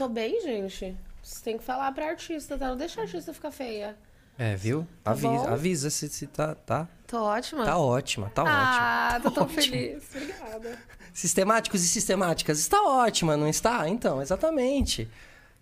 Tô bem, gente. Você tem que falar pra artista, tá? Não deixa a artista ficar feia. É, viu? Tá avisa, bom? avisa se, se tá, tá. Tô ótima. Tá ótima, tá ótima. ah, tô tão ótima. feliz. Obrigada. Sistemáticos e sistemáticas. Está ótima, não está? Então, exatamente.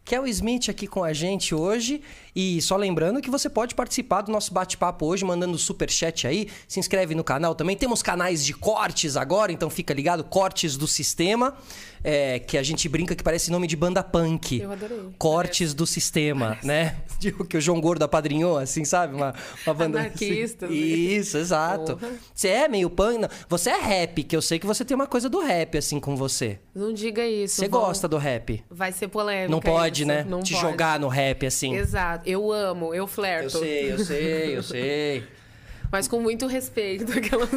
Kel Smith aqui com a gente hoje. E só lembrando que você pode participar do nosso bate-papo hoje, mandando super chat aí. Se inscreve no canal também. Temos canais de cortes agora, então fica ligado. Cortes do sistema. É, que a gente brinca que parece nome de banda punk. Eu adorei. Cortes do sistema, né? Tipo que o João Gordo apadrinhou, assim, sabe? Uma, uma banda. Anarquistas, assim. né? Isso, exato. Porra. Você é meio punk? não. Você é rap, que eu sei que você tem uma coisa do rap, assim, com você. Não diga isso. Você vão- gosta do rap? Vai ser polêmica. Não pode, isso. né? Não Te pode. jogar no rap, assim. Exato. Eu amo, eu Eu flerto. sei, eu sei, eu sei. Mas com muito respeito. Aquelas...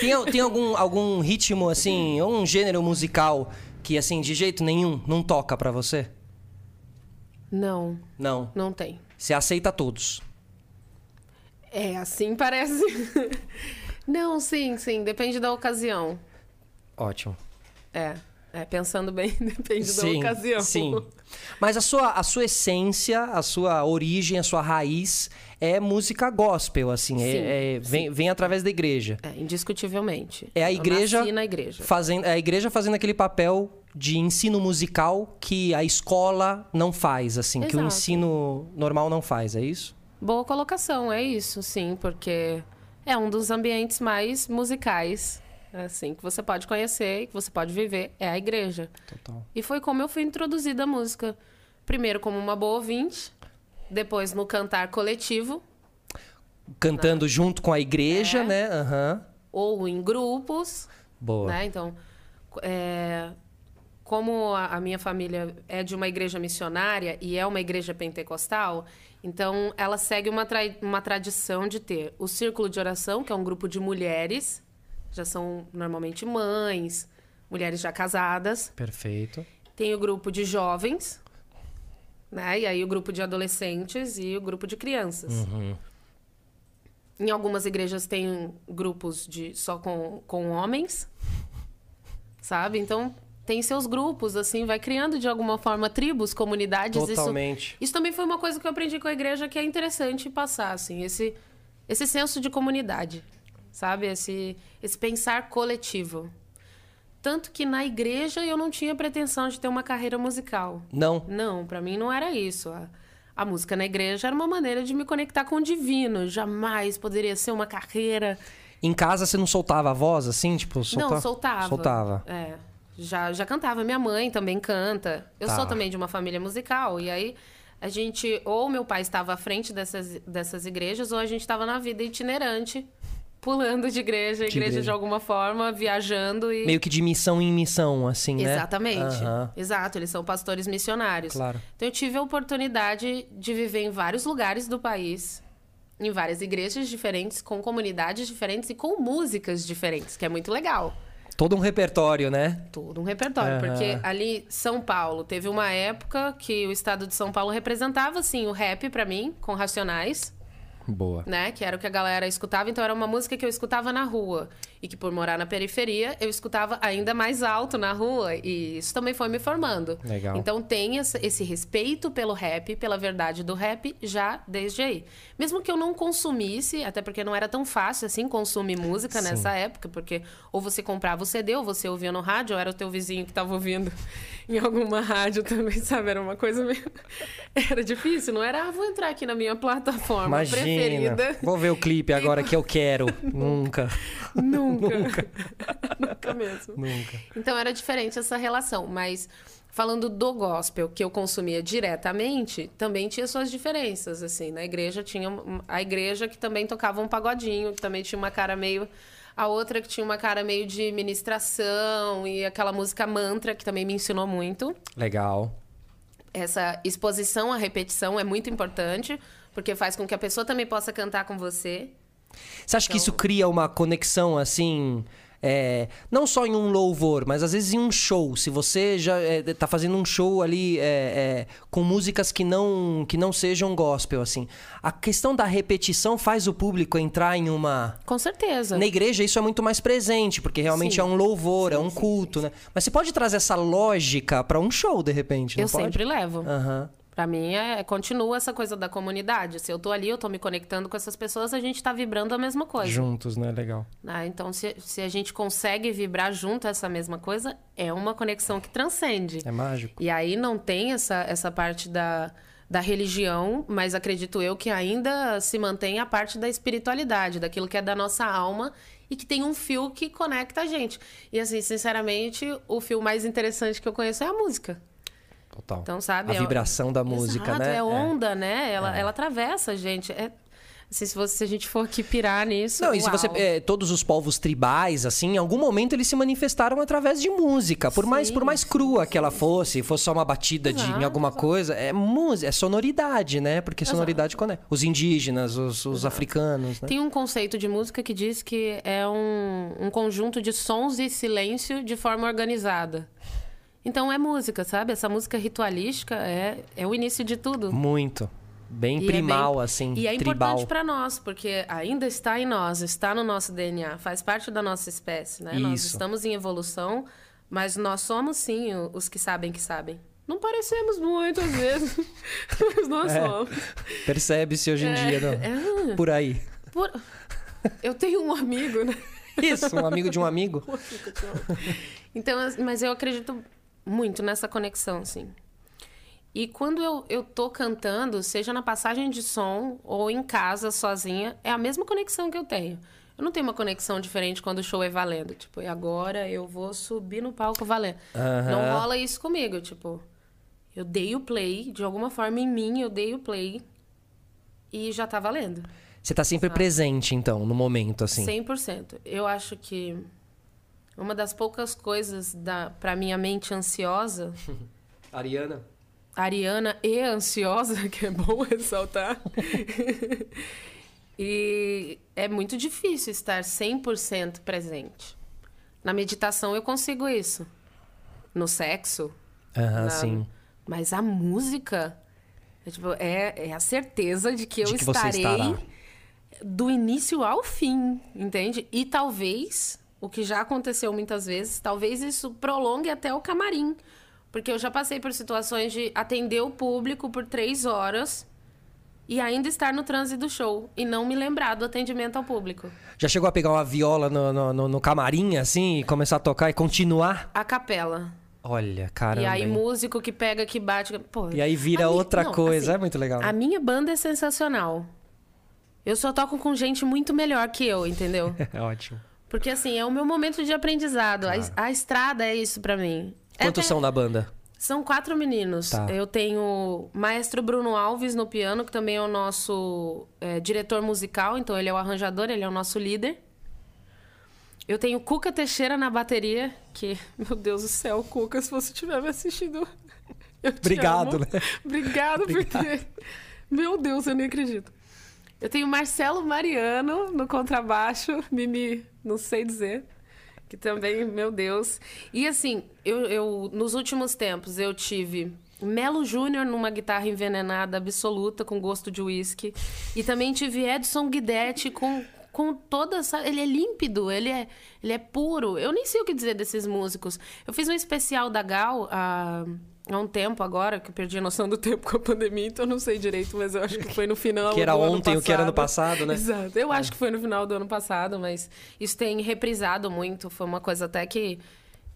Tem, tem algum, algum ritmo, assim, ou um gênero musical que, assim, de jeito nenhum não toca pra você? não, Não. não tem. Você aceita todos. É, assim parece. não, sim, sim. Depende da ocasião. Ótimo. É. É, pensando bem, depende sim, da ocasião. Sim. Mas a sua, a sua essência, a sua origem, a sua raiz é música gospel, assim. é- Sim, é- vem, vem através da igreja. É, indiscutivelmente. É a igreja, igreja. fazendo é a igreja fazendo aquele papel de ensino musical que a escola não faz, assim, que o Exato. ensino normal não faz, é isso? Boa colocação, é isso, sim, porque é um dos ambientes mais musicais, assim, que você pode conhecer e que você pode viver, é a igreja. Total. E foi como eu fui introduzida à música. Primeiro como uma boa ouvinte, depois no cantar coletivo, Cantando junto com a igreja, É. né? Aham. ou em grupos, Boa. né? Então, é, como a, a minha família é de uma igreja missionária e é uma igreja pentecostal, então ela segue uma, uma tradição de ter o círculo de oração, que é um grupo de mulheres, já são normalmente mães, mulheres já casadas. Perfeito. Tem o grupo de jovens, né? E aí o grupo de adolescentes e o grupo de crianças. Em algumas igrejas tem grupos de só com, com homens, sabe? Então tem seus grupos, assim, vai criando de alguma forma tribos, comunidades. Isso, Totalmente. isso também foi uma coisa que eu aprendi com a igreja que é interessante passar, assim, esse, esse senso de comunidade, sabe? Esse, esse pensar coletivo. Tanto que na igreja eu não tinha pretensão de ter uma carreira musical. Não. Não, pra mim não era isso. A, a música na igreja era uma maneira de me conectar com o divino. Jamais poderia ser uma carreira. Em casa você não soltava a voz, assim? Tipo, solta... Não, soltava. Soltava. É. Já, já cantava. Minha mãe também canta. Eu Tá. sou também de uma família musical. E aí, a gente... Ou meu pai estava à frente dessas, dessas igrejas, ou a gente estava na vida itinerante, pulando de igreja em De igreja, igreja. de alguma forma, viajando e... Meio que de missão em missão, assim, né? Exatamente. Exato, eles são pastores missionários. Claro. Então eu tive a oportunidade de viver em vários lugares do país, em várias igrejas diferentes, com comunidades diferentes e com músicas diferentes, que é muito legal. Todo um repertório, né? Todo um repertório, Aham. porque ali São Paulo teve uma época que o estado de São Paulo representava assim o rap pra mim, com Racionais Boa. né? Que era o que a galera escutava. Então era uma música que eu escutava na rua. E que por morar na periferia, eu escutava ainda mais alto na rua. E isso também foi me formando. Legal. Então tem esse respeito pelo rap, pela verdade do rap, já desde aí. Mesmo que eu não consumisse, até porque não era tão fácil assim consumir música Sim. nessa época, porque ou você comprava o CD, ou você ouvia no rádio, ou era o teu vizinho que estava ouvindo em alguma rádio também, sabe? Era uma coisa meio. Era difícil, não era, ah, vou entrar aqui na minha plataforma Imagina. preferida. Vou ver o clipe agora que eu quero. Nunca. Nunca. Nunca mesmo. Nunca. Então era diferente essa relação, mas falando do gospel que eu consumia diretamente, também tinha suas diferenças, assim, na igreja tinha a igreja que também tocava um pagodinho, que também tinha uma cara meio a outra que tinha uma cara meio de ministração e aquela música mantra que também me ensinou muito. Legal. Essa exposição à repetição é muito importante, porque faz com que a pessoa também possa cantar com você. Você acha que Então- isso cria uma conexão, assim, é, não só em um louvor, mas às vezes em um show. Se você já é, tá fazendo um show ali é, é, com músicas que não, que não sejam gospel, assim. A questão da repetição faz o público entrar em uma. Com certeza. Na igreja isso é muito mais presente, porque realmente Sim. é um louvor, Sim, é um culto, sim, né? Mas você pode trazer essa lógica para um show, de repente, não Eu sempre levo. Aham. Pra mim, é, continua essa coisa da comunidade. Se eu tô ali, eu tô me conectando com essas pessoas, a gente tá vibrando a mesma coisa. Juntos, né? Legal. né? Então, se, se a gente consegue vibrar junto essa mesma coisa, é uma conexão que transcende. É mágico. E aí não tem essa, essa parte da, da religião, mas acredito eu que ainda se mantém a parte da espiritualidade, daquilo que é da nossa alma e que tem um fio que conecta a gente. E assim, sinceramente, o fio mais interessante que eu conheço é a música. Total. Então, sabe? A é- vibração da música, Exato, né? É onda, né? Ela, ela atravessa a gente. É... Assim, se, você, se a gente for aqui pirar nisso. Não, e se você. é, todos os povos tribais, assim, em algum momento eles se manifestaram através de música. Por mais, Sim, por mais crua que ela fosse, fosse só uma batida de, em Exato, alguma exato. coisa, é música, é sonoridade, né? Porque sonoridade conecta. Os indígenas, os, os africanos, né? Tem um conceito de música que diz que é um, um conjunto de sons e silêncio de forma organizada. Então é música, sabe? Essa música ritualística é, é o início de tudo. Muito. Bem E é primal, bem- assim. E é tribal. importante para nós, porque ainda está em nós, está no nosso DNA, faz parte da nossa espécie, né? Nós Isso. estamos em evolução, mas nós somos sim os que sabem que sabem. Não parecemos muito às vezes, mas nós somos. Percebe-se hoje em dia, não? É, Por aí. por- Eu tenho um amigo, né? Isso, um amigo de um amigo. Então, as- mas eu acredito muito nessa conexão, assim. E quando eu, eu tô cantando, seja na passagem de som ou em casa, sozinha, é a mesma conexão que eu tenho. Eu não tenho uma conexão diferente quando o show é valendo. Tipo, e agora eu vou subir no palco valendo. Aham. Não rola isso comigo, tipo... Eu dei o play, de alguma forma em mim, eu dei o play e já tá valendo. Você tá sempre presente, então, no momento, assim. 100%. Eu acho que uma das poucas coisas da para minha mente ansiosa, Ariana? ariana e ansiosa, que é bom ressaltar. e é muito difícil estar 100% presente. Na meditação eu consigo isso. No sexo, Aham, na- sim. mas a música é, tipo, é, é a certeza de que eu De que você estarei do início ao fim, entende? E talvez, o que já aconteceu muitas vezes, talvez isso prolongue até o camarim. Porque eu já passei por situações de atender o público por três horas e ainda estar no transe do show e não me lembrar do atendimento ao público. Já chegou a pegar uma viola no, no, no- no camarim, assim, e começar a tocar e continuar? A capela. Olha, caramba. e aí, hein? músico que pega, que bate. Pô, E aí vira outra não, coisa. assim, é muito legal. A minha banda é sensacional. Eu só toco com gente muito melhor que eu, entendeu? É ótimo. Porque assim, é o meu momento de aprendizado. A es- A, estrada é isso pra mim. É Quantos até- são na banda? São quatro meninos. Tá. Eu tenho o maestro Bruno Alves no piano, que também é o nosso é, diretor musical, então ele é o arranjador, ele é o nosso líder. Eu tenho Cuca Teixeira na bateria, que, meu Deus do céu, Cuca, se você estiver me assistindo. eu te Obrigado, amo. né? Obrigado, porque. Meu Deus, eu nem acredito. Eu tenho Marcelo Mariano no contrabaixo, Mimi, não sei dizer. Que também, meu Deus. E assim, eu, eu nos últimos tempos eu tive Melo Júnior numa guitarra envenenada absoluta, com gosto de uísque. E também tive Edson Guidetti com, com toda essa. Ele é límpido, ele é, ele é puro. Eu nem sei o que dizer desses músicos. Eu fiz um especial da Gal há, há um tempo agora, que eu perdi a noção do tempo com a pandemia, então eu não sei direito, mas eu acho que foi no final. Que era do ontem, o que era no passado, né? Exato. Eu acho que foi no final do ano passado, mas isso tem reprisado muito. Foi uma coisa até que,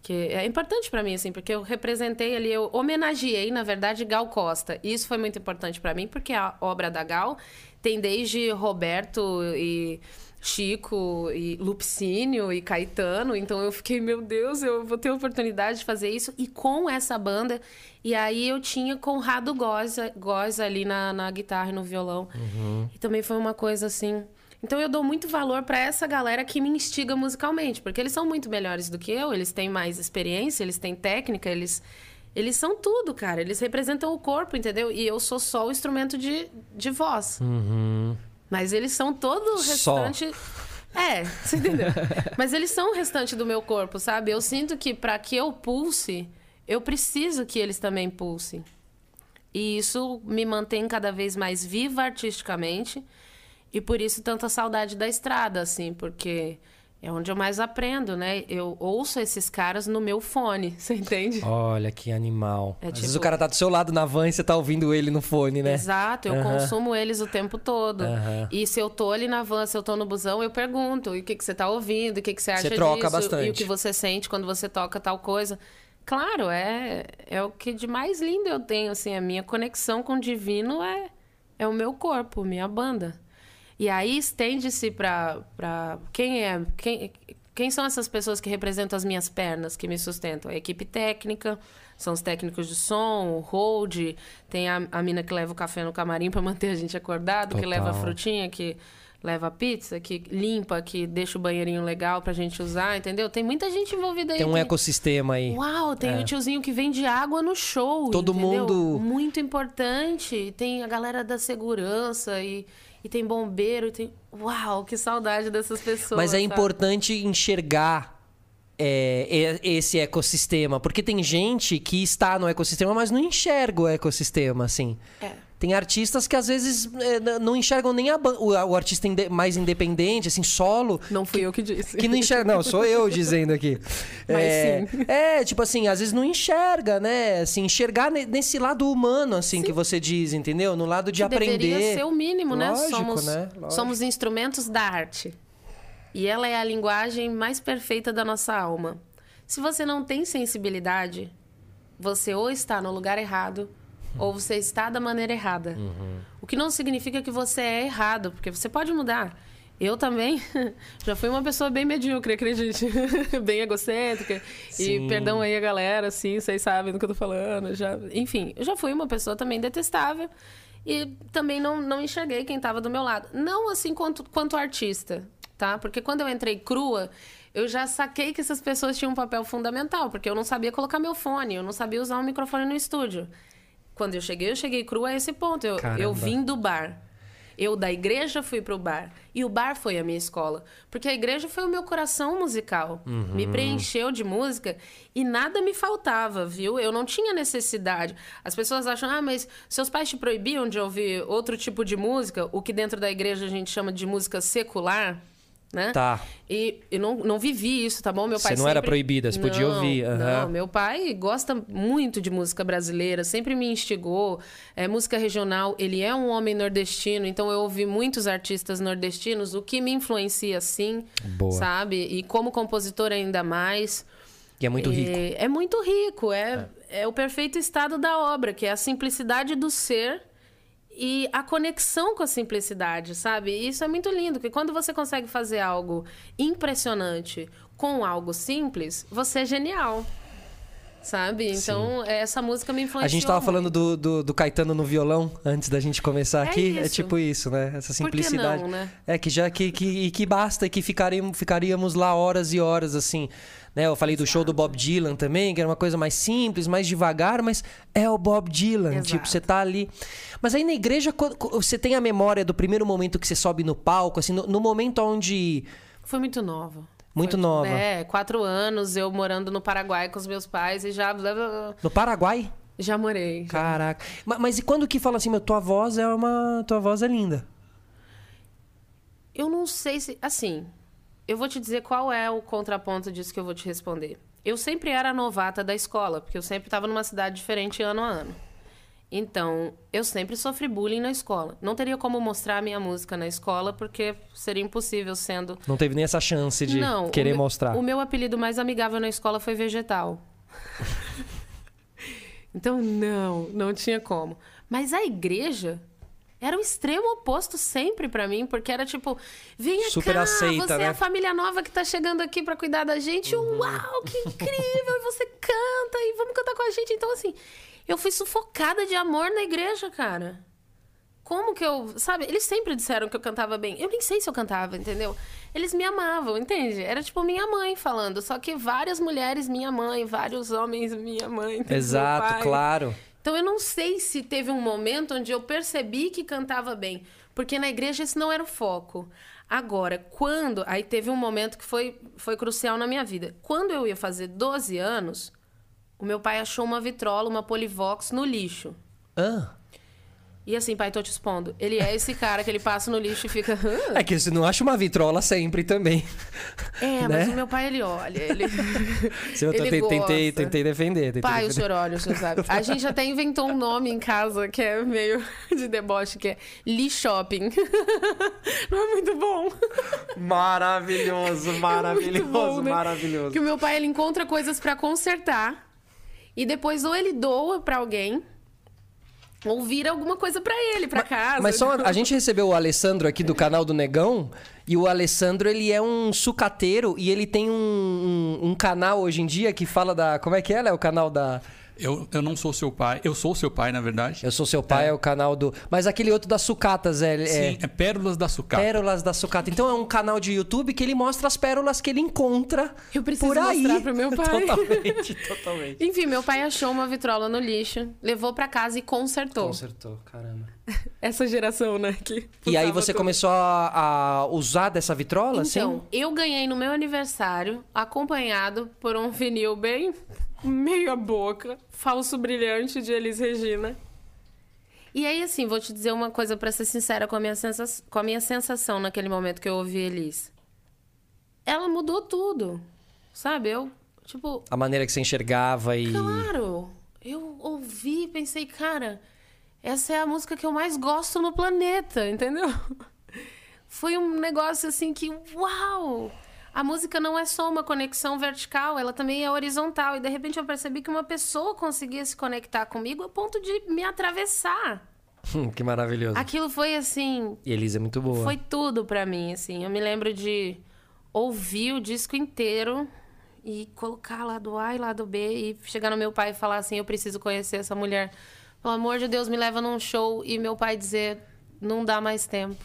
que é importante pra mim, assim, porque eu representei ali, eu homenageei, na verdade, Gal Costa. E isso foi muito importante pra mim, porque a obra da Gal tem desde Roberto e Chico e Lupicínio e Caetano. Então eu fiquei, meu Deus, eu vou ter a oportunidade de fazer isso. E com essa banda. E aí eu tinha Conrado Góes, Góes ali na, na guitarra e no violão. E também foi uma coisa assim. Então eu dou muito valor pra essa galera que me instiga musicalmente, porque eles são muito melhores do que eu, eles têm mais experiência, eles têm técnica, eles eles são tudo, cara. Eles representam o corpo, entendeu? E eu sou só o instrumento de, de voz. Uhum. Mas eles são todo o Só. restante. É, você entendeu? Mas eles são o restante do meu corpo, sabe? Eu sinto que para que eu pulse, eu preciso que eles também pulsem. E isso me mantém cada vez mais viva artisticamente. E por isso tanta saudade da estrada, assim, porque é onde eu mais aprendo, né? Eu ouço esses caras no meu fone, você entende? Olha que animal. É Às tipo- vezes o cara tá do seu lado na van e você tá ouvindo ele no fone, né? Exato, eu consumo eles o tempo todo. E se eu tô ali na van, se eu tô no busão, eu pergunto: e o que, que você tá ouvindo? O que, que você acha Você troca disso? bastante. E o que você sente quando você toca tal coisa. Claro, é, é o que de mais lindo eu tenho, assim, a minha conexão com o divino é, é o meu corpo, minha banda. E aí estende-se pra quem é, quem, quem são essas pessoas que representam as minhas pernas, que me sustentam? A equipe técnica, são os técnicos de som, o hold, tem a, a mina que leva o café no camarim para manter a gente acordado, que leva a Total. frutinha, que leva a pizza, que limpa, que deixa o banheirinho legal pra gente usar, entendeu? Tem muita gente envolvida aí. Tem um ecossistema aí. Uau, tem É. o tiozinho que vende água no show. Todo entendeu? mundo- Muito importante. Tem a galera da segurança e, e tem bombeiro. E tem... Uau, que saudade dessas pessoas. Mas é sabe? importante enxergar é, esse ecossistema. Porque tem gente que está no ecossistema, mas não enxerga o ecossistema, assim. É. Tem artistas que às vezes é, não enxergam nem o, o artista inde- mais independente, assim, solo. Não fui eu que disse. Que não enxerga. Não, sou eu dizendo aqui. Mas é, sim. é, tipo assim, às vezes não enxerga, né? Assim, enxergar ne- nesse lado humano, assim, que você diz, entendeu? No lado de aprender. Deveria ser o mínimo, né? Lógico, somos, né? Lógico. somos instrumentos da arte. E ela é a linguagem mais perfeita da nossa alma. Se você não tem sensibilidade, você ou está no lugar errado, ou você está da maneira errada. O que não significa que você é errado, porque você pode mudar. Eu também já fui uma pessoa bem medíocre, acredite. bem egocêntrica. Sim. E perdão aí a galera, assim, vocês sabem do que eu tô falando. Já... Enfim, eu já fui uma pessoa também detestável. E também não, não enxerguei quem estava do meu lado. Não assim quanto, quanto artista, tá? Porque quando eu entrei crua, eu já saquei que essas pessoas tinham um papel fundamental, porque eu não sabia colocar meu fone, eu não sabia usar um microfone no estúdio. Quando eu cheguei, eu cheguei crua a esse ponto. Eu, Caramba. eu vim do bar. Eu da igreja fui pro bar. E o bar foi a minha escola. Porque a igreja foi o meu coração musical. Me preencheu de música e nada me faltava, viu? Eu não tinha necessidade. As pessoas acham, ah, mas seus pais te proibiam de ouvir outro tipo de música, o que dentro da igreja a gente chama de música secular, né? Tá. E eu não, não vivi isso, tá bom? Meu Você pai não era sempre- proibida, você podia Não, ouvir, aham. Não, meu pai gosta muito de música brasileira, sempre me instigou. É, música regional, ele é um homem nordestino, então eu ouvi muitos artistas nordestinos, o que me influencia sim, Boa. sabe? E como compositor ainda mais. E é muito rico. É, é muito rico, é, é o perfeito estado da obra, que é a simplicidade do ser e a conexão com a simplicidade, sabe? Isso é muito lindo, porque quando você consegue fazer algo impressionante com algo simples, você é genial. Sabe? Então, essa música me influenciou. A gente tava muito. falando do, do, do Caetano no violão antes da gente começar É aqui. É isso. tipo isso, né? Essa simplicidade. não, né? É que já que, que, e que basta e que ficaríamos, ficaríamos lá horas e horas, assim. Né? Eu falei do show do Bob Dylan também, que era uma coisa mais simples, mais devagar, mas é o Bob Dylan. Exato. Tipo, você tá ali. Mas aí na igreja, você tem a memória do primeiro momento que você sobe no palco, assim, no, no momento onde. Foi muito nova. Muito Foi, nova. É, quatro anos, eu morando no Paraguai com os meus pais e já. No Paraguai? Já morei. Caraca. Ma- Mas, e quando que fala assim, meu, tua voz é uma. Tua voz é linda. Eu não sei se. Assim, eu vou te dizer qual é o contraponto disso que eu vou te responder. Eu sempre era a novata da escola, porque eu sempre estava numa cidade diferente ano a ano. Então, eu sempre sofri bullying na escola. Não teria como mostrar a minha música na escola, porque seria impossível sendo. Não teve nem essa chance de não, querer o mostrar. O meu apelido mais amigável na escola foi vegetal. então, não, não tinha como. Mas a igreja era o extremo oposto sempre pra mim, porque era tipo, venha Super cá, aceita, você né? é a família nova que tá chegando aqui pra cuidar da gente. Uhum. Uau, que incrível! e você canta e vamos cantar com a gente. Então, assim, eu fui sufocada de amor na igreja, cara. Como que eu. Sabe, eles sempre disseram que eu cantava bem. Eu nem sei se eu cantava, entendeu? Eles me amavam, entende? Era tipo minha mãe falando. Só que várias mulheres, minha mãe, vários homens, minha mãe. entendeu? Exato, claro. Então eu não sei se teve um momento onde eu percebi que cantava bem. Porque na igreja esse não era o foco. Agora, quando. Aí teve um momento que foi, foi crucial na minha vida. Quando eu ia fazer 12 anos, o meu pai achou uma vitrola, uma Polivox no lixo. Ah. E assim, pai, tô te expondo. Ele é esse cara que ele passa no lixo e fica. "Hã?" É que você não acha uma vitrola sempre também. É, Né? mas o meu pai, ele olha. Ele, Se eu ele tentei, tentei, gosta. tentei defender. Tentei Pai, o defender. senhor olha, o senhor sabe. A gente até inventou um nome em casa que é meio de deboche, que é Lee Shopping. Não é muito bom? Maravilhoso, Muito bom, né? maravilhoso. Que o meu pai, ele encontra coisas pra consertar e depois ou ele doa pra alguém ou vira alguma coisa pra ele, pra casa. Mas só a gente recebeu o Alessandro aqui do canal do Negão e o Alessandro ele é um sucateiro e ele tem um, um, um canal hoje em dia que fala da como é que é, é o canal da Eu, eu não sou seu pai. Eu sou seu pai, na verdade. eu sou seu pai é, o canal do mas aquele outro das sucatas é, é Sim, é Pérolas da Sucata. Pérolas da Sucata. Então é um canal de YouTube que ele mostra as pérolas que ele encontra Eu preciso por aí. mostrar pro meu pai. Totalmente, totalmente. Enfim, meu pai achou uma vitrola no lixo, levou pra casa e consertou. Consertou, caramba. Essa geração, né? Que E aí você tudo. começou a, a usar dessa vitrola, Então, assim? eu ganhei no meu aniversário, acompanhado por um vinil bem meia boca, falso brilhante de Elis Regina. E aí, assim, vou te dizer uma coisa pra ser sincera com a, minha sensa... com a minha sensação naquele momento que eu ouvi Elis. Ela mudou tudo, sabe? Eu, tipo, A maneira que você enxergava e. Claro! Eu ouvi e pensei, cara, essa é a música que eu mais gosto no planeta, entendeu? Foi um negócio assim que, uau! A música não é só uma conexão vertical, ela também é horizontal. E de repente eu percebi que uma pessoa conseguia se conectar comigo a ponto de me atravessar. que maravilhoso. Aquilo foi assim, E Elisa é muito boa. foi tudo pra mim, assim. Eu me lembro de ouvir o disco inteiro e colocar lá do A e lá do B e chegar no meu pai e falar assim: eu preciso conhecer essa mulher. Pelo amor de Deus, me leva num show e meu pai dizer: não dá mais tempo.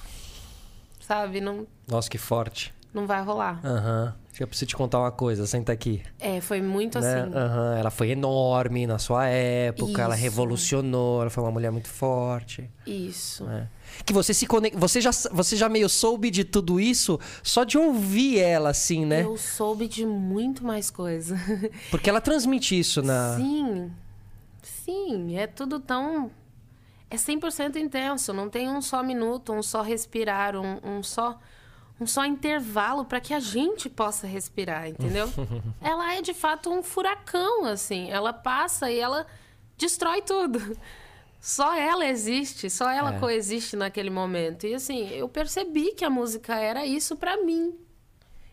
Sabe? Não, Nossa, que forte. Não vai rolar. Aham. Eu preciso te contar uma coisa, senta aqui. É, foi muito né? assim. Aham, Ela foi enorme na sua época, ela Isso. revolucionou, ela foi uma mulher muito forte. Isso. É. Que você se conecta. Você já, você já meio soube de tudo isso só de ouvir ela, assim, né? Eu soube de muito mais coisa. Porque ela transmite isso na. Sim. Sim, é tudo tão. É 100% intenso. Não tem um só minuto, um só respirar, um, um só. Um só intervalo para que a gente possa respirar, entendeu? ela é de fato um furacão, assim. Ela passa e ela destrói tudo. Só ela existe, só ela É. coexiste naquele momento. E assim, eu percebi que a música era isso para mim.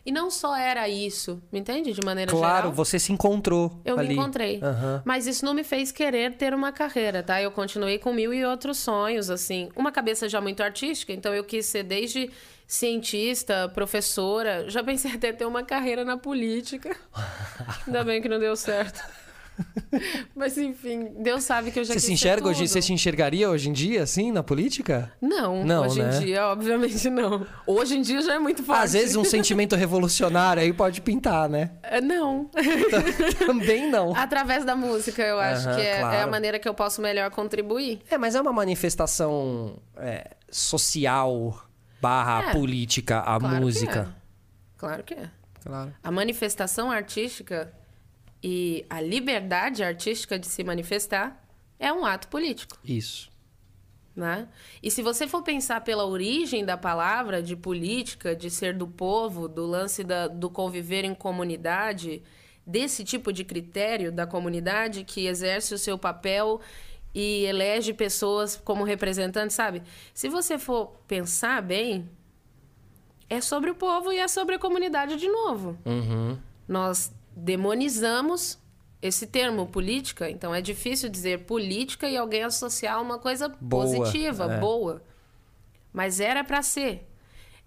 E não só era isso, me entende? De maneira Claro, geral. você se encontrou. Eu ali. me encontrei. Aham. Mas isso não me fez querer ter uma carreira, tá? Eu continuei com mil e outros sonhos, assim. Uma cabeça já muito artística, então eu quis ser desde cientista, professora. Já pensei até ter uma carreira na política. Ainda bem que não deu certo. Mas enfim, Deus sabe que eu já Você se enxerga hoje, você se enxergaria hoje em dia, assim, na política? Não, Não, hoje né? em dia, obviamente não. Hoje em dia já é muito forte. Às vezes um sentimento revolucionário aí pode pintar, né? É, Não. Também não. Através da música, eu acho que é, é a claro. maneira que eu posso melhor contribuir. É, mas é uma manifestação é, social barra É. política, a Claro que música. é. Claro que é. Claro. A manifestação artística e a liberdade artística de se manifestar é um ato político, Isso. né? E se você for pensar pela origem da palavra de política, de ser do povo, do lance da- do conviver em comunidade, desse tipo de critério da comunidade que exerce o seu papel e elege pessoas como representantes, sabe? Se você for pensar bem, é sobre o povo e é sobre a comunidade de novo. Uhum. Nós demonizamos esse termo política, então é difícil dizer política e alguém associar uma coisa Boa, positiva, é. boa. Mas era para ser.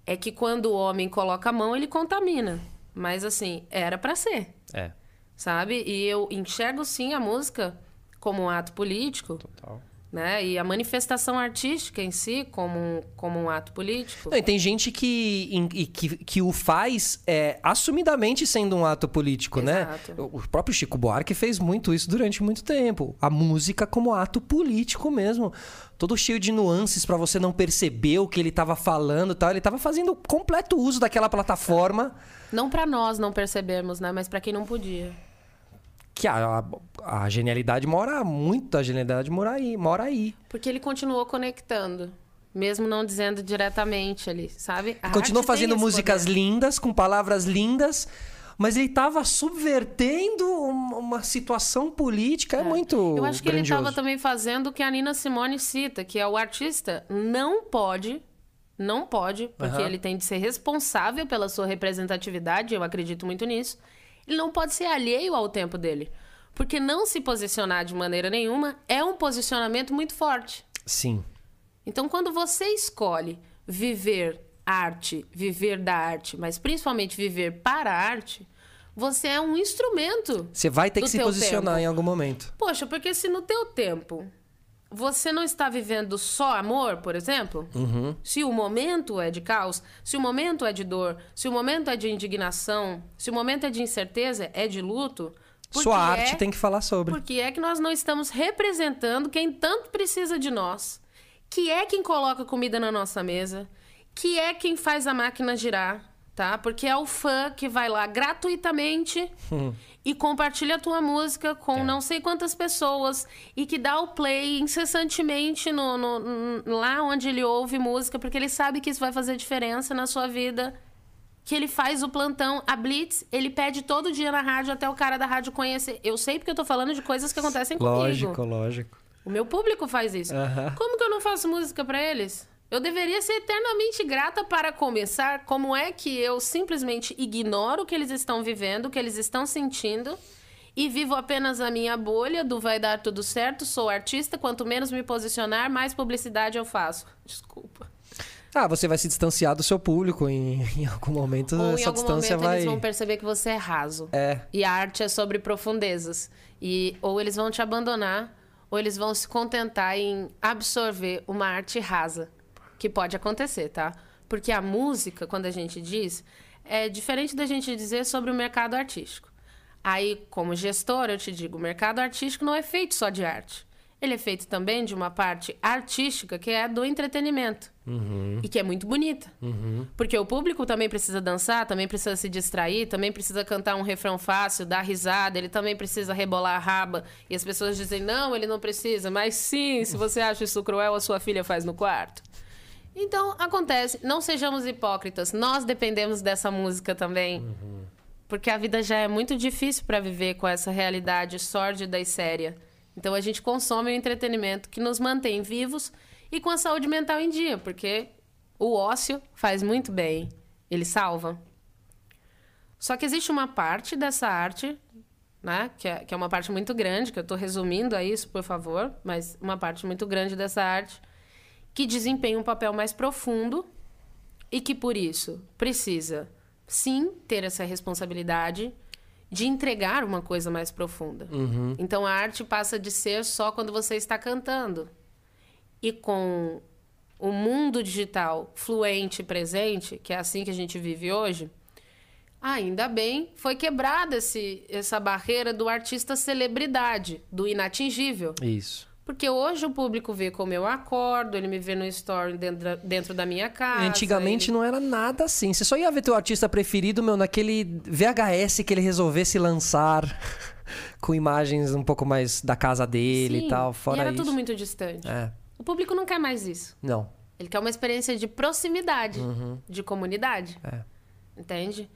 É que quando o homem coloca a mão, ele contamina. Mas assim, era para ser, É. sabe? E eu enxergo sim a música como um ato político, Total. né? E a manifestação artística em si, como um, como um ato político. Não, e tem gente que, em- que, que o faz é, assumidamente sendo um ato político, Exato. né? O próprio Chico Buarque fez muito isso durante muito tempo. A música como ato político mesmo. Todo cheio de nuances pra você não perceber o que ele tava falando e tal. Ele tava fazendo completo uso daquela plataforma Não pra nós não percebermos, né? Mas pra quem não podia. Que a, a, a genialidade mora muito, a genialidade mora aí, mora aí. Porque ele continuou conectando. Mesmo não dizendo diretamente ali, sabe? A Continuou fazendo músicas poder. lindas, com palavras lindas, mas ele estava subvertendo um- uma situação política. É, muito Eu acho que grandioso. ele estava também fazendo o que a Nina Simone cita, que é o artista não pode, não pode, porque Aham. ele tem de ser responsável pela sua representatividade, eu acredito muito nisso. Ele não pode ser alheio ao tempo dele. Porque não se posicionar de maneira nenhuma é um posicionamento muito forte. Sim. Então, quando você escolhe viver arte, viver da arte, mas principalmente viver para a arte, você é um instrumento. Você vai ter que se posicionar tempo. em algum momento. Poxa, porque se no teu tempo você não está vivendo só amor, por exemplo, Uhum. se o momento é de caos, se o momento é de dor, se o momento é de indignação, se o momento é de incerteza, é de luto, Sua arte é- tem que falar sobre. porque é que nós não estamos representando quem tanto precisa de nós, que é quem coloca comida na nossa mesa, que é quem faz a máquina girar, tá? Porque é o fã que vai lá gratuitamente e compartilha a tua música com não sei quantas pessoas e que dá o play incessantemente no, no- lá onde ele ouve música, porque ele sabe que isso vai fazer diferença na sua vida que ele faz o plantão, a Blitz, ele pede todo dia na rádio até o cara da rádio conhecer. Eu sei porque eu tô falando de coisas que acontecem Lógico, comigo. lógico. O meu público faz isso. Aham. Como que eu não faço música pra eles? Eu deveria ser eternamente grata para começar. Como é que eu simplesmente ignoro o que eles estão vivendo, o que eles estão sentindo e vivo apenas a minha bolha do vai dar tudo certo, sou artista, quanto menos me posicionar, mais publicidade eu faço. Desculpa. Ah, você vai se distanciar do seu público em, em algum momento. Ou em essa algum distância momento vai. eles vão perceber que você é raso. É. E a arte é sobre profundezas. E ou eles vão te abandonar, ou eles vão se contentar em absorver uma arte rasa. Que pode acontecer, tá? Porque a música, quando a gente diz, é diferente da gente dizer sobre o mercado artístico. Aí, como gestor, eu te digo, o mercado artístico não é feito só de arte. Ele é feito também de uma parte artística que é do entretenimento. E que é muito bonita. Porque o público também precisa dançar, também precisa se distrair, também precisa cantar um refrão fácil, dar risada, ele também precisa rebolar a raba. E as pessoas dizem, não, ele não precisa. Mas sim, se você acha isso cruel, a sua filha faz no quarto. Então, acontece. Não sejamos hipócritas. Nós dependemos dessa música também. Porque a vida já é muito difícil para viver com essa realidade sórdida e séria. Então a gente consome o entretenimento que nos mantém vivos e com a saúde mental em dia, porque o ócio faz muito bem, ele salva. Só que existe uma parte dessa arte, né, que é, que é uma parte muito grande, que eu estou resumindo a isso, por favor, mas uma parte muito grande dessa arte que desempenha um papel mais profundo e que por isso precisa sim ter essa responsabilidade de entregar uma coisa mais profunda. Então a arte passa de ser só quando você está cantando. E com o mundo digital fluente e presente, que é assim que a gente vive hoje, ainda bem foi quebrada esse, essa barreira do artista celebridade, do inatingível. Isso. Porque hoje o público vê como eu acordo, ele me vê no story dentro da, dentro da minha casa. Antigamente ele- não era nada assim. Você só ia ver teu artista preferido, meu, naquele VHS que ele resolvesse lançar com imagens um pouco mais da casa dele Sim, e tal. Fora e era isso. tudo muito distante. É. O público não quer mais isso. Não. Ele quer uma experiência de proximidade, de comunidade. É. Entende?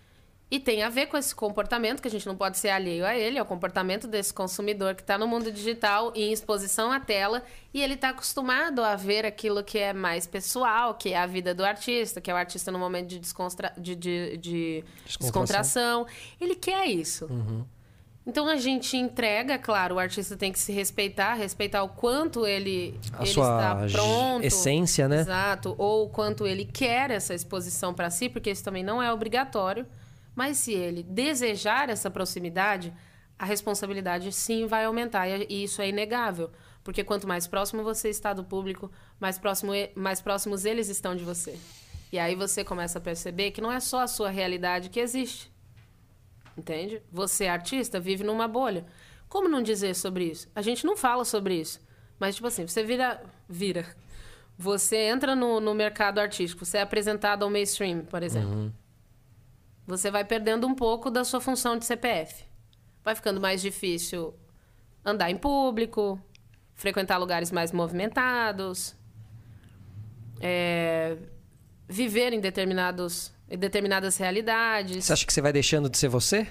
E tem a ver com esse comportamento, que a gente não pode ser alheio a ele, é o comportamento desse consumidor que está no mundo digital em exposição à tela e ele está acostumado a ver aquilo que é mais pessoal, que é a vida do artista, que é o artista no momento de, de, de, de Descontração. descontração. Ele quer isso. Então a gente entrega, claro, o artista tem que se respeitar, respeitar o quanto ele, A ele sua está pronto. essência, né? Exato. Ou o quanto ele quer essa exposição para si, porque isso também não é obrigatório. Mas se ele desejar essa proximidade, a responsabilidade sim vai aumentar. E isso é inegável. Porque quanto mais próximo você está do público, mais, próximo, mais próximos eles estão de você. E aí você começa a perceber que não é só a sua realidade que existe. Entende? Você, artista, vive numa bolha. Como não dizer sobre isso? A gente não fala sobre isso. Mas, tipo assim, você vira. Vira. Você entra no, no mercado artístico, você é apresentado ao mainstream, por exemplo. Você vai perdendo um pouco da sua função de CPF. Vai ficando mais difícil andar em público, frequentar lugares mais movimentados, é, viver em, determinados, em determinadas realidades. Você acha que você vai deixando de ser você?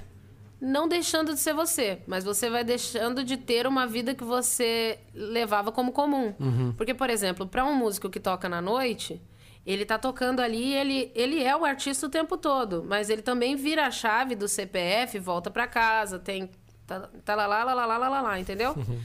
Não deixando de ser você, mas você vai deixando de ter uma vida que você levava como comum. Porque, por exemplo, para um músico que toca na noite, ele tá tocando ali, ele, ele é o artista o tempo todo, mas ele também vira a chave do CPF, volta para casa, tem tá lá lá lá lá lá lá lá, entendeu? Uhum.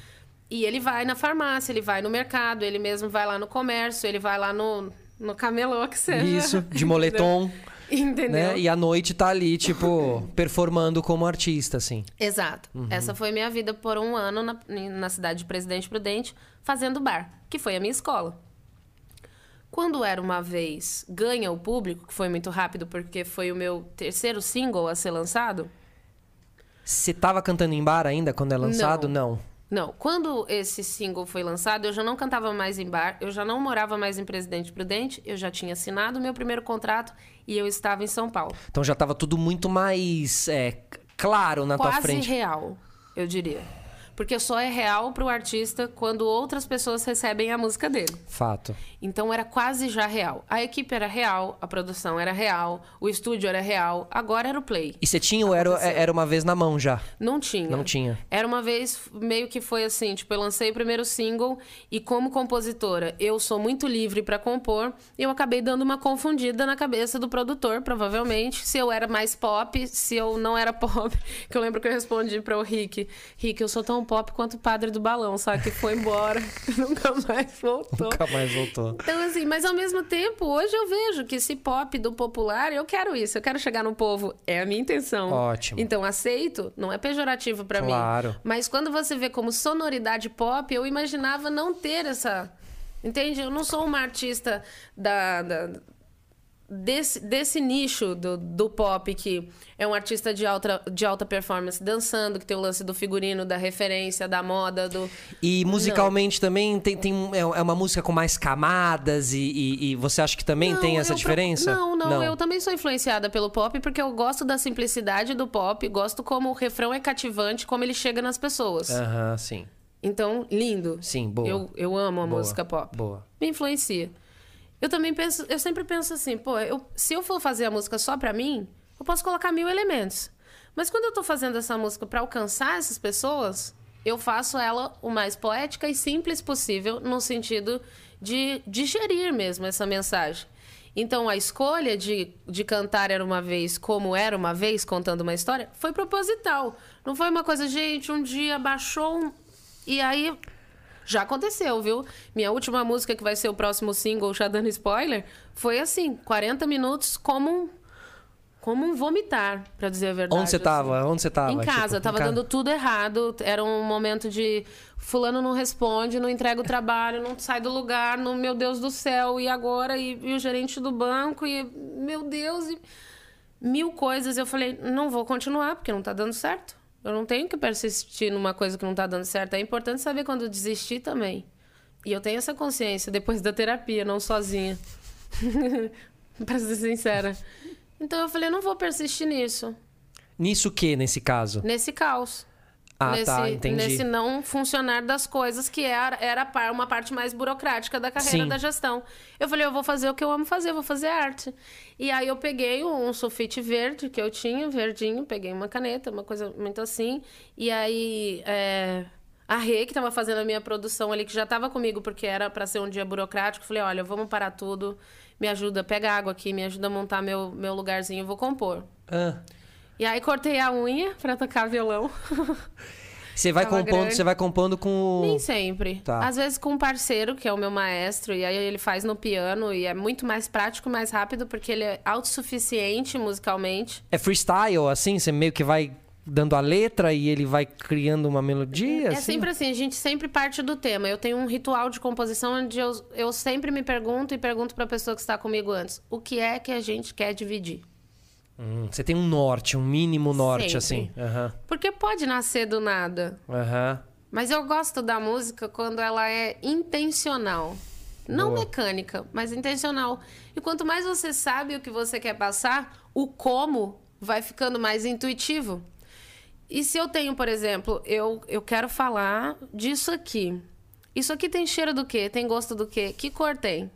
E ele vai na farmácia, ele vai no mercado, ele mesmo vai lá no comércio, ele vai lá no, no camelô que seja. Isso, de moletom. Né? Entendeu? Né? E à noite tá ali, tipo, performando como artista, assim. Exato. Uhum. Essa foi minha vida por um ano na, na cidade de Presidente Prudente, fazendo bar, que foi a minha escola. Quando era uma vez Ganha o Público, que foi muito rápido porque foi o meu terceiro single a ser lançado. Você tava cantando em bar ainda quando é lançado? Não. Não, quando esse single foi lançado, eu já não cantava mais em bar, eu já não morava mais em Presidente Prudente, eu já tinha assinado o meu primeiro contrato e eu estava em São Paulo. Então já tava tudo muito mais é, claro na tua Quase frente. real, eu diria. Porque só é real pro artista quando outras pessoas recebem a música dele. Fato. Então era quase já real. A equipe era real, a produção era real, o estúdio era real, agora era o play. E você tinha o era, era uma vez na mão já? Não tinha. Não tinha. Era uma vez, meio que foi assim, tipo, eu lancei o primeiro single e como compositora, eu sou muito livre pra compor, eu acabei dando uma confundida na cabeça do produtor, provavelmente, se eu era mais pop, se eu não era pop. Que eu lembro que eu respondi para o Rick, Rick, eu sou tão pop quanto o padre do balão, sabe? Que foi embora, nunca mais voltou. Nunca mais voltou. Então, assim, mas ao mesmo tempo, hoje eu vejo que esse pop do popular, eu quero isso, eu quero chegar no povo. É a minha intenção. Ótimo. Então, aceito, não é pejorativo pra Claro. mim. Mas quando você vê como sonoridade pop, eu imaginava não ter essa. Entende? Eu não sou uma artista da. da- Desse, desse nicho do, do pop que é um artista de alta, de alta performance dançando, que tem o lance do figurino, da referência, da moda, do. E musicalmente também tem, tem é é uma música com mais camadas e, e- e você acha que também Não, tem essa eu pro- diferença? Não, não, eu também sou influenciada pelo pop porque eu gosto da simplicidade do pop, gosto como o refrão é cativante, como ele chega nas pessoas. Aham, sim. Então, lindo. Sim, boa. Eu, eu amo a Boa, música pop. boa. Me influencia. Eu também penso, eu sempre penso assim, pô, eu- se eu for fazer a música só pra mim, eu posso colocar mil elementos. Mas quando eu tô fazendo essa música pra alcançar essas pessoas, eu faço ela o mais poética e simples possível, no sentido de digerir mesmo essa mensagem. Então, a escolha de, de cantar Era Uma Vez como Era Uma Vez, contando uma história, foi proposital. Não foi uma coisa, gente, um dia baixou um... E aí, já aconteceu, viu? Minha última música, que vai ser o próximo single, já dando spoiler, foi assim, 40 minutos como um, como um vomitar, pra dizer a verdade. Onde você assim. tava? Onde você tava? Em casa, Tipo, tava casa? dando tudo errado. Era um momento de fulano não responde, não entrega o trabalho, não sai do lugar, no meu Deus do céu, e agora? E, e o gerente do banco, e meu Deus, e mil coisas. Eu falei, não vou continuar, porque não tá dando certo. Eu não tenho que persistir numa coisa que não tá dando certo. É importante saber quando desistir também. E eu tenho essa consciência depois da terapia, não sozinha. pra ser sincera. Então eu falei, não vou persistir nisso. Nisso o que, nesse caso? Nesse caos. Ah, nesse, tá, entendi. Nesse não funcionar das coisas, que era, era uma parte mais burocrática da carreira Sim. da gestão. Eu falei, eu vou fazer o que eu amo fazer, eu vou fazer arte. E aí eu peguei um sulfite verde que eu tinha, verdinho, peguei uma caneta, uma coisa muito assim. E aí é, a Rê, que estava fazendo a minha produção ali, que já estava comigo, porque era para ser um dia burocrático, falei, olha, vamos parar tudo, me ajuda, pega água aqui, me ajuda a montar meu, meu lugarzinho, eu vou compor. Ah, E aí cortei a unha pra tocar violão. você vai Tava compondo, grande. você vai compondo com Nem sempre. Tá. Às vezes com um parceiro, que é o meu maestro, e aí ele faz no piano, e é muito mais prático, mais rápido, porque ele é autossuficiente musicalmente. É freestyle, assim? Você meio que vai dando a letra e ele vai criando uma melodia? É assim? sempre assim, a gente sempre parte do tema. Eu tenho um ritual de composição onde eu, eu sempre me pergunto e pergunto para a pessoa que está comigo antes: o que é que a gente quer dividir? Hum, você tem um norte, um mínimo norte, Sempre. assim. Aham. Porque pode nascer do nada. Aham. Mas eu gosto da música quando ela é intencional. Não Boa. mecânica, mas intencional. E quanto mais você sabe o que você quer passar, o como vai ficando mais intuitivo. E se eu tenho, por exemplo, eu, eu quero falar disso aqui. Isso aqui tem cheiro do quê? Tem gosto do quê? Que cor tem?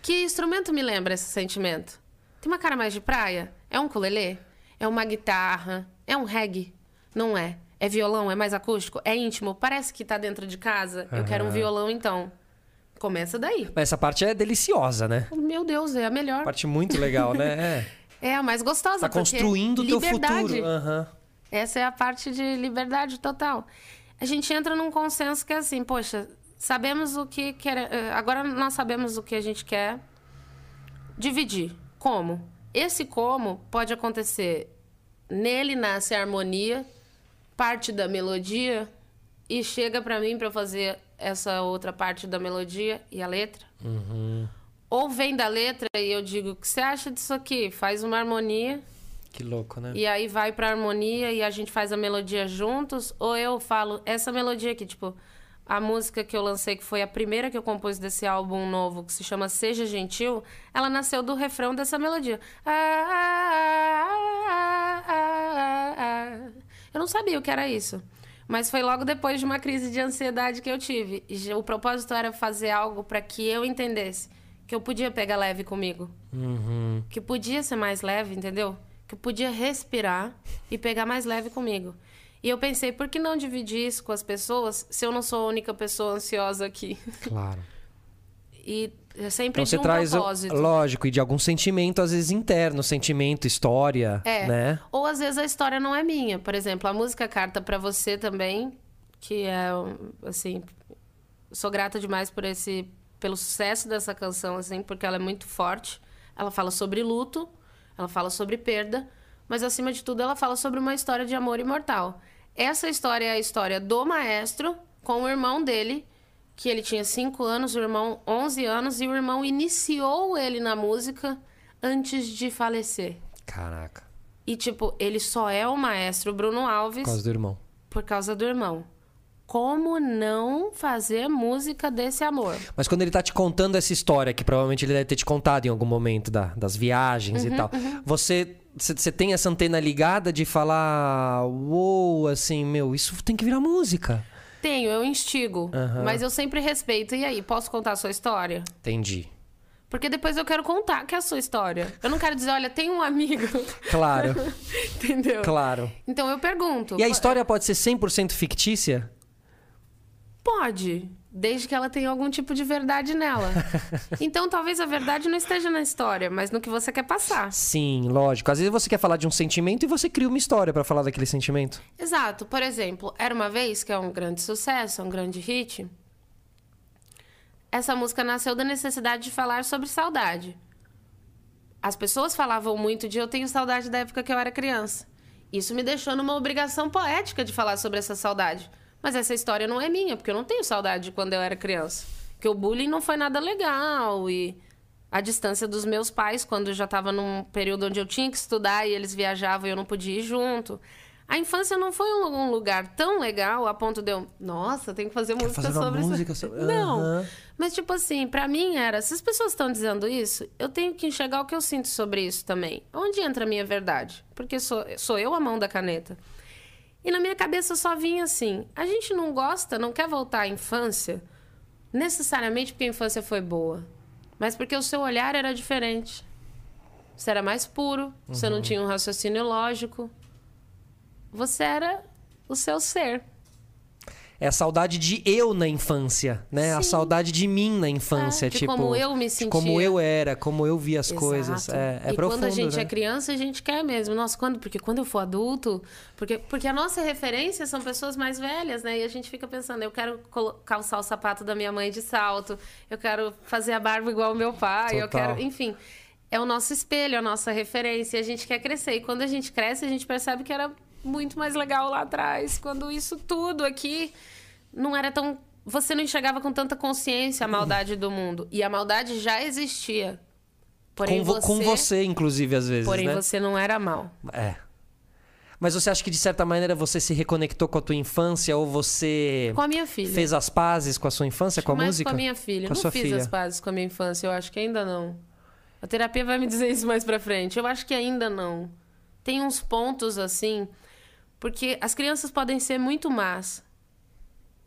Que instrumento me lembra esse sentimento? Tem uma cara mais de praia? É um ukulele? É uma guitarra? É um reggae? Não é. É violão? É mais acústico? É íntimo? Parece que tá dentro de casa? Eu quero um violão, então. Começa daí. Mas essa parte é deliciosa, né? Meu Deus, é a melhor. Parte muito legal, né? É. É a mais gostosa. Tá construindo o teu futuro. Aham. Essa é a parte de liberdade total. A gente entra num consenso que é assim, poxa, sabemos o que quer. eh, Agora nós sabemos o que a gente quer dividir. Como? Esse como pode acontecer. Nele nasce a harmonia, parte da melodia, e chega pra mim pra eu fazer essa outra parte da melodia e a letra. Ou vem da letra e eu digo, o que você acha disso aqui? Faz uma harmonia. Que louco, né? E aí vai pra harmonia e a gente faz a melodia juntos, ou eu falo essa melodia aqui, tipo, a música que eu lancei, que foi a primeira que eu compus desse álbum novo, que se chama Seja Gentil, ela nasceu do refrão dessa melodia. Ah, ah, ah. Eu não sabia o que era isso. Mas foi logo depois de uma crise de ansiedade que eu tive. E o propósito era fazer algo para que eu entendesse que eu podia pegar leve comigo Uhum. que podia ser mais leve, entendeu? Que eu podia respirar e pegar mais leve comigo. E eu pensei, por que não dividir isso com as pessoas se eu não sou a única pessoa ansiosa aqui? Claro. E é sempre Então de você um traz, o- propósito. lógico, e de algum sentimento, às vezes interno, sentimento, história, É. né? Ou às vezes a história não é minha. Por exemplo, a música Carta pra Você também, que é, assim, sou grata demais por esse pelo sucesso dessa canção, assim, porque ela é muito forte. Ela fala sobre luto, ela fala sobre perda, mas acima de tudo ela fala sobre uma história de amor imortal. Essa história é a história do maestro com o irmão dele, que ele tinha 5 anos, o irmão 11 anos, e o irmão iniciou ele na música antes de falecer. Caraca. E, tipo, ele só é o maestro Bruno Alves Por causa do irmão. por causa do irmão. Como não fazer música desse amor? Mas quando ele tá te contando essa história, que provavelmente ele deve ter te contado em algum momento da- das viagens Uhum, e tal, você, você você tem essa antena ligada de falar, uou, assim, meu, isso tem que virar música. Tenho, eu instigo. Mas eu sempre respeito. E aí, posso contar a sua história? Entendi. Porque depois eu quero contar que é a sua história. Eu não quero dizer, olha, tem um amigo. Claro, Entendeu? claro. Então eu pergunto. E a história pode ser 100% fictícia? Pode, desde que ela tenha algum tipo de verdade nela. então talvez a verdade não esteja na história, mas no que você quer passar. Sim, lógico. Às vezes você quer falar de um sentimento e você cria uma história pra falar daquele sentimento. Exato. Por exemplo, Era Uma Vez, que é um grande sucesso, é um grande hit. Essa música nasceu da necessidade de falar sobre saudade. As pessoas falavam muito de eu tenho saudade da época que eu era criança. Isso me deixou numa obrigação poética de falar sobre essa saudade. Mas essa história não é minha, porque eu não tenho saudade de quando eu era criança. Porque o bullying não foi nada legal e a distância dos meus pais, quando eu já estava num período onde eu tinha que estudar e eles viajavam e eu não podia ir junto. A infância não foi um, lugar tão legal a ponto de eu, nossa, tenho que fazer música fazer sobre música isso. sobre- Não. Aham. Mas, tipo assim, pra mim era, se as pessoas estão dizendo isso, eu tenho que enxergar o que eu sinto sobre isso também. Onde entra a minha verdade? Porque sou, sou eu a mão da caneta. E na minha cabeça só vinha assim: a gente não gosta, não quer voltar à infância, necessariamente porque a infância foi boa, mas porque o seu olhar era diferente. Você era mais puro, você não tinha um raciocínio lógico. Você era o seu ser. É a saudade de eu na infância, né? A Sim. saudade de mim na infância, É, de tipo. como eu me de Como sentia. eu era, como eu via as Exato. coisas. É, é e profundo, quando a gente né? é criança, a gente quer mesmo. Nossa, quando? Porque quando eu for adulto. Porque, porque a nossa referência são pessoas mais velhas, né? E a gente fica pensando, eu quero calçar o sapato da minha mãe de salto, eu quero fazer a barba igual o meu pai, eu Total. quero. Enfim. É o nosso espelho, a nossa referência. E a gente quer crescer. E quando a gente cresce, a gente percebe que era muito mais legal lá atrás, quando isso tudo aqui não era tão. Você não enxergava com tanta consciência a maldade do mundo. E a maldade já existia. Porém, com, vo- você, com você, inclusive, às vezes, porém né? você não era mal. É. Mas você acha que, de certa maneira, você se reconectou com a tua infância ou você Com a minha filha. fez as pazes com a sua infância, com a Mais música? com a minha filha. Com a não sua fiz filha. as pazes com a minha infância, eu acho que ainda não. A terapia vai me dizer isso mais pra frente. Eu acho que ainda não. Tem uns pontos assim, porque as crianças podem ser muito más.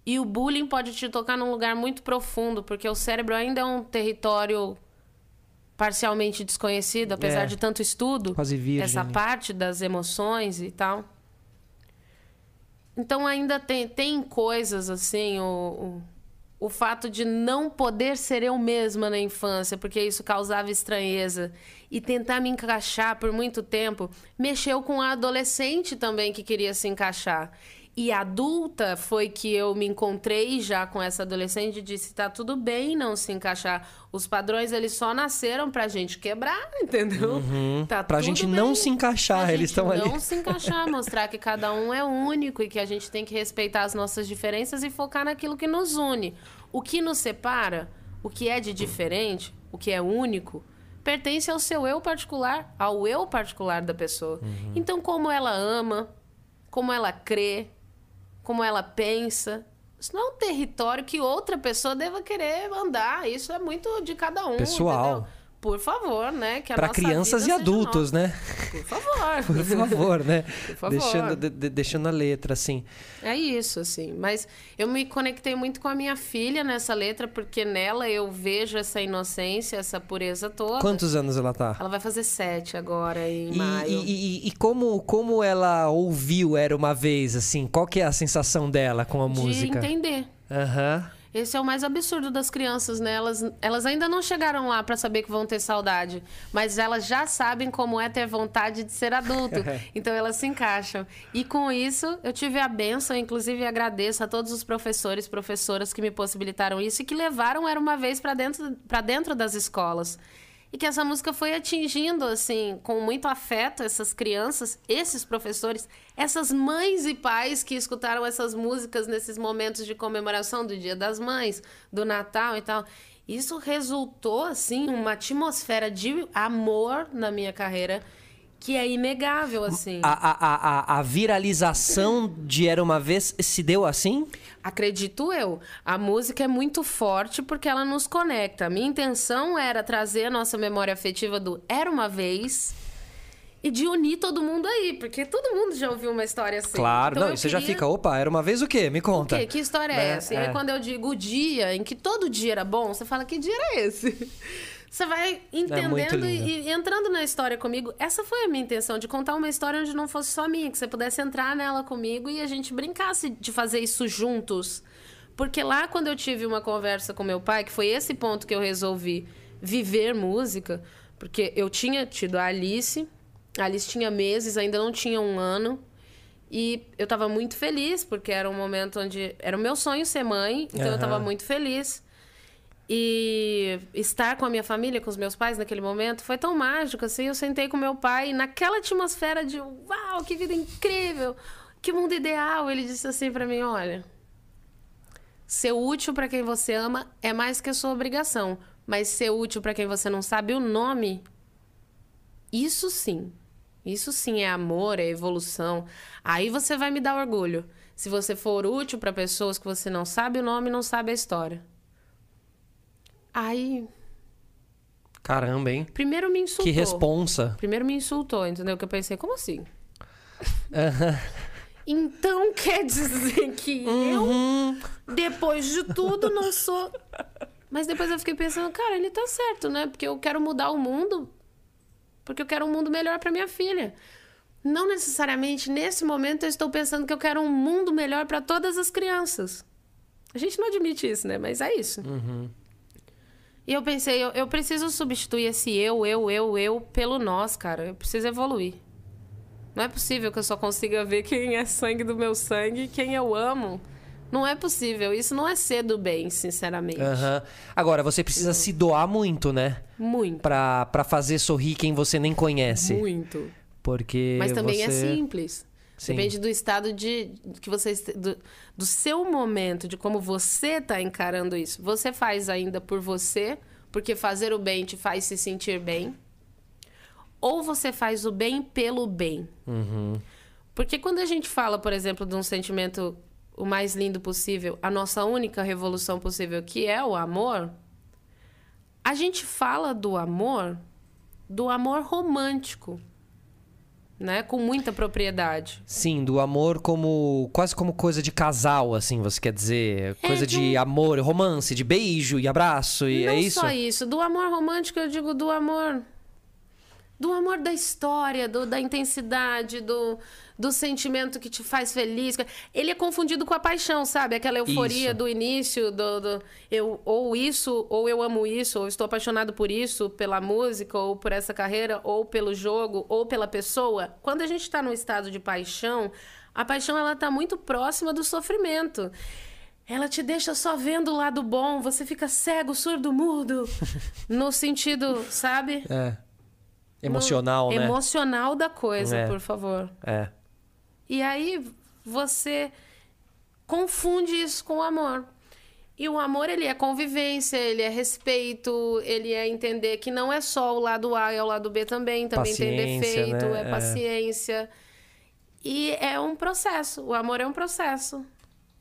E o bullying pode te tocar num lugar muito profundo, porque o cérebro ainda é um território parcialmente desconhecido, apesar É. de tanto estudo. Quase virgem. Essa né? parte das emoções e tal. Então ainda tem, tem coisas assim, o, o, o fato de não poder ser eu mesma na infância, porque isso causava estranheza, e tentar me encaixar por muito tempo, mexeu com a adolescente também que queria se encaixar. E adulta foi que eu me encontrei já com essa adolescente e disse: tá tudo bem não se encaixar. Os padrões, eles só nasceram pra gente quebrar, entendeu? Tá Uhum. Pra tudo gente não bem. se encaixar, Pra eles estão ali. Não se encaixar, mostrar que cada um é único e que a gente tem que respeitar as nossas diferenças e focar naquilo que nos une. O que nos separa, o que é de diferente, o que é único, pertence ao seu eu particular, ao eu particular da pessoa. Uhum. Então, como ela ama, como ela crê, como ela pensa. Isso não é um território que outra pessoa deva querer andar. Isso é muito de cada um. Pessoal. entendeu? Por favor, né? Que a Pra nossa crianças e adultos, né? Por favor. Por favor, né? Por favor. Deixando, de- de- deixando a letra, assim. É isso, assim. Mas eu me conectei muito com a minha filha nessa letra, porque nela eu vejo essa inocência, essa pureza toda. Quantos anos ela tá? Ela vai fazer sete agora, em E, maio. e- e- e como, como ela ouviu Era Uma Vez, assim? Qual que é a sensação dela com a de música? entender. Aham. Esse é o mais absurdo das crianças, né? Elas, elas ainda não chegaram lá pra saber que vão ter saudade, mas elas já sabem como é ter vontade de ser adulto. então elas se encaixam. E com isso, eu tive a benção, inclusive agradeço a todos os professores, professoras que me possibilitaram isso e que levaram Era uma vez pra dentro, pra dentro das escolas. E que essa música foi atingindo, assim, com muito afeto essas crianças, esses professores, essas mães e pais que escutaram essas músicas nesses momentos de comemoração do Dia das Mães, do Natal e tal. Isso resultou, assim, uma atmosfera de amor na minha carreira que é inegável, assim. A, a, a, a- viralização de Era Uma Vez se deu assim? Acredito eu. A música é muito forte porque ela nos conecta. A minha intenção era trazer a nossa memória afetiva do Era uma vez e de unir todo mundo aí, porque todo mundo já ouviu uma história assim. Claro, Então não, e você já queria- fica, opa, Era Uma Vez o quê? Me O conta. quê? Que história é Né? essa? E É. aí quando eu digo o dia em que todo dia era bom, você fala que dia era esse? Você vai entendendo lindo. e, entrando na história comigo. Essa foi a minha intenção, de contar uma história onde não fosse só minha, que você pudesse entrar nela comigo e a gente brincasse de fazer isso juntos. Porque lá, quando eu tive uma conversa com meu pai, que foi esse ponto que eu resolvi viver música, porque eu tinha tido a Alice, a Alice tinha meses, ainda não tinha um ano. E eu tava muito feliz, porque era um momento onde. Era o meu sonho ser mãe, então eu tava Aham. muito feliz. E estar com a minha família, com os meus pais naquele momento, foi tão mágico, assim. Eu sentei com meu pai naquela atmosfera de uau, que vida incrível, que mundo ideal. Ele disse assim pra mim: olha, ser útil pra quem você ama é mais que a sua obrigação, mas ser útil pra quem você não sabe o nome, isso sim. Isso sim é amor, é evolução. Aí você vai me dar orgulho. Se você for útil pra pessoas que você não sabe o nome, não sabe a história. Aí, Caramba, hein? primeiro me insultou. Que responsa. Primeiro me insultou, entendeu? Que eu pensei, como assim? Então quer dizer que Uhum. eu, depois de tudo, não sou. Mas depois eu fiquei pensando, cara, ele tá certo, né? Porque eu quero mudar o mundo, porque eu quero um mundo melhor pra minha filha. Não necessariamente nesse momento eu estou pensando que eu quero um mundo melhor pra todas as crianças. A gente não admite isso, né? Mas é isso. E eu pensei, eu, eu preciso substituir esse eu, eu, eu, eu pelo nós, cara. Eu preciso evoluir. Não é possível que eu só consiga ver quem é sangue do meu sangue, quem eu amo. Não é possível. Isso não é ser do bem, sinceramente. Aham. Agora, você precisa se doar muito, né? Muito. Pra, pra fazer sorrir quem você nem conhece. Muito. Porque Mas também é você... simples. Sim. Depende do estado de que você do, do seu momento, de como você está encarando isso. Você faz ainda por você, porque fazer o bem te faz se sentir bem, ou você faz o bem pelo bem. Porque quando a gente fala, por exemplo, de um sentimento o mais lindo possível, a nossa única revolução possível, que é o amor, a gente fala do amor, do amor romântico, né? Com muita propriedade. Sim, do amor como. quase como coisa de casal, assim, você quer dizer? Coisa de de amor, romance, de beijo e abraço, e Não é isso? só isso, do amor romântico eu digo do amor do amor da história, do, da intensidade, do, do sentimento que te faz feliz. Ele é confundido com a paixão, sabe? Aquela euforia Isso. do início, do, do- eu ou isso, ou eu amo isso, ou estou apaixonado por isso, pela música, ou por essa carreira, ou pelo jogo, ou pela pessoa. Quando a gente está num estado de paixão, a paixão ela está muito próxima do sofrimento. Ela te deixa só vendo o lado bom, você fica cego, surdo, mudo. no sentido, sabe? É. Emocional, No- né? Emocional da coisa, É. por favor. É. E aí você confunde isso com o amor. E o amor, ele é convivência, ele é respeito, ele é entender que não é só o lado A, é o lado B também, também tem Paciência, defeito, né? é É. paciência. E é um processo, o amor é um processo.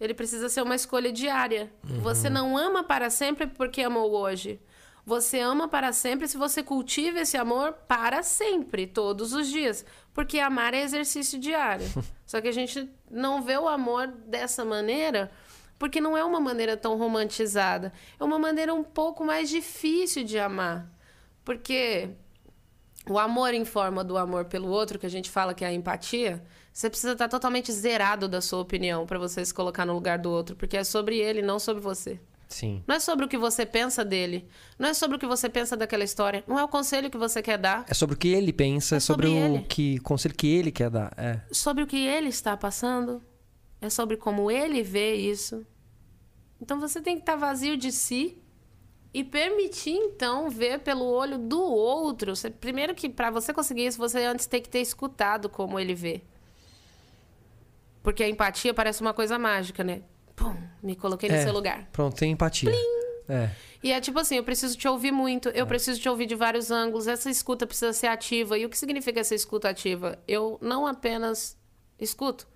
Ele precisa ser uma escolha diária. Você não ama para sempre porque amou hoje. Você ama para sempre se você cultiva esse amor para sempre, todos os dias. Porque amar é exercício diário. Só que a gente não vê o amor dessa maneira porque não é uma maneira tão romantizada. É uma maneira um pouco mais difícil de amar. Porque o amor em forma do amor pelo outro, que a gente fala que é a empatia, você precisa estar totalmente zerado da sua opinião para você se colocar no lugar do outro, porque é sobre ele, não sobre você. Sim. Não é sobre o que você pensa dele, não é sobre o que você pensa daquela história, não é o conselho que você quer dar, É sobre o que ele pensa, é, É sobre, sobre o ele. que conselho que ele quer dar. É. sobre o que ele está passando, é sobre como ele vê isso. Então você tem que estar vazio de si e permitir então ver pelo olho do outro. Você- primeiro que para você conseguir isso, você antes tem que ter escutado como ele vê. Porque a empatia parece uma coisa mágica, né? Pum, me coloquei no É. seu lugar. Pronto, tem empatia. É. E é tipo assim, eu preciso te ouvir muito, eu preciso te ouvir de vários ângulos, essa escuta precisa ser ativa. E o que significa essa escuta ativa? Eu não apenas escuto,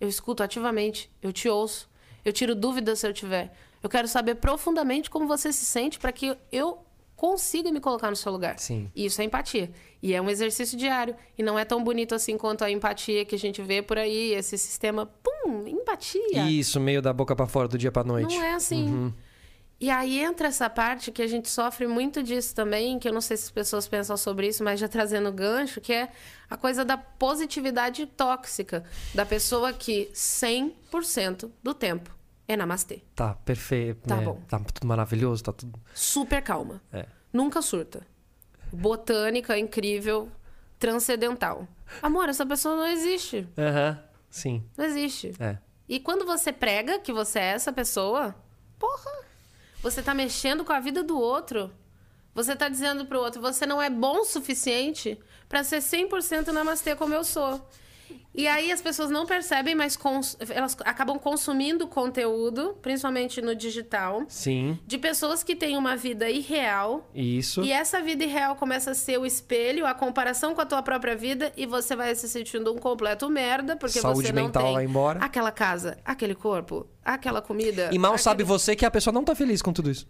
eu escuto ativamente, eu te ouço, eu tiro dúvidas se eu tiver. Eu quero saber profundamente como você se sente para que eu consiga me colocar no seu lugar. Sim. Isso é empatia. E é um exercício diário. E não é tão bonito assim quanto a empatia que a gente vê por aí, esse sistema, pum, empatia. Isso, meio da boca pra fora, do dia pra noite. Não é assim. Uhum. E aí entra essa parte que a gente sofre muito disso também, que eu não sei se as pessoas pensam sobre isso, mas já trazendo gancho, que é a coisa da positividade tóxica, da pessoa que 100% do tempo é namastê. Tá, perfeito. Tá né? bom. Tá tudo maravilhoso, tá tudo. Super calma. É. Nunca surta. Botânica incrível, transcendental. Amor, essa pessoa não existe. Aham. Sim. Não existe. É. E quando você prega que você é essa pessoa, porra, você tá mexendo com a vida do outro. Você tá dizendo pro outro, você não é bom o suficiente pra ser 100% namastê como eu sou. E aí as pessoas não percebem, mas cons- elas acabam consumindo conteúdo, principalmente no digital, Sim. de pessoas que têm uma vida irreal. Isso. E essa vida irreal começa a ser o espelho, a comparação com a tua própria vida, e você vai se sentindo um completo merda, porque Saúde você não mental tem vai embora. aquela casa, aquele corpo, aquela comida. E mal aquele- sabe você que a pessoa não tá feliz com tudo isso.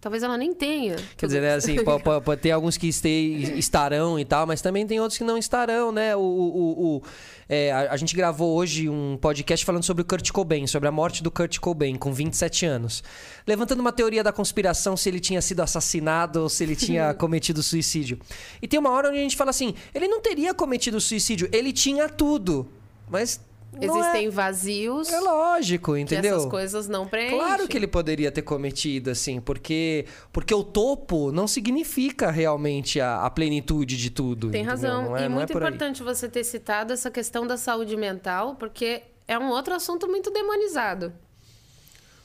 Talvez ela nem tenha. Quer dizer, né, assim, pode, ter alguns que este- estarão e tal, mas também tem outros que não estarão, né? O, o- o- é, a, a gente gravou hoje um podcast falando sobre o Kurt Cobain, sobre a morte do Kurt Cobain, com 27 anos. Levantando uma teoria da conspiração se ele tinha sido assassinado ou se ele tinha cometido suicídio. E tem uma hora onde a gente fala assim: ele não teria cometido suicídio, ele tinha tudo. Mas. Existem é, vazios é lógico, que entendeu? essas coisas não preenchem. Claro que ele poderia ter cometido, assim, porque, porque o topo não significa realmente a, a plenitude de tudo. Tem razão. É, e é muito aí. importante você ter citado essa questão da saúde mental, porque é um outro assunto muito demonizado.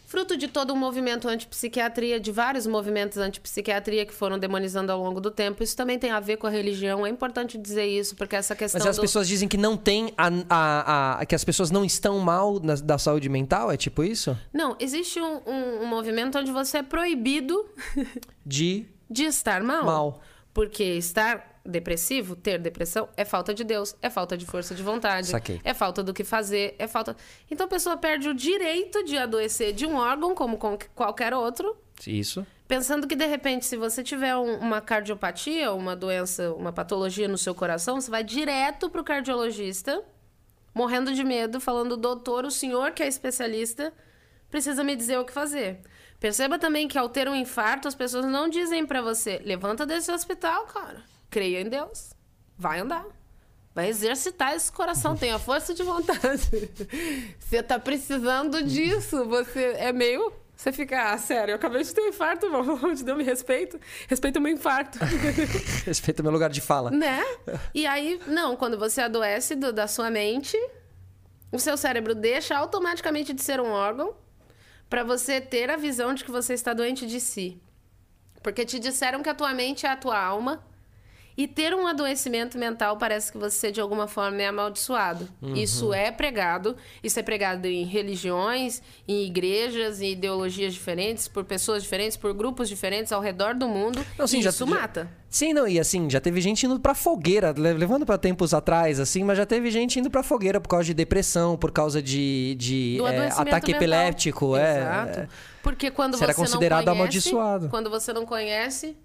Fruto de todo um movimento antipsiquiatria, de vários movimentos antipsiquiatria que foram demonizando ao longo do tempo. Isso também tem a ver com a religião. É importante dizer isso, porque essa questão. Mas as do... pessoas dizem que não tem. A, a, a, que as pessoas não estão mal na, da saúde mental? É tipo isso? Não, existe um, um, um movimento onde você é proibido De de estar mal. mal. Porque estar depressivo, ter depressão, é falta de Deus, é falta de força de vontade, Saquei. é falta do que fazer, é falta. Então a pessoa perde o direito de adoecer de um órgão, como com qualquer outro, Isso. pensando que de repente, se você tiver um- uma cardiopatia, uma doença, uma patologia no seu coração, você vai direto pro cardiologista, morrendo de medo, falando, doutor, o senhor que é especialista, precisa me dizer o que fazer. Perceba também que ao ter um infarto, as pessoas não dizem pra você, levanta desse hospital, cara. Creia em Deus. Vai andar. Vai exercitar esse coração, tenha força de vontade. Você tá precisando disso. Você é meio. Você fica, ah, sério, eu acabei de ter um infarto, vamos, Deus me respeito. Respeita o meu infarto. Respeita o meu lugar de fala. né? E aí, não, quando você adoece do- da sua mente, o seu cérebro deixa automaticamente de ser um órgão para você ter a visão de que você está doente de si. Porque te disseram que a tua mente é a tua alma. E ter um adoecimento mental parece que você, de alguma forma, é amaldiçoado. Isso é pregado. Isso é pregado em religiões, em igrejas, em ideologias diferentes, por pessoas diferentes, por grupos diferentes ao redor do mundo. Não, sim, já- isso já- mata. Sim, não, e assim, já teve gente indo pra fogueira, le- levando pra tempos atrás, assim, mas já teve gente indo pra fogueira por causa de depressão, por causa de, de é, ataque mental. epiléptico, é. Exato. é. Porque quando você considerado não conhece, amaldiçoado. Quando você não conhece,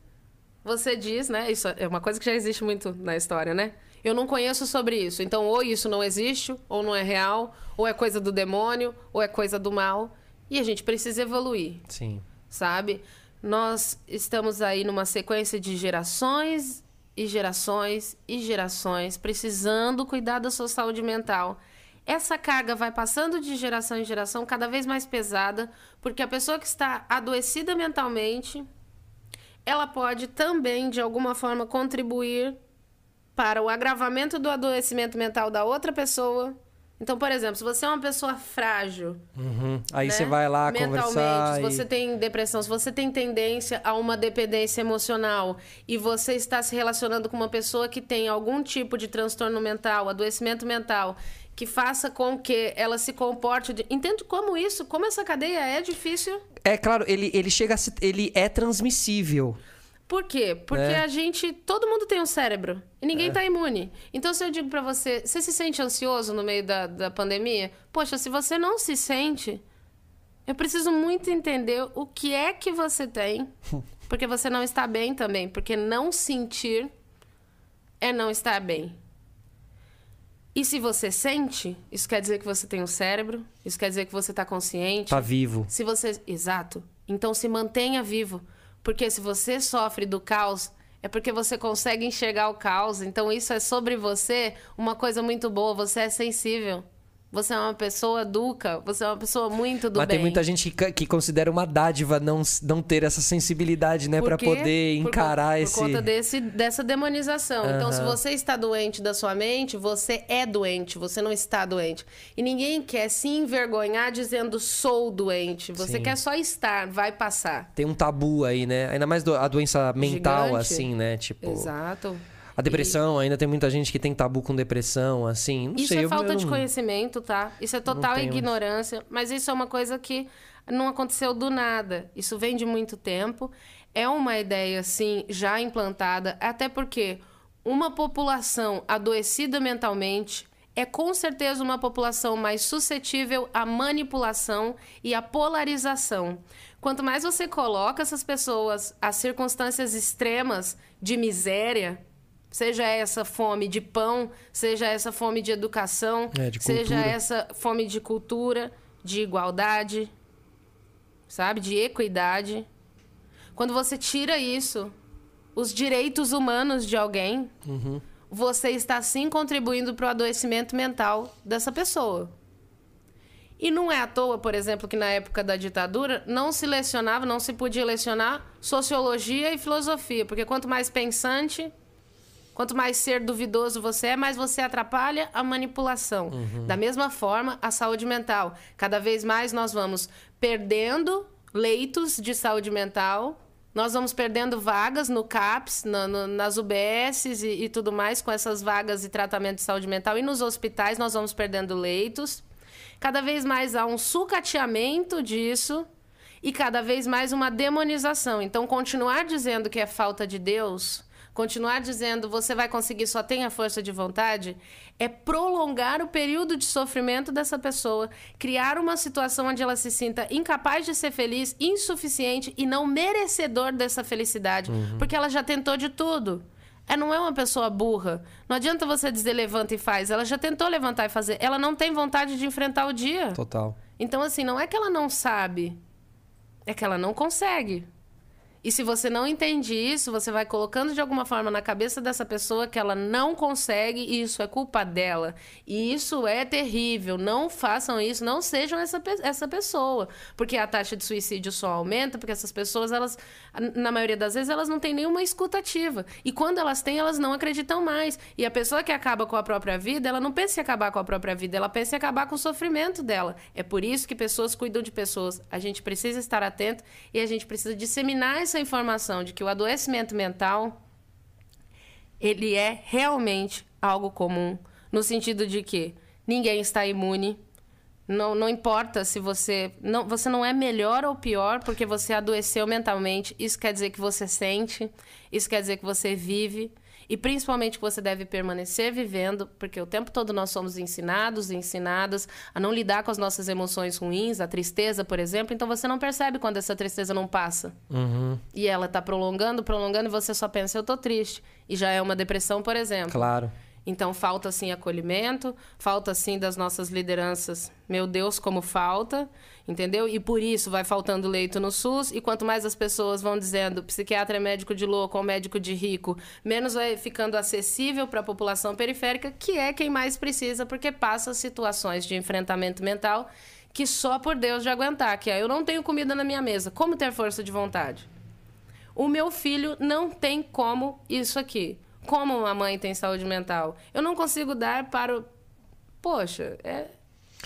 você diz, né? Isso é uma coisa que já existe muito na história, né? Eu não conheço sobre isso. Então, ou isso não existe, ou não é real, ou é coisa do demônio, ou é coisa do mal. E a gente precisa evoluir Sim. sabe? Nós estamos aí numa sequência de gerações e gerações e gerações precisando cuidar da sua saúde mental. Essa carga vai passando de geração em geração cada vez mais pesada, porque a pessoa que está adoecida mentalmente, ela pode também de alguma forma contribuir para o agravamento do adoecimento mental da outra pessoa. Então, por exemplo, se você é uma pessoa frágil, Uhum. Aí né? você vai lá Mentalmente, conversar. se e- você tem depressão, se você tem tendência a uma dependência emocional e você está se relacionando com uma pessoa que tem algum tipo de transtorno mental, adoecimento mental, que faça com que ela se comporte. De... Entende como isso, como essa cadeia é difícil? É claro, ele, ele chega a se- ele é transmissível. Por quê? Porque É. a gente. Todo mundo tem um cérebro. E ninguém tá imune. Então, se eu digo pra você, você se sente ansioso no meio da, da pandemia? Poxa, se você não se sente, eu preciso muito entender o que é que você tem. Porque você não está bem também. Porque não sentir é não estar bem. E se você sente, isso quer dizer que você tem um cérebro, isso quer dizer que você está consciente. Tá vivo. Se você. Exato. Então se mantenha vivo. Porque se você sofre do caos, é porque você consegue enxergar o caos. Então isso é sobre você uma coisa muito boa. Você é sensível. Você é uma pessoa duca. Você é uma pessoa muito do Mas bem. tem muita gente que, que considera uma dádiva não, não ter essa sensibilidade, né? Por quê? poder Por encarar con- esse. Por conta desse, dessa demonização. Então, se você está doente da sua mente, você é doente, você não está doente. E ninguém quer se envergonhar dizendo sou doente. Você Sim. quer só estar, vai passar. Tem um tabu aí, né? Ainda mais a doença mental, Gigante. assim, né? Tipo. Exato. A depressão, ainda tem muita gente que tem tabu com depressão, assim. Não Isso sei, é falta eu de não- conhecimento, tá? Isso é total ignorância, mas isso é uma coisa que não aconteceu do nada. Isso vem de muito tempo. É uma ideia, sim, já implantada, até porque uma população adoecida mentalmente é com certeza uma população mais suscetível à manipulação e à polarização. Quanto mais você coloca essas pessoas a circunstâncias extremas de miséria, seja essa fome de pão, seja essa fome de educação, É, de seja essa fome de cultura, de igualdade, sabe, de equidade. Quando você tira isso, os direitos humanos de alguém, Uhum. você está sim contribuindo para o adoecimento mental dessa pessoa. E não é à toa, por exemplo, que na época da ditadura não se lecionava, não se podia lecionar sociologia e filosofia, porque quanto mais pensante, quanto mais ser duvidoso você é, mais você atrapalha a manipulação. Da mesma forma, a saúde mental. Cada vez mais nós vamos perdendo leitos de saúde mental, nós vamos perdendo vagas no CAPS, no, nas UBSs e, e tudo mais, com essas vagas de tratamento de saúde mental. E nos hospitais nós vamos perdendo leitos. Cada vez mais há um sucateamento disso e cada vez mais uma demonização. Então, continuar dizendo que é falta de Deus continuar dizendo você vai conseguir, só tenha força de vontade, é prolongar o período de sofrimento dessa pessoa, criar uma situação onde ela se sinta incapaz de ser feliz, insuficiente e não merecedor dessa felicidade, uhum. porque ela já tentou de tudo. Ela não é uma pessoa burra. Não adianta você dizer levanta e faz. Ela já tentou levantar e fazer. Ela não tem vontade de enfrentar o dia. Total. Então, assim, não é que ela não sabe. É que ela não consegue. E se você não entende isso, você vai colocando de alguma forma na cabeça dessa pessoa que ela não consegue e isso é culpa dela. E isso é terrível. Não façam isso, não sejam essa, essa pessoa. Porque a taxa de suicídio só aumenta, porque essas pessoas, elas, na maioria das vezes, elas não têm nenhuma escutativa. E quando elas têm, elas não acreditam mais. E a pessoa que acaba com a própria vida, ela não pensa em acabar com a própria vida, ela pensa em acabar com o sofrimento dela. É por isso que pessoas cuidam de pessoas. A gente precisa estar atento e a gente precisa disseminar essa informação de que o adoecimento mental ele é realmente algo comum, no sentido de que ninguém está imune. Não, não importa se você não, você não é melhor ou pior porque você adoeceu mentalmente. Isso quer dizer que você sente, isso quer dizer que você vive. E principalmente que você deve permanecer vivendo, porque o tempo todo nós somos ensinados e ensinadas a não lidar com as nossas emoções ruins, a tristeza, por exemplo. Então você não percebe quando essa tristeza não passa. Uhum. E ela está prolongando, prolongando, e você só pensa, eu tô triste. E já é uma depressão, por exemplo. Claro. Então falta sim acolhimento, falta sim das nossas lideranças. Meu Deus, como falta, entendeu? E por isso vai faltando leito no SUS e quanto mais as pessoas vão dizendo psiquiatra é médico de louco ou médico de rico, menos vai ficando acessível para a população periférica, que é quem mais precisa porque passa situações de enfrentamento mental que só por Deus de aguentar, que é eu não tenho comida na minha mesa, como ter força de vontade? O meu filho não tem como isso aqui como uma mãe tem saúde mental. Eu não consigo dar para o. Poxa, é.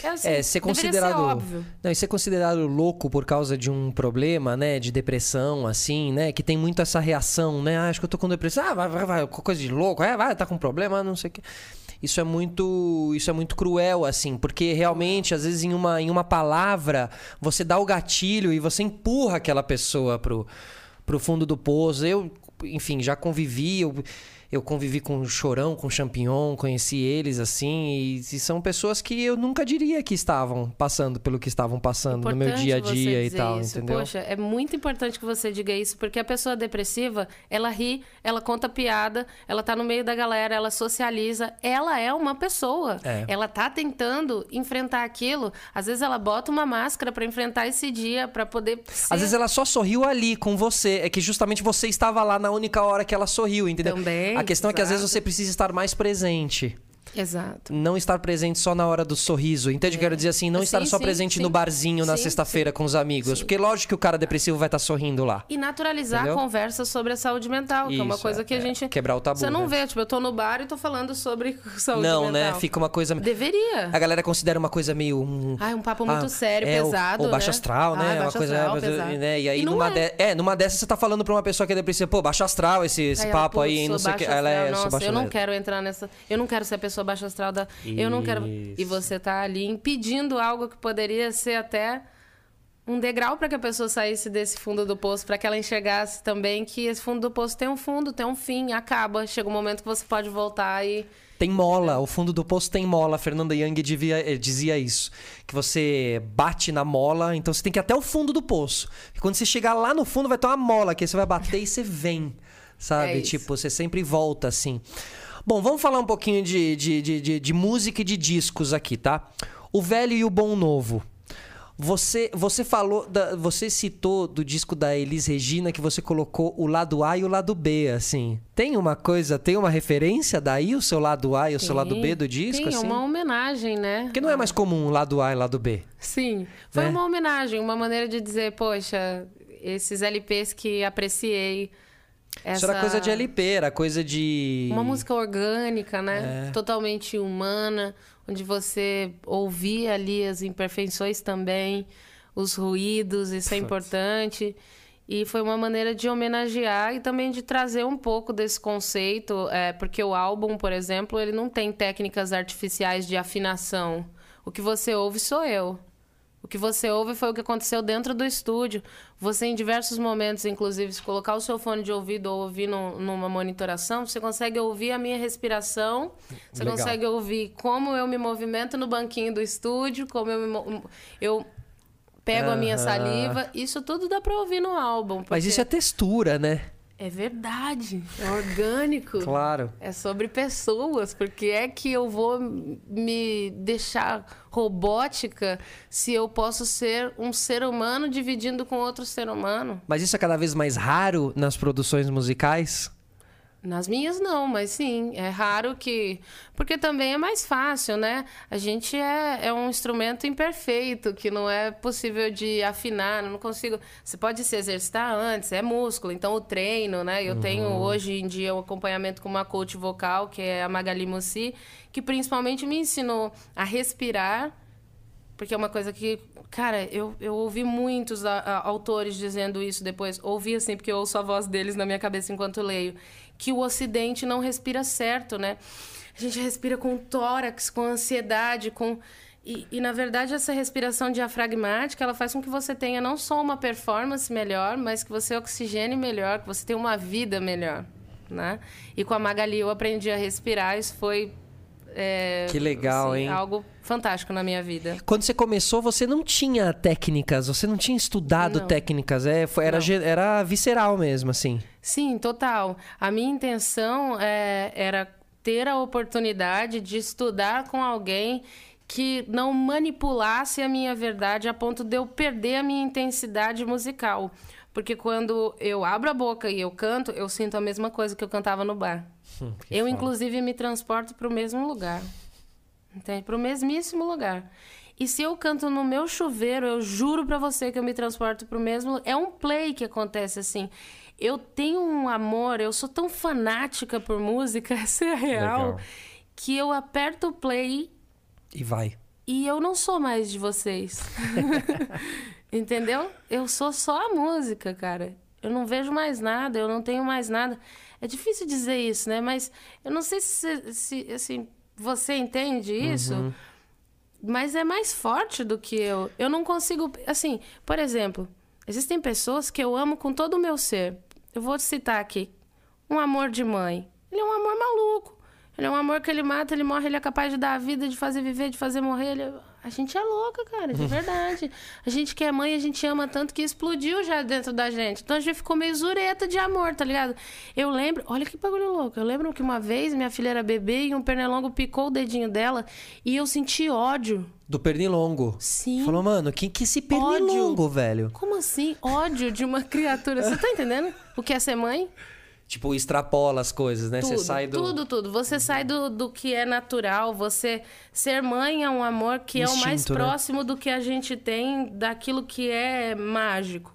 É, assim, é ser considerado. Ser óbvio. Não, e ser considerado louco por causa de um problema, né? De depressão, assim, né? Que tem muito essa reação, né? Ah, acho que eu tô com depressão. Ah, vai, vai, vai, coisa de louco. É, vai, tá com problema, não sei o quê. Isso é muito, isso é muito cruel, assim, porque realmente, às vezes, em uma, em uma palavra, você dá o gatilho e você empurra aquela pessoa pro, pro fundo do poço. Eu, enfim, já convivi. Eu, eu convivi com o Chorão, com o Champignon, conheci eles assim, e, e, são pessoas que eu nunca diria que estavam passando pelo que estavam passando importante no meu dia a dia e tal, isso. entendeu? Poxa, é muito importante que você diga isso, porque a pessoa depressiva, ela ri, ela conta piada, ela tá no meio da galera, ela socializa, ela é uma pessoa. É. Ela tá tentando enfrentar aquilo. Às vezes ela bota uma máscara para enfrentar esse dia, para poder ser... Às vezes ela só sorriu ali com você, é que justamente você estava lá na única hora que ela sorriu, entendeu? Também. A questão é que às vezes você precisa estar mais presente. Exato. Não estar presente só na hora do sorriso. Entende? É. Quero dizer assim, não sim, estar só sim, presente sim. no barzinho na sexta-feira com os amigos. Porque lógico que o cara depressivo vai estar sorrindo lá. E naturalizar Entendeu? a conversa sobre a saúde mental, Isso, que é uma coisa que é, a gente. Quebrar o tabu. Você não né? vê, tipo, eu tô no bar e tô falando sobre saúde não, mental. Não, né? Fica uma coisa. Deveria. A galera considera uma coisa meio. Um... Ah, um papo muito ah, sério, é, pesado. Ou baixo né? astral, né? Ah, uma coisa. Astral. Né? E aí, numa, é. De... é, numa dessas você tá falando pra uma pessoa que é depressiva, pô, baixo astral esse, esse aí papo ela, aí, não sei o que. Ela é. Nossa, eu não quero entrar nessa. Eu não quero ser a pessoa baixo astral da. Eu não quero. E você tá ali impedindo algo que poderia ser até um degrau para que a pessoa saísse desse fundo do poço, para que ela enxergasse também que esse fundo do poço tem um fundo, tem um fim, acaba. Chega um momento que você pode voltar e. Tem mola, o fundo do poço tem mola. A Fernanda Young devia, eh, dizia isso. Que você bate na mola, então você tem que ir até o fundo do poço. E quando você chegar lá no fundo, vai ter uma mola, que aí você vai bater e você vem. Sabe? É tipo, você sempre volta assim. Bom, vamos falar um pouquinho de, de, de, de, de música e de discos aqui, tá? O velho e o bom novo. Você, você falou, da, você citou do disco da Elis Regina que você colocou o lado A e o lado B, assim. Tem uma coisa, tem uma referência daí, o seu lado A e o tem, seu lado B do disco? Tem, assim? uma homenagem, né? Porque não é mais comum lado A e lado B. Sim, foi né? uma homenagem, uma maneira de dizer, poxa, esses LPs que apreciei essa... Isso era coisa de LP, era coisa de. Uma música orgânica, né? É. Totalmente humana, onde você ouvia ali as imperfeições também. os ruídos, isso é importante. E foi uma maneira de homenagear e também de trazer um pouco desse conceito, é, porque o álbum, por exemplo, ele não tem técnicas artificiais de afinação. O que você ouve sou eu. O que você ouve foi o que aconteceu dentro do estúdio. Você, em diversos momentos, inclusive, se colocar o seu fone de ouvido ou ouvir no, numa monitoração, você consegue ouvir a minha respiração, você Legal. consegue ouvir como eu me movimento no banquinho do estúdio, como eu, me eu pego a minha saliva. Isso tudo dá pra ouvir no álbum. Mas porque isso é textura, né? É verdade, é orgânico. Claro. É sobre pessoas, porque é que eu vou me deixar robótica se eu posso ser um ser humano dividindo com outro ser humano? Mas isso é cada vez mais raro nas produções musicais? Nas minhas não, mas sim, é raro que. Porque também é mais fácil, né? A gente é, é um instrumento imperfeito, que não é possível de afinar, não consigo. Você pode se exercitar antes, é músculo, então o treino, né? Eu tenho hoje em dia um acompanhamento com uma coach vocal, que é a Magali Mussi, que principalmente me ensinou a respirar porque é uma coisa que, cara, eu, eu ouvi muitos a- a- autores dizendo isso depois. Ouvi assim, porque eu ouço a voz deles na minha cabeça enquanto leio. Que o Ocidente não respira certo, né? A gente respira com tórax, com ansiedade, com. E, e, na verdade, essa respiração diafragmática, ela faz com que você tenha não só uma performance melhor, mas que você oxigene melhor, que você tenha uma vida melhor, né? E com a Magali eu aprendi a respirar, isso foi... é, Que legal, hein? Algo fantástico na minha vida. Quando você começou, você não tinha técnicas, você não tinha estudado Não. técnicas, é, foi, era, Não. era visceral mesmo, assim. Sim, total. A minha intenção é, era ter a oportunidade de estudar com alguém que não manipulasse a minha verdade a ponto de eu perder a minha intensidade musical. Porque quando eu abro a boca e eu canto, eu sinto a mesma coisa que eu cantava no bar. eu, inclusive, me transporto para o mesmo lugar. Entende? Para o mesmíssimo lugar. E se eu canto no meu chuveiro, eu juro pra você que eu me transporto pro mesmo. É um play que acontece assim. Eu tenho um amor, eu sou tão fanática por música, essa é a real, Legal. que eu aperto o play E vai. e eu não sou mais de vocês. Entendeu? Eu sou só a música, cara. Eu não vejo mais nada, eu não tenho mais nada. É difícil dizer isso, né? Mas eu não sei se, se assim, você entende isso, mas é mais forte do que eu. Eu não consigo. Assim, por exemplo, existem pessoas que eu amo com todo o meu ser. Eu vou citar aqui. Um amor de mãe. Ele é um amor maluco. Ele é um amor que ele mata, ele morre, ele é capaz de dar a vida, de fazer viver, de fazer morrer. Ele... A gente é louca, cara, de verdade. A gente que é mãe, a gente ama tanto que explodiu já dentro da gente. Então a gente ficou meio zureta de amor, tá ligado? Eu lembro, olha que bagulho louco. Eu lembro que uma vez minha filha era bebê e um pernilongo picou o dedinho dela e eu senti ódio. Do pernilongo. Sim. Falou, mano, quem que é esse pernilongo, velho? Como assim? Ódio de uma criatura. Você tá entendendo? O que é ser mãe? Tipo, extrapola as coisas, né? Tudo, você sai do. tudo, tudo. Você sai do, do que é natural. Você ser mãe é um amor que é o mais Instinto, né? próximo do que a gente tem daquilo que é mágico.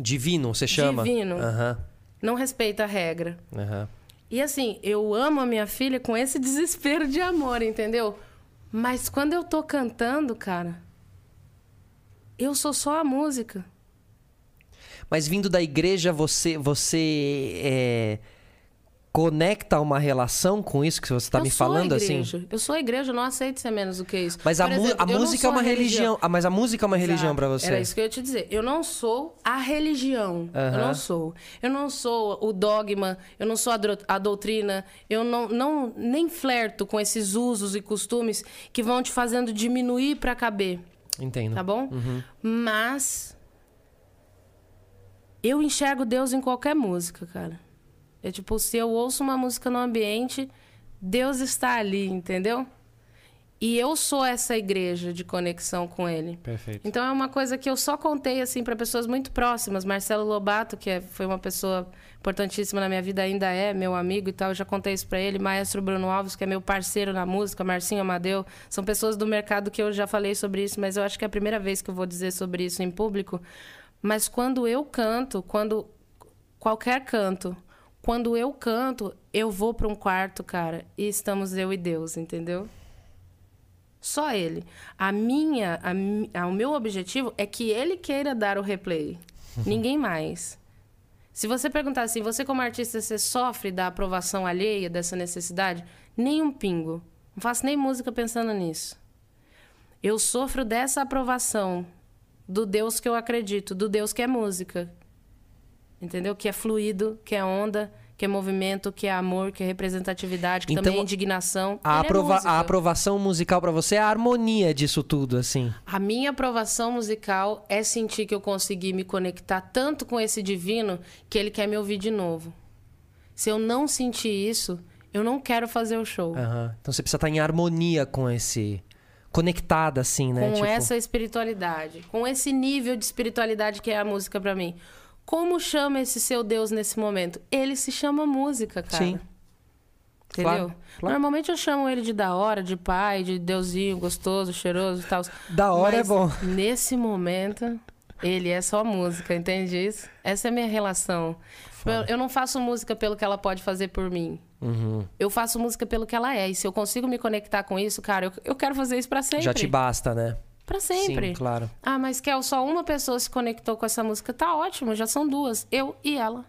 Divino, você chama? Divino. Aham. Não respeita a regra. Aham. E assim, eu amo a minha filha com esse desespero de amor, entendeu? Mas quando eu tô cantando, cara, eu sou só a música. Mas vindo da igreja, você, você é, conecta uma relação com isso que você está eu me falando assim? Eu sou a igreja, eu não aceito ser menos do que isso. Mas a, exemplo, a eu música é uma a religião. Ah, mas a música é uma religião pra você. Era isso que eu ia te dizer. Eu não sou a religião. Eu Aham. não sou. Eu não sou o dogma, eu não sou a, a doutrina, eu não, não nem flerto com esses usos e costumes que vão te fazendo diminuir pra caber, Entendo. tá bom? Uhum. Mas eu enxergo Deus em qualquer música, cara. É tipo, se eu ouço uma música no ambiente, Deus está ali, entendeu? E eu sou essa igreja de conexão com ele. Perfeito. Então é uma coisa que eu só contei assim para pessoas muito próximas. Marcelo Lobato, que é- foi uma pessoa importantíssima na minha vida, ainda é meu amigo e tal. Eu já contei isso para ele. Maestro Bruno Alves, que é meu parceiro na música, Marcinho Amadeu, são pessoas do mercado que eu já falei sobre isso, mas eu acho que é a primeira vez que eu vou dizer sobre isso em público. Mas quando eu canto, quando qualquer canto, quando eu canto, eu vou para um quarto, cara, e estamos eu e Deus, entendeu? Só ele. A minha, a a- o meu objetivo é que ele queira dar o replay. Ninguém mais. Se você perguntar assim, você como artista, você sofre da aprovação alheia, dessa necessidade? Nem um pingo. Não faço nem música pensando nisso. Eu sofro dessa aprovação do Deus que eu acredito, do Deus que é música. Entendeu? Que é fluido, que é onda, que é movimento, que é amor, que é representatividade, que Então, também é indignação. A, é aprova- música. a aprovação musical pra você é a harmonia disso tudo, assim. A minha aprovação musical é sentir que eu consegui me conectar tanto com esse divino que ele quer me ouvir de novo. Se eu não sentir isso, eu não quero fazer o show. Aham. Então você precisa estar em harmonia com esse. Conectada, assim, né? com Tipo, essa espiritualidade, com esse nível de espiritualidade que é a música pra mim. Como chama esse seu Deus nesse momento? Ele se chama música, cara. Sim. Entendeu? Claro, claro. Normalmente eu chamo ele de da hora, de pai, de deusinho gostoso, cheiroso e tal. Da hora é bom. Nesse momento, ele é só música, entende isso? Essa é a minha relação. Eu, eu não faço música pelo que ela pode fazer por mim. Uhum. Eu faço música pelo que ela é. E se eu consigo me conectar com isso, cara, eu, eu quero fazer isso pra sempre. Já te basta, né? Pra sempre. Sim, claro. Ah, mas Kel, só uma pessoa se conectou com essa música. Tá ótimo, já são duas. Eu e ela.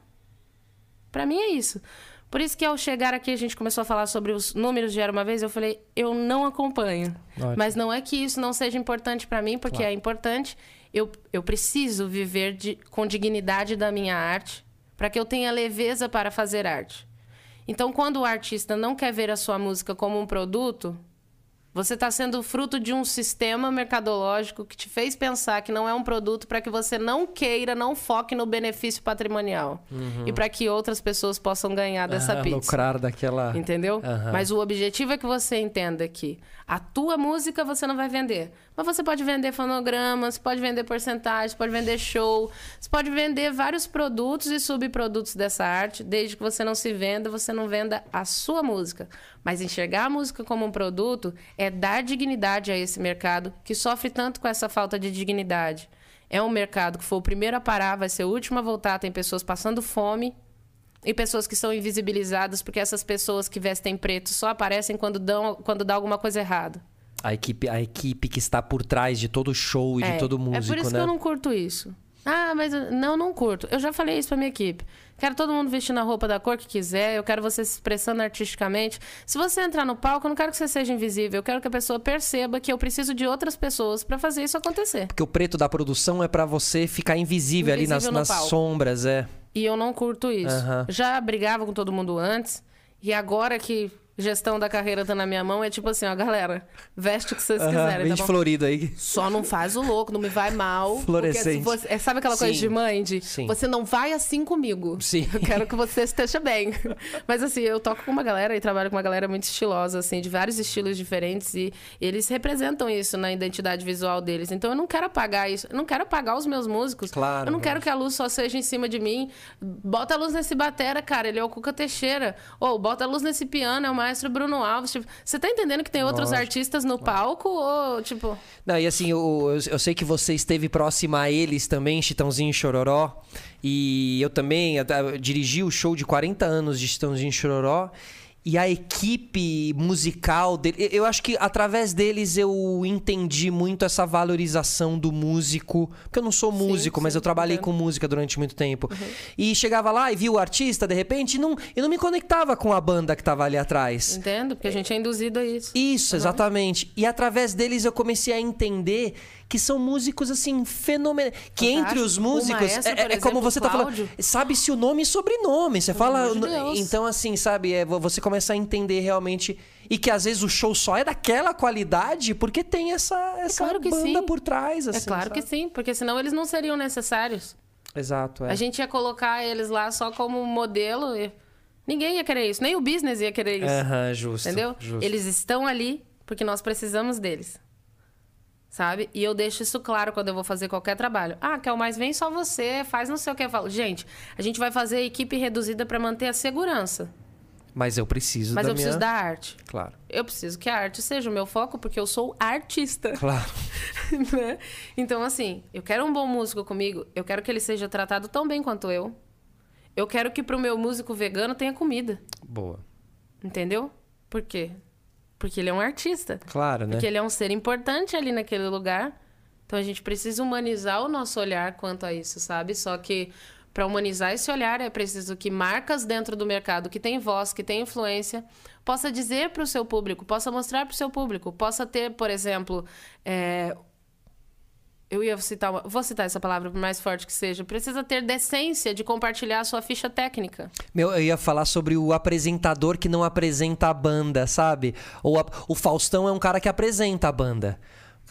Pra mim é isso. Por isso que ao chegar aqui a gente começou a falar sobre os números de Era Uma Vez, eu falei, eu não acompanho. Ótimo. Mas não é que isso não seja importante pra mim, porque é importante. Eu, eu preciso viver de, com dignidade da minha arte para que eu tenha leveza para fazer arte. Então, quando o artista não quer ver a sua música como um produto, você está sendo fruto de um sistema mercadológico que te fez pensar que não é um produto para que você não queira, não foque no benefício patrimonial. E para que outras pessoas possam ganhar dessa Ah, pizza. lucrar daquela. Entendeu? Aham. Mas o objetivo é que você entenda que a tua música você não vai vender. Mas você pode vender fonogramas, pode vender porcentagem, pode vender show, você pode vender vários produtos e subprodutos dessa arte, desde que você não se venda, você não venda a sua música. Mas enxergar a música como um produto é dar dignidade a esse mercado que sofre tanto com essa falta de dignidade. É um mercado que foi o primeiro a parar, vai ser o último a voltar, tem pessoas passando fome, e pessoas que são invisibilizadas, porque essas pessoas que vestem preto só aparecem quando, dão, quando dá alguma coisa errada. A equipe, a equipe que está por trás de todo show e de todo músico, é por isso né? que eu não curto isso. Ah, mas não, não curto. Eu já falei isso pra minha equipe. Quero todo mundo vestindo a roupa da cor que quiser. Eu quero você se expressando artisticamente. Se você entrar no palco, eu não quero que você seja invisível. Eu quero que a pessoa perceba que eu preciso de outras pessoas pra fazer isso acontecer. Porque o preto da produção é pra você ficar invisível, ali nas, Invisível no nas palco. sombras, é. E eu não curto isso. Aham. Já brigava com todo mundo antes. E agora que gestão da carreira tá na minha mão, é tipo assim, ó, galera, veste o que vocês quiserem, Bem tá de bom? florido aí. Só não faz o louco, não me vai mal. porque Fluorescente. se você- é, sabe aquela coisa Sim. de mãe? De Sim. você não vai assim comigo. Sim. Eu quero que você esteja bem. Mas assim, eu toco com uma galera e trabalho com uma galera muito estilosa, assim, de vários estilos diferentes. E eles representam isso na identidade visual deles. Então eu não quero apagar isso. Eu não quero apagar os meus músicos. Claro, Eu não quero que a luz só seja em cima de mim. Bota a luz nesse batera, cara. Ele é o Cuca Teixeira. Ou bota a luz nesse piano, é o maestro Bruno Alves. Tipo, você tá entendendo que tem outros Lógico. artistas no palco? Ou, tipo. Não, e assim, eu, eu, eu sei que você esteve próxima a eles também, Chitãozinho e Chororó. E eu também eu, eu dirigi o show de 40 anos de Chitãozinho e Chororó. E a equipe musical dele. eu- acho que através deles eu entendi muito essa valorização do músico. Porque eu não sou músico, mas sim, eu trabalhei entendo. com música durante muito tempo. E chegava lá e via o artista, de repente, e não, eu não me conectava com a banda que tava ali atrás. Entendo? Porque a gente é induzido a isso. Isso, exatamente. E através deles eu comecei a entender que são músicos assim fenomenais. Que entre os músicos maestro, é, por é como exemplo, você tá falando, sabe-se o nome e sobrenome. Você fala, de então assim, sabe, é, você começa a entender realmente e que às vezes o show só é daquela qualidade porque tem essa essa claro que banda sim. por trás, assim. é claro que sabe? sim, porque senão eles não seriam necessários. Exato, é. A gente ia colocar eles lá só como modelo e ninguém ia querer isso, nem o business ia querer isso. Aham, justo. Entendeu? justo. Eles estão ali porque nós precisamos deles. Sabe? E eu deixo isso claro quando eu vou fazer qualquer trabalho. Ah, Kel, mas vem só você, faz não sei o que. Eu falo, gente, a gente vai fazer equipe reduzida para manter a segurança. Mas eu preciso Mas da eu minha... preciso da arte. Claro. Eu preciso que a arte seja o meu foco, porque eu sou artista. Claro. né? Então, assim, eu quero um bom músico comigo, eu quero que ele seja tratado tão bem quanto eu. Eu quero que pro meu músico vegano tenha comida. Boa. Entendeu? Por quê? Porque ele é um artista. Claro, né? Porque ele é um ser importante ali naquele lugar. Então a gente precisa humanizar o nosso olhar quanto a isso, sabe? Só que para humanizar esse olhar é preciso que marcas dentro do mercado que tem voz, que tem influência, possa dizer para o seu público, possa mostrar para o seu público, possa ter, por exemplo, é, eu ia citar, uma, vou citar essa palavra por mais forte que seja, precisa ter decência de compartilhar a sua ficha técnica. Meu, eu ia falar sobre o apresentador que não apresenta a banda, sabe? Ou a, o Faustão é um cara que apresenta a banda.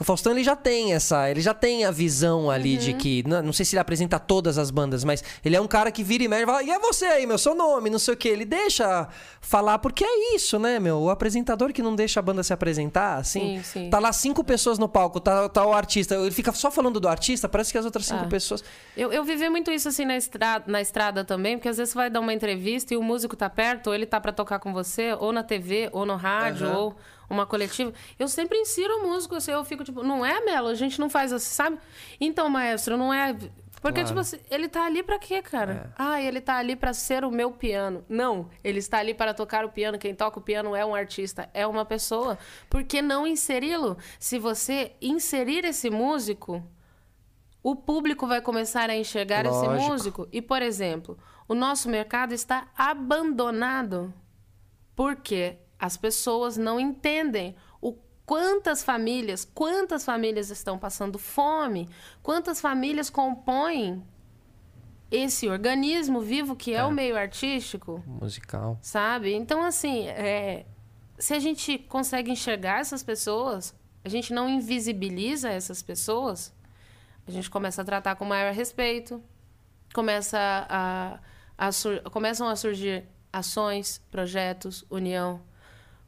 O Faustão ele já tem essa, ele já tem a visão ali uhum. de que, não, não, sei se ele apresenta todas as bandas, mas ele é um cara que vira e mexe e fala, e é você aí, meu, seu nome, não sei o que. Ele deixa falar, porque é isso, né, meu? O apresentador que não deixa a banda se apresentar, assim. Sim, sim. Tá lá cinco pessoas no palco, tá, tá o artista, ele fica só falando do artista, parece que as outras cinco ah. pessoas. Eu, eu vivi muito isso assim na estrada, na estrada também, porque às vezes você vai dar uma entrevista e o músico tá perto, ou ele tá para tocar com você, ou na TV, ou no rádio, uhum. ou uma coletiva, eu sempre insiro músico, assim, eu fico tipo, não é, Melo? A gente não faz assim, sabe? Então, maestro, não é. Porque, claro. tipo assim, ele tá ali para quê, cara? É. Ah, ele tá ali para ser o meu piano. Não, ele está ali para tocar o piano. Quem toca o piano é um artista, é uma pessoa. Por que não inseri-lo? Se você inserir esse músico, o público vai começar a enxergar Lógico. esse músico. E, por exemplo, o nosso mercado está abandonado. Por quê? As pessoas não entendem o quantas famílias, quantas famílias estão passando fome, quantas famílias compõem esse organismo vivo que é, é o meio artístico, musical, sabe? Então assim, é, se a gente consegue enxergar essas pessoas, a gente não invisibiliza essas pessoas, a gente começa a tratar com maior respeito, começa a, a, a começam a surgir ações, projetos, união,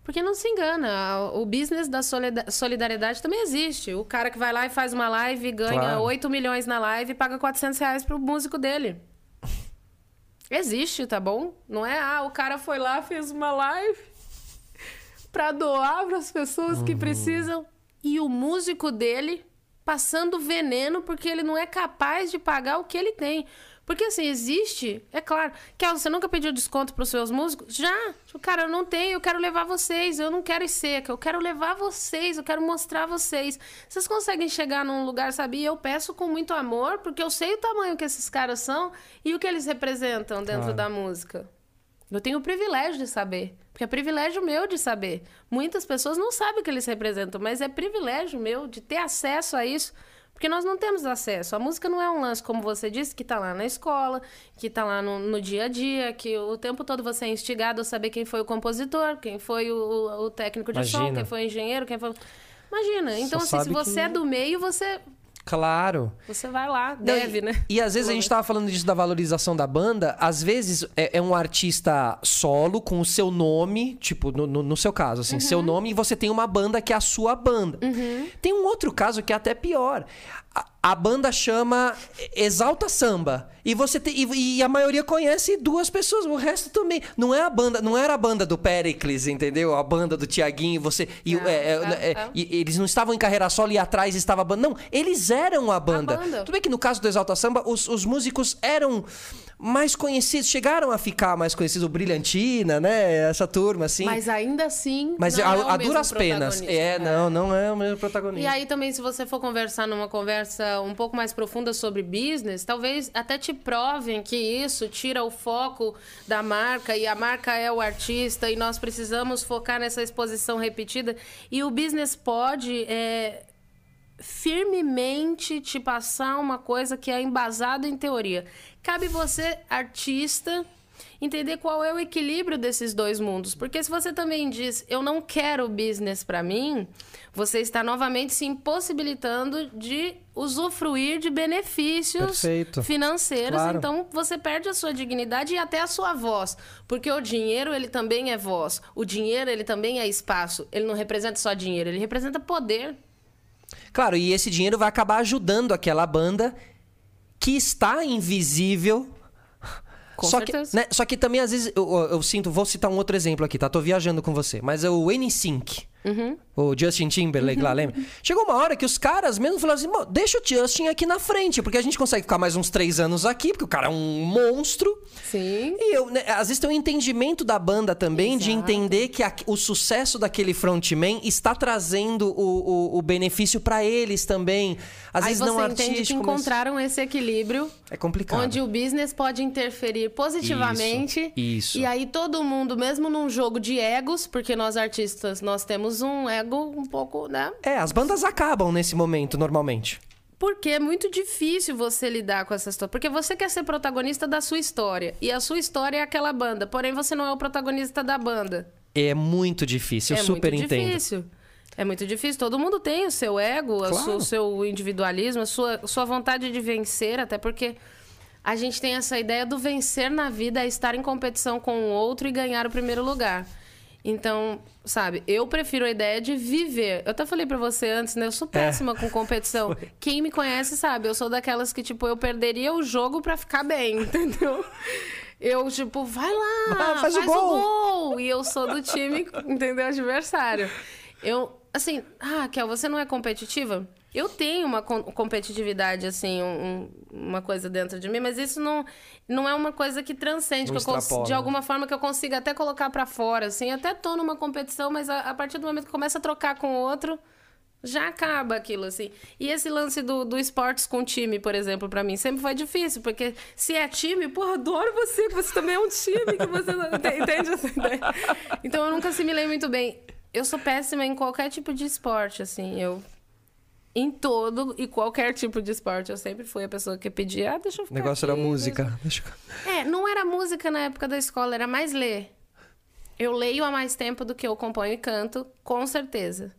porque não se engana, o business da solidariedade também existe. O cara que vai lá e faz uma live, ganha claro. 8 milhões na live e paga 400 reais pro músico dele. Existe, tá bom? Não é, ah, o cara foi lá, fez uma live para doar para as pessoas uhum. que precisam e o músico dele passando veneno porque ele não é capaz de pagar o que ele tem. Porque assim, existe, é claro. Kel, você nunca pediu desconto para os seus músicos? Já. Tipo, cara, eu não tenho, eu quero levar vocês. Eu não quero ir seca, eu quero levar vocês, eu quero mostrar vocês. Vocês conseguem chegar num lugar, sabe? E eu peço com muito amor, porque eu sei o tamanho que esses caras são e o que eles representam dentro da música. Eu tenho o privilégio de saber. Porque é privilégio meu de saber. Muitas pessoas não sabem o que eles representam, mas é privilégio meu de ter acesso a isso. Porque nós não temos acesso. A música não é um lance, como você disse, que está lá na escola, que está lá no, no, dia a dia, que o tempo todo você é instigado a saber quem foi o compositor, quem foi o, o técnico de Imagina. som, quem foi o engenheiro, quem foi. Imagina. Então, assim, se você que... é do meio, você Claro. Você vai lá, deve, Não, e, né? E às vezes a gente tava falando disso da valorização da banda. Às vezes é, é um artista solo com o seu nome, tipo, no, no, no seu caso, assim, uhum. seu nome, e você tem uma banda que é a sua banda. Uhum. Tem um outro caso que é até pior a, banda chama Exalta Samba. E você tem, e, e, a maioria conhece duas pessoas, o resto também. Não é a banda, não era a banda do Pericles, entendeu? A banda do Tiaguinho, você. E, é, é, é, é, e, eles não estavam em carreira solo e atrás estava a banda. Não, eles eram a banda. A banda. Tudo bem que no caso do Exalta Samba, os, os músicos eram mais conhecidos, chegaram a ficar mais conhecidos, o Brilhantina, né? Essa turma, assim. Mas ainda assim. Mas a, é a duras penas. É, é, não, não é o mesmo protagonista. E aí também, se você for conversar numa conversa um pouco mais profunda sobre business, talvez até te provem que isso tira o foco da marca e a marca é o artista e nós precisamos focar nessa exposição repetida. E o business pode. É, firmemente te passar uma coisa que é embasada em teoria. Cabe você, artista, entender qual é o equilíbrio desses dois mundos. Porque se você também diz, eu não quero business para mim, você está novamente se impossibilitando de usufruir de benefícios Perfeito. financeiros. Claro. Então você perde a sua dignidade e até a sua voz. Porque o dinheiro, ele também é voz. O dinheiro, ele também é espaço. Ele não representa só dinheiro, ele representa poder. Claro, e esse dinheiro vai acabar ajudando aquela banda que está invisível. Com só certeza. Que, né, só que também, às vezes, eu, eu, sinto, vou citar um outro exemplo aqui, tá? Tô viajando com você. Mas é o NSYNC. Uhum. O Justin Timberlake lá, lembra? Chegou uma hora que os caras mesmo falaram assim: "Mô, deixa o Justin aqui na frente, porque a gente consegue ficar mais uns três anos aqui, porque o cara é um monstro. Sim. E eu, né, às vezes tem um entendimento da banda também de Exato. entender que a- o sucesso daquele frontman está trazendo o, o, o benefício pra eles também. Às Aí vezes você não entende que artístico, mas encontraram esse equilíbrio é complicado. onde o business pode interferir positivamente. Isso, isso. E aí todo mundo, mesmo num jogo de egos, porque nós artistas, nós temos um ego um pouco, né? É, as bandas acabam nesse momento, normalmente. Porque é muito difícil você lidar com essa história. Porque você quer ser protagonista da sua história. E a sua história é aquela banda. Porém, você não é o protagonista da banda. É muito difícil, eu é super muito entendo. difícil. É muito difícil. Todo mundo tem o seu ego, Claro. sua- o seu individualismo, a sua, sua vontade de vencer, até porque a gente tem essa ideia do vencer na vida é estar em competição com o outro e ganhar o primeiro lugar. Então, sabe, eu prefiro a ideia de viver. Eu até falei pra você antes, né? Eu É. sou péssima com competição. Quem me conhece sabe, eu sou daquelas que, tipo, eu perderia o jogo pra ficar bem, entendeu? Eu, tipo, vai lá, Vai, faz faz, o o gol. gol. E eu sou do time, entendeu? Adversário. Eu, assim, ah, Kel, você não é competitiva? Eu tenho uma com- competitividade, assim, um- um- uma coisa dentro de mim, mas isso não, não é uma coisa que transcende, que eu de né? alguma forma que eu consiga até colocar pra fora, assim. Até tô numa competição, mas a, a partir do momento que começa a trocar com o outro, já acaba aquilo, assim. E esse lance do, do esportes com time, por exemplo, pra mim, sempre foi difícil, porque se é time, porra, adoro você, que você também é um time, que você. Entende essa ideia? Então eu nunca assimilei muito bem. Eu sou péssima em qualquer tipo de esporte, assim, eu... Em todo e qualquer tipo de esporte, eu sempre fui a pessoa que pedia, ah, deixa eu O ficar negócio aqui, era música. Deixa é, não era música na época da escola, era mais ler. Eu leio há mais tempo do que eu componho e canto, com certeza.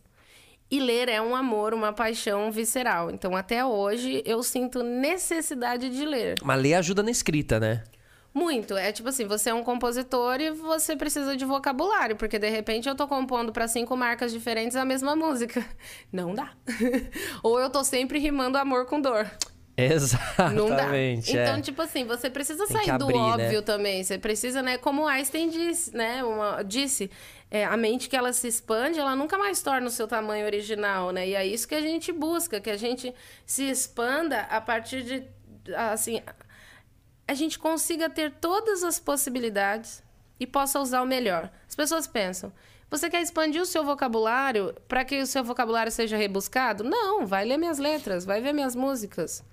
E ler é um amor, uma paixão visceral. Então, até hoje, eu sinto necessidade de ler. Mas ler ajuda na escrita, né? Muito. É tipo assim, você é um compositor e você precisa de vocabulário, porque de repente eu tô compondo para cinco marcas diferentes a mesma música. Não dá. Ou eu tô sempre rimando amor com dor. Não dá. Exatamente. Então, é. tipo assim, você precisa Tem sair do abrir, né? óbvio também. Você precisa, né? Como Einstein disse, né? Uma- disse, é, a mente que ela se expande, ela nunca mais torna o seu tamanho original, né? E é isso que a gente busca, que a gente se expanda a partir de, assim, a gente consiga ter todas as possibilidades e possa usar o melhor. As pessoas pensam, você quer expandir o seu vocabulário para que o seu vocabulário seja rebuscado? Não, vai ler minhas letras, vai ver minhas músicas.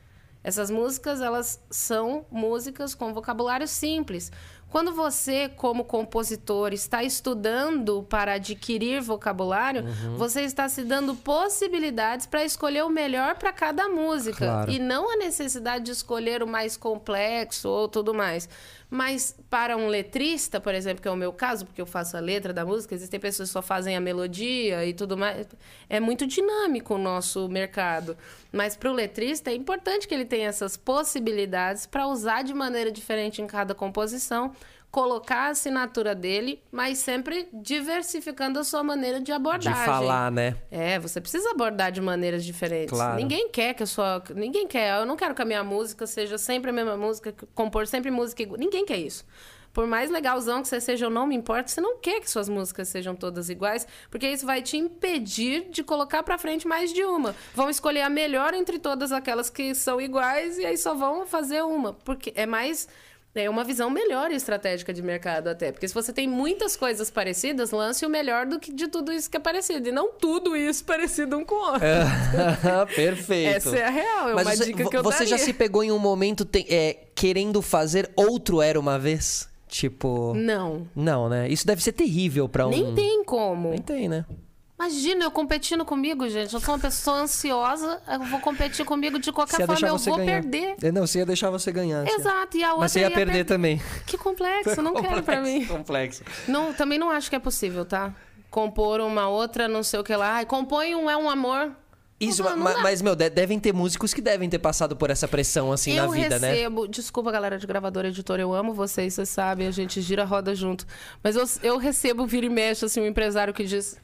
Essas músicas, elas são músicas com vocabulário simples. Quando você, como compositor, está estudando para adquirir vocabulário, Uhum. você está se dando possibilidades para escolher o melhor para cada música. Claro. E não a necessidade de escolher o mais complexo ou tudo mais. Mas para um letrista, por exemplo, que é o meu caso, porque eu faço a letra da música, existem pessoas que só fazem a melodia e tudo mais. É muito dinâmico o nosso mercado. Mas para o letrista é importante que ele tenha essas possibilidades para usar de maneira diferente em cada composição, colocar a assinatura dele, mas sempre diversificando a sua maneira de De abordagem. falar, né? É, você precisa abordar de maneiras diferentes. Claro. Ninguém quer que a sua. Ninguém quer. Eu não quero que a minha música seja sempre a mesma música, compor sempre música igual. Ninguém quer isso. Por mais legalzão que você seja, eu não me importa, você não quer que suas músicas sejam todas iguais, porque isso vai te impedir de colocar pra frente mais de uma. Vão escolher a melhor entre todas aquelas que são iguais e aí só vão fazer uma, porque é mais é uma visão melhor e estratégica de mercado até. Porque se você tem muitas coisas parecidas, lance o melhor do que de tudo isso que é parecido. E não tudo isso parecido um com o outro. Perfeito. Essa é a real, é Mas uma você, dica que eu você já daria. se pegou em um momento te- é, querendo fazer outro Era Uma Vez? Tipo... Não. Não, né? Isso deve ser terrível pra um... Nem tem como. Nem tem, né? Imagina eu competindo comigo, gente. Eu sou uma pessoa ansiosa, eu vou competir comigo de qualquer ia forma, eu vou ganhar. perder. É, Não, você ia deixar você ganhar. ia- Exato, e a outra Mas você ia perder também. Que complexo, não quero pra mim. Complexo. Não, também não acho que é possível, tá? Compor uma outra, não sei o que lá. Ai, compõe um É um Amor. Isso, Não, não ma- dá. mas, meu, de- devem ter músicos que devem ter passado por essa pressão, assim, eu na vida, né? recebo, desculpa galera de gravadora editora, eu amo vocês, vocês sabem, a gente gira a roda junto. Mas eu, eu recebo vira e mexe assim um empresário que diz: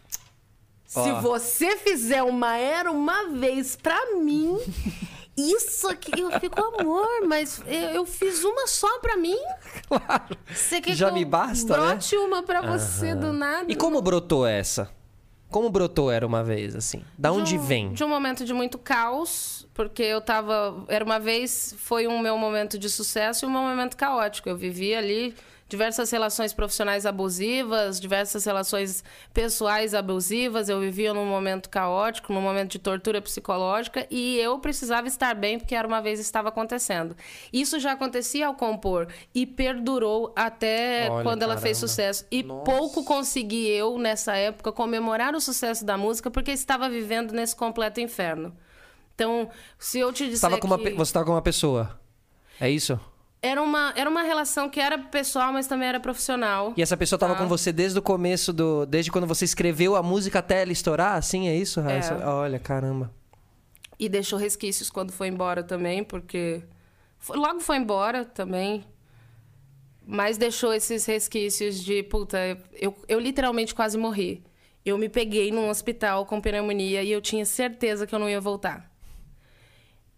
"Se você fizer uma era uma vez pra mim, isso aqui eu fico amor, mas eu, eu fiz uma só pra mim? Claro. Você quer Já que me basta, né? brote uma pra você do nada?" E como brotou essa? Como brotou Era Uma Vez, assim? Da De onde um- vem? De um momento de muito caos, porque eu tava. Era uma vez, foi um meu momento de sucesso e um meu momento caótico. Eu vivi ali diversas relações profissionais abusivas, diversas relações pessoais abusivas. Eu vivia num momento caótico, num momento de tortura psicológica e eu precisava estar bem porque era uma vez estava acontecendo. Isso já acontecia ao compor e perdurou até Olha, quando ela fez caramba. sucesso. E Nossa. pouco consegui eu, nessa época, comemorar o sucesso da música porque estava vivendo nesse completo inferno. Então, se eu te disser tava com uma, que você tava com uma pessoa. É isso? Era, uma, era uma relação que era pessoal, mas também era profissional. E essa pessoa tava Tá. com você desde o começo do. Desde quando você escreveu a música até ela estourar? Assim, é isso, Raíssa? Olha, caramba. E deixou resquícios quando foi embora também, porque... logo foi embora também. Mas deixou esses resquícios de, puta, eu, eu literalmente quase morri. Eu me peguei num hospital com pneumonia e eu tinha certeza que eu não ia voltar.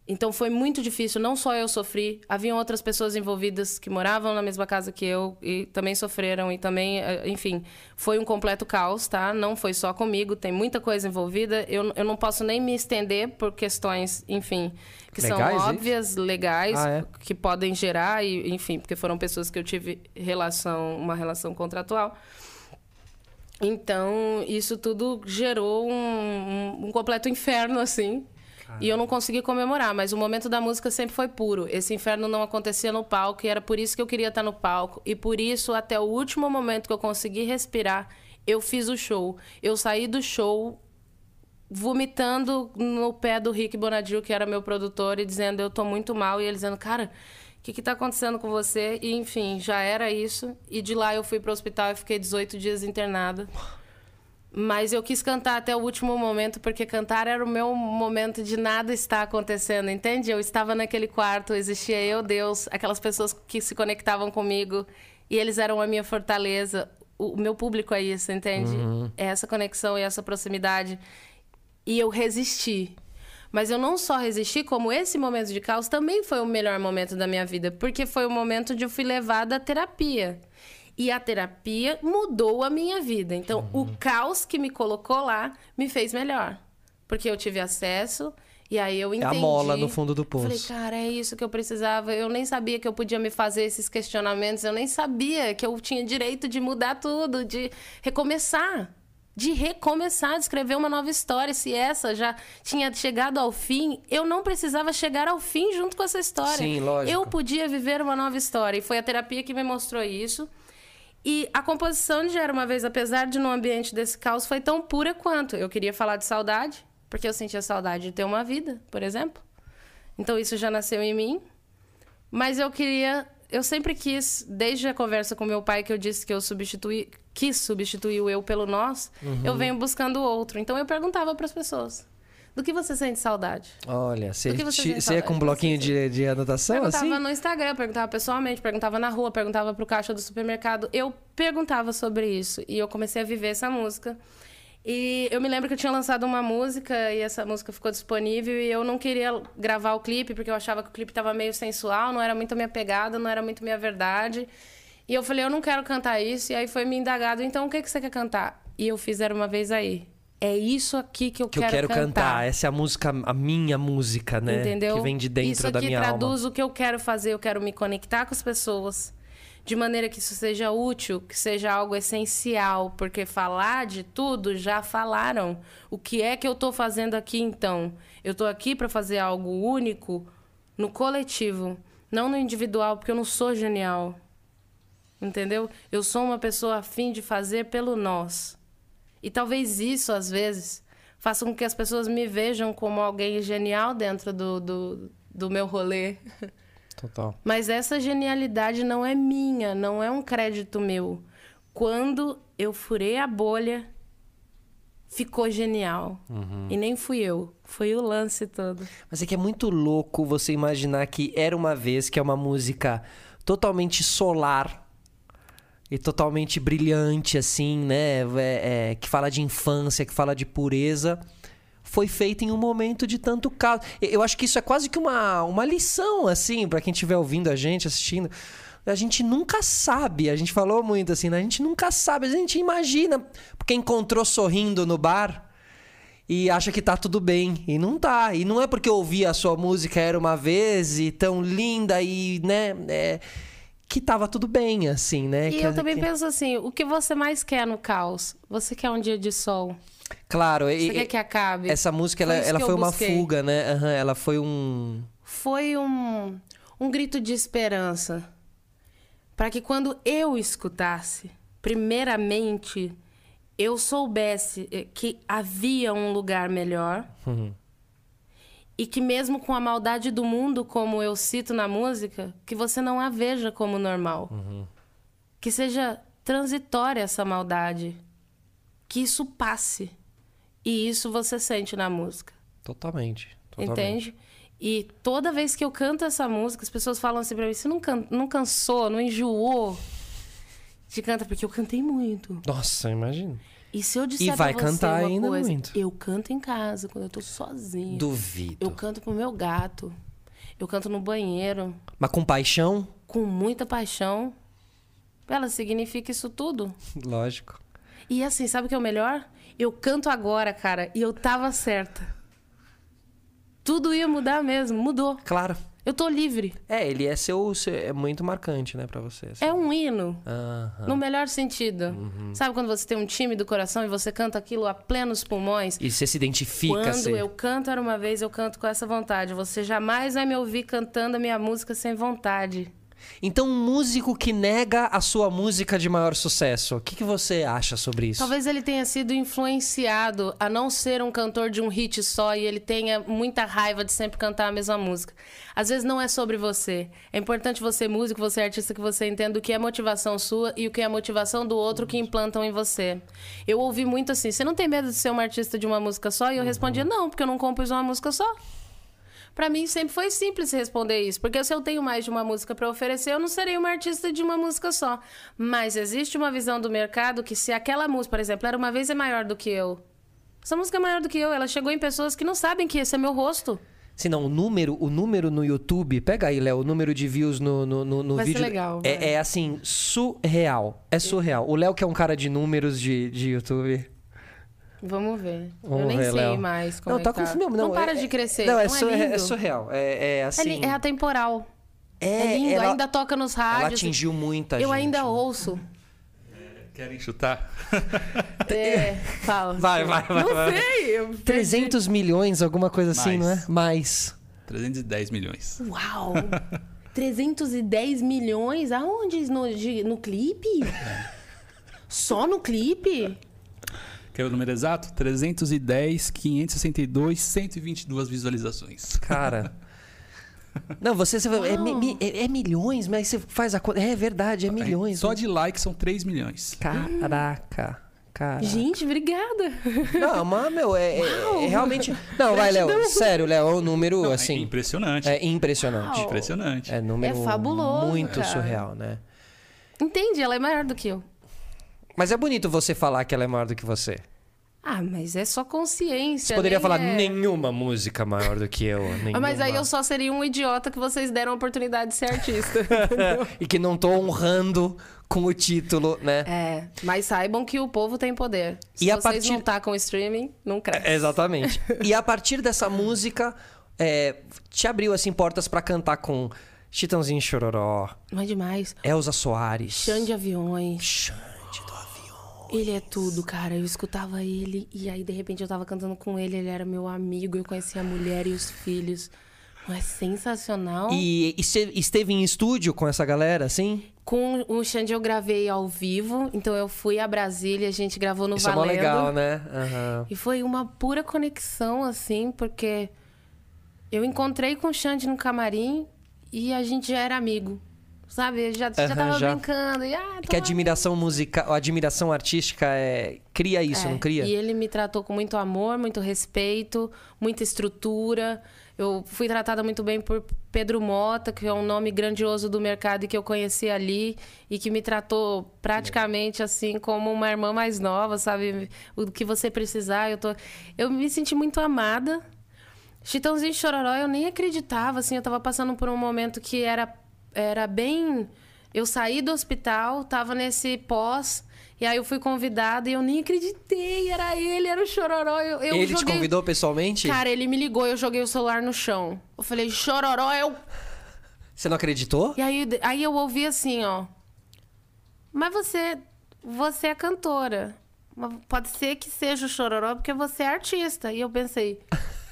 Então foi muito difícil, não só eu sofri, haviam outras pessoas envolvidas que moravam na mesma casa que eu e também sofreram e também, eh, enfim, foi um completo caos, tá? Não foi só comigo, tem muita coisa envolvida. Eu, eu não posso nem me estender por questões, enfim, que Legais, são isso? óbvias, legais, Ah, é? que podem gerar e, enfim, porque foram pessoas que eu tive relação, uma relação contratual. Então, isso tudo gerou um, um- um completo inferno, assim. E eu não consegui comemorar, mas o momento da música sempre foi puro. Esse inferno não acontecia no palco e era por isso que eu queria estar no palco. E por isso, até o último momento que eu consegui respirar, eu fiz o show. Eu saí do show vomitando no pé do Rick Bonadil, que era meu produtor, e dizendo eu tô muito mal. E ele dizendo, cara, o que que tá acontecendo com você? E enfim, já era isso. E de lá eu fui pro hospital e fiquei 18 dias internada. Mas eu quis cantar até o último momento, porque cantar era o meu momento de nada estar acontecendo, entende? Eu estava naquele quarto, existia eu, Deus, aquelas pessoas que se conectavam comigo, e eles eram a minha fortaleza. O meu público é isso, entende? É essa conexão e essa proximidade. E eu resisti. Mas eu não só resisti, como esse momento de caos também foi o melhor momento da minha vida, porque foi o momento onde eu fui levada à terapia. E a terapia mudou a minha vida. Então, o caos que me colocou lá me fez melhor. Porque eu tive acesso e aí eu É entendi. a mola no fundo do Falei, poço. cara, é isso que eu precisava. Eu nem sabia que eu podia me fazer esses questionamentos. Eu nem sabia que eu tinha direito de mudar tudo, de recomeçar. De recomeçar, de escrever uma nova história. Se essa já tinha chegado ao fim, eu não precisava chegar ao fim junto com essa história. Sim, lógico. Eu podia viver uma nova história. E foi a terapia que me mostrou isso. E a composição de Era Uma Vez, apesar de no ambiente desse caos, foi tão pura quanto. Eu queria falar de saudade, porque eu sentia saudade de ter uma vida, por exemplo. Então isso já nasceu em mim. Mas eu queria. Eu sempre quis, desde a conversa com meu pai, que eu disse que eu substituí, quis substituir o eu pelo nós, eu venho buscando o outro. Então eu perguntava para as pessoas: do que você sente saudade? Olha, você você é com um bloquinho de, de anotação Perguntava assim? no Instagram, perguntava pessoalmente, perguntava na rua, perguntava pro caixa do supermercado. Eu perguntava sobre isso e eu comecei a viver essa música. E eu me lembro que eu tinha lançado uma música e essa música ficou disponível e eu não queria gravar o clipe porque eu achava que o clipe estava meio sensual, não era muito a minha pegada, não era muito minha verdade. E eu falei, eu não quero cantar isso. E aí foi me indagado, então o que, que você quer cantar? E eu fiz Era Uma Vez Aí. É isso aqui que eu Que eu quero, quero cantar. cantar. Essa é a música, a minha música, né? Entendeu? Que vem de dentro isso da aqui minha traduz alma. o que eu quero fazer. Eu quero me conectar com as pessoas de maneira que isso seja útil, que seja algo essencial, porque falar de tudo já falaram. O que é que eu estou fazendo aqui então? Eu estou aqui para fazer algo único no coletivo, não no individual, porque eu não sou genial. Entendeu? Eu sou uma pessoa afim de fazer pelo nós. E talvez isso, às vezes, faça com que as pessoas me vejam como alguém genial dentro do, do, do meu rolê. Total. Mas essa genialidade não é minha, não é um crédito meu. Quando eu furei a bolha, ficou genial. E nem fui eu, foi o lance todo. Mas é que é muito louco você imaginar que Era Uma Vez, que é uma música totalmente solar e totalmente brilhante, assim, né? É- é, que fala de infância, que fala de pureza. foi feita em um momento de tanto caos. Eu acho que isso é quase que uma, uma lição, assim, para quem estiver ouvindo a gente, assistindo. A gente nunca sabe, a gente falou muito assim, né? a gente nunca sabe, a gente imagina, porque encontrou sorrindo no bar e acha que tá tudo bem. E não tá. E não é porque eu ouvi a sua música Era Uma Vez e tão linda e, né? É, que tava tudo bem, assim, né? E que, eu também que... penso assim, o que você mais quer no caos? Você quer um dia de sol? Claro. Você e, quer que acabe? Essa música, ela, Foi ela foi uma busquei. fuga, né? Aham, ela foi um... Foi um, um grito de esperança. Para que quando eu escutasse, primeiramente, eu soubesse eh, que havia um lugar melhor. E que mesmo com a maldade do mundo, como eu cito na música, que você não a veja como normal. Que seja transitória essa maldade. Que isso passe. E isso você sente na música. Totalmente. totalmente. Entende? E toda vez que eu canto essa música, as pessoas falam assim pra mim: você não, can não cansou, não enjoou de cantar? Porque eu cantei muito. Nossa, imagina. E se eu disser E vai pra você cantar uma ainda coisa, muito. eu canto em casa, quando eu tô sozinha. Duvido. Eu canto pro meu gato. Eu canto no banheiro, Mas com paixão? com muita paixão. Ela significa isso tudo. Lógico. E assim, sabe o que é o melhor? Eu canto agora, cara, e eu tava certa. Tudo ia mudar mesmo, mudou. Claro. Eu tô livre. É, ele é seu, seu- é muito marcante, né, pra você. assim. É um hino. No melhor sentido. Uhum. Sabe quando você tem um time do coração e você canta aquilo a plenos pulmões? E você se identifica, Quando assim. eu canto era uma vez, eu canto com essa vontade. Você jamais vai me ouvir cantando a minha música sem vontade. Então, um músico que nega a sua música de maior sucesso, o que, que você acha sobre isso? Talvez ele tenha sido influenciado a não ser um cantor de um hit só e ele tenha muita raiva de sempre cantar a mesma música. Às vezes não é sobre você. É importante você, músico, você artista, que você entenda o que é motivação sua e o que é motivação do outro que implantam em você. Eu ouvi muito assim: você não tem medo de ser uma artista de uma música só? E eu respondia: não, porque eu não compus uma música só. Pra mim sempre foi simples responder isso, porque se eu tenho mais de uma música pra oferecer, eu não serei uma artista de uma música só. Mas existe uma visão do mercado que se aquela música, por exemplo, era uma vez é maior do que eu. Essa música é maior do que eu, ela chegou em pessoas que não sabem que esse é meu rosto. Se não, o número, o número no YouTube, pega aí, Léo, o número de views no, no, no, no Vai ser vídeo. legal, é, é assim, surreal. É surreal. O Léo, que é um cara de números de, de YouTube. Vamos ver. Vamos eu nem ver, sei Léo. mais como Não, é tá tá. com não, não, não para é- de crescer. Não, Não, é, su- é, é, lindo. é surreal. É, é assim. É é atemporal. é- É lindo, ela- ainda toca nos Ela rádios. atingiu muita eu gente. ainda ouço. Querem chutar? É, fala. Vai, vai, vai. Não vai. sei. eu perdi. 300 milhões, alguma coisa assim, Mais. não é? Mais. 310 milhões. Uau! 310 milhões? Aonde? No, de- no clipe? Só no clipe? Quer o número exato? 310, 562, 122 visualizações. Cara. Não, você, você é, mi- mi- é- é milhões, mas você faz a conta. É verdade, é milhões. Só né? de likes são 3 milhões. Caraca. Cara. Gente, obrigada. Não, mas, meu, é, é- é realmente. Não, vai, Léo. Sério, Léo, é um número, Não, é assim. impressionante. É impressionante. Uau. Impressionante. É número É fabuloso, muito cara. surreal, né? Entendi, ela é maior do que eu. Mas é bonito você falar que ela é maior do que você. Ah, mas é só consciência. Você poderia falar é... nenhuma música maior do que eu. Ah, Mas aí nenhuma. eu só seria um idiota que vocês deram a oportunidade de ser artista. e que não tô honrando com o título, né? é, mas saibam que o povo tem poder. Se E a vocês partir- não tacam streaming, não cresce. Exatamente. e a partir dessa música, é, te abriu assim portas pra cantar com Chitãozinho Chororó, Não é demais. Elza Soares. Xande Aviões. Xande. Ele é tudo, cara. Eu escutava ele e aí de repente eu tava cantando com ele, ele era meu amigo, eu conhecia a mulher e os filhos. Não é sensacional? E, esteve em estúdio com essa galera, assim? Com o Xande eu gravei ao vivo, então eu fui a Brasília, a gente gravou no Isso é Valendo. mó legal, né? Aham. E foi uma pura conexão, assim, porque eu encontrei com o Xande no camarim e a gente já era amigo. Sabe? Já, já tava já. brincando. E, ah, Que a lá. admiração musical, a admiração artística é cria isso, É, não cria? E ele me tratou com muito amor, muito respeito, muita estrutura. Eu fui tratada muito bem por Pedro Mota, que é um nome grandioso do mercado e que eu conheci ali e que me tratou praticamente assim como uma irmã mais nova, sabe? O que você precisar, eu tô eu me senti muito amada. Chitãozinho Chororó, eu nem acreditava, assim, eu tava passando por um momento que era era bem eu saí do hospital, tava nesse pós e aí eu fui convidada e eu nem acreditei, era ele, era o Chororó. Eu, eu ele te joguei... convidou pessoalmente? Cara, ele me ligou, eu joguei o celular no chão. Eu falei, Chororó, eu Você não acreditou? e aí, aí eu ouvi assim, ó. Mas você, você é cantora. Pode ser que seja o Chororó porque você é artista. E eu pensei,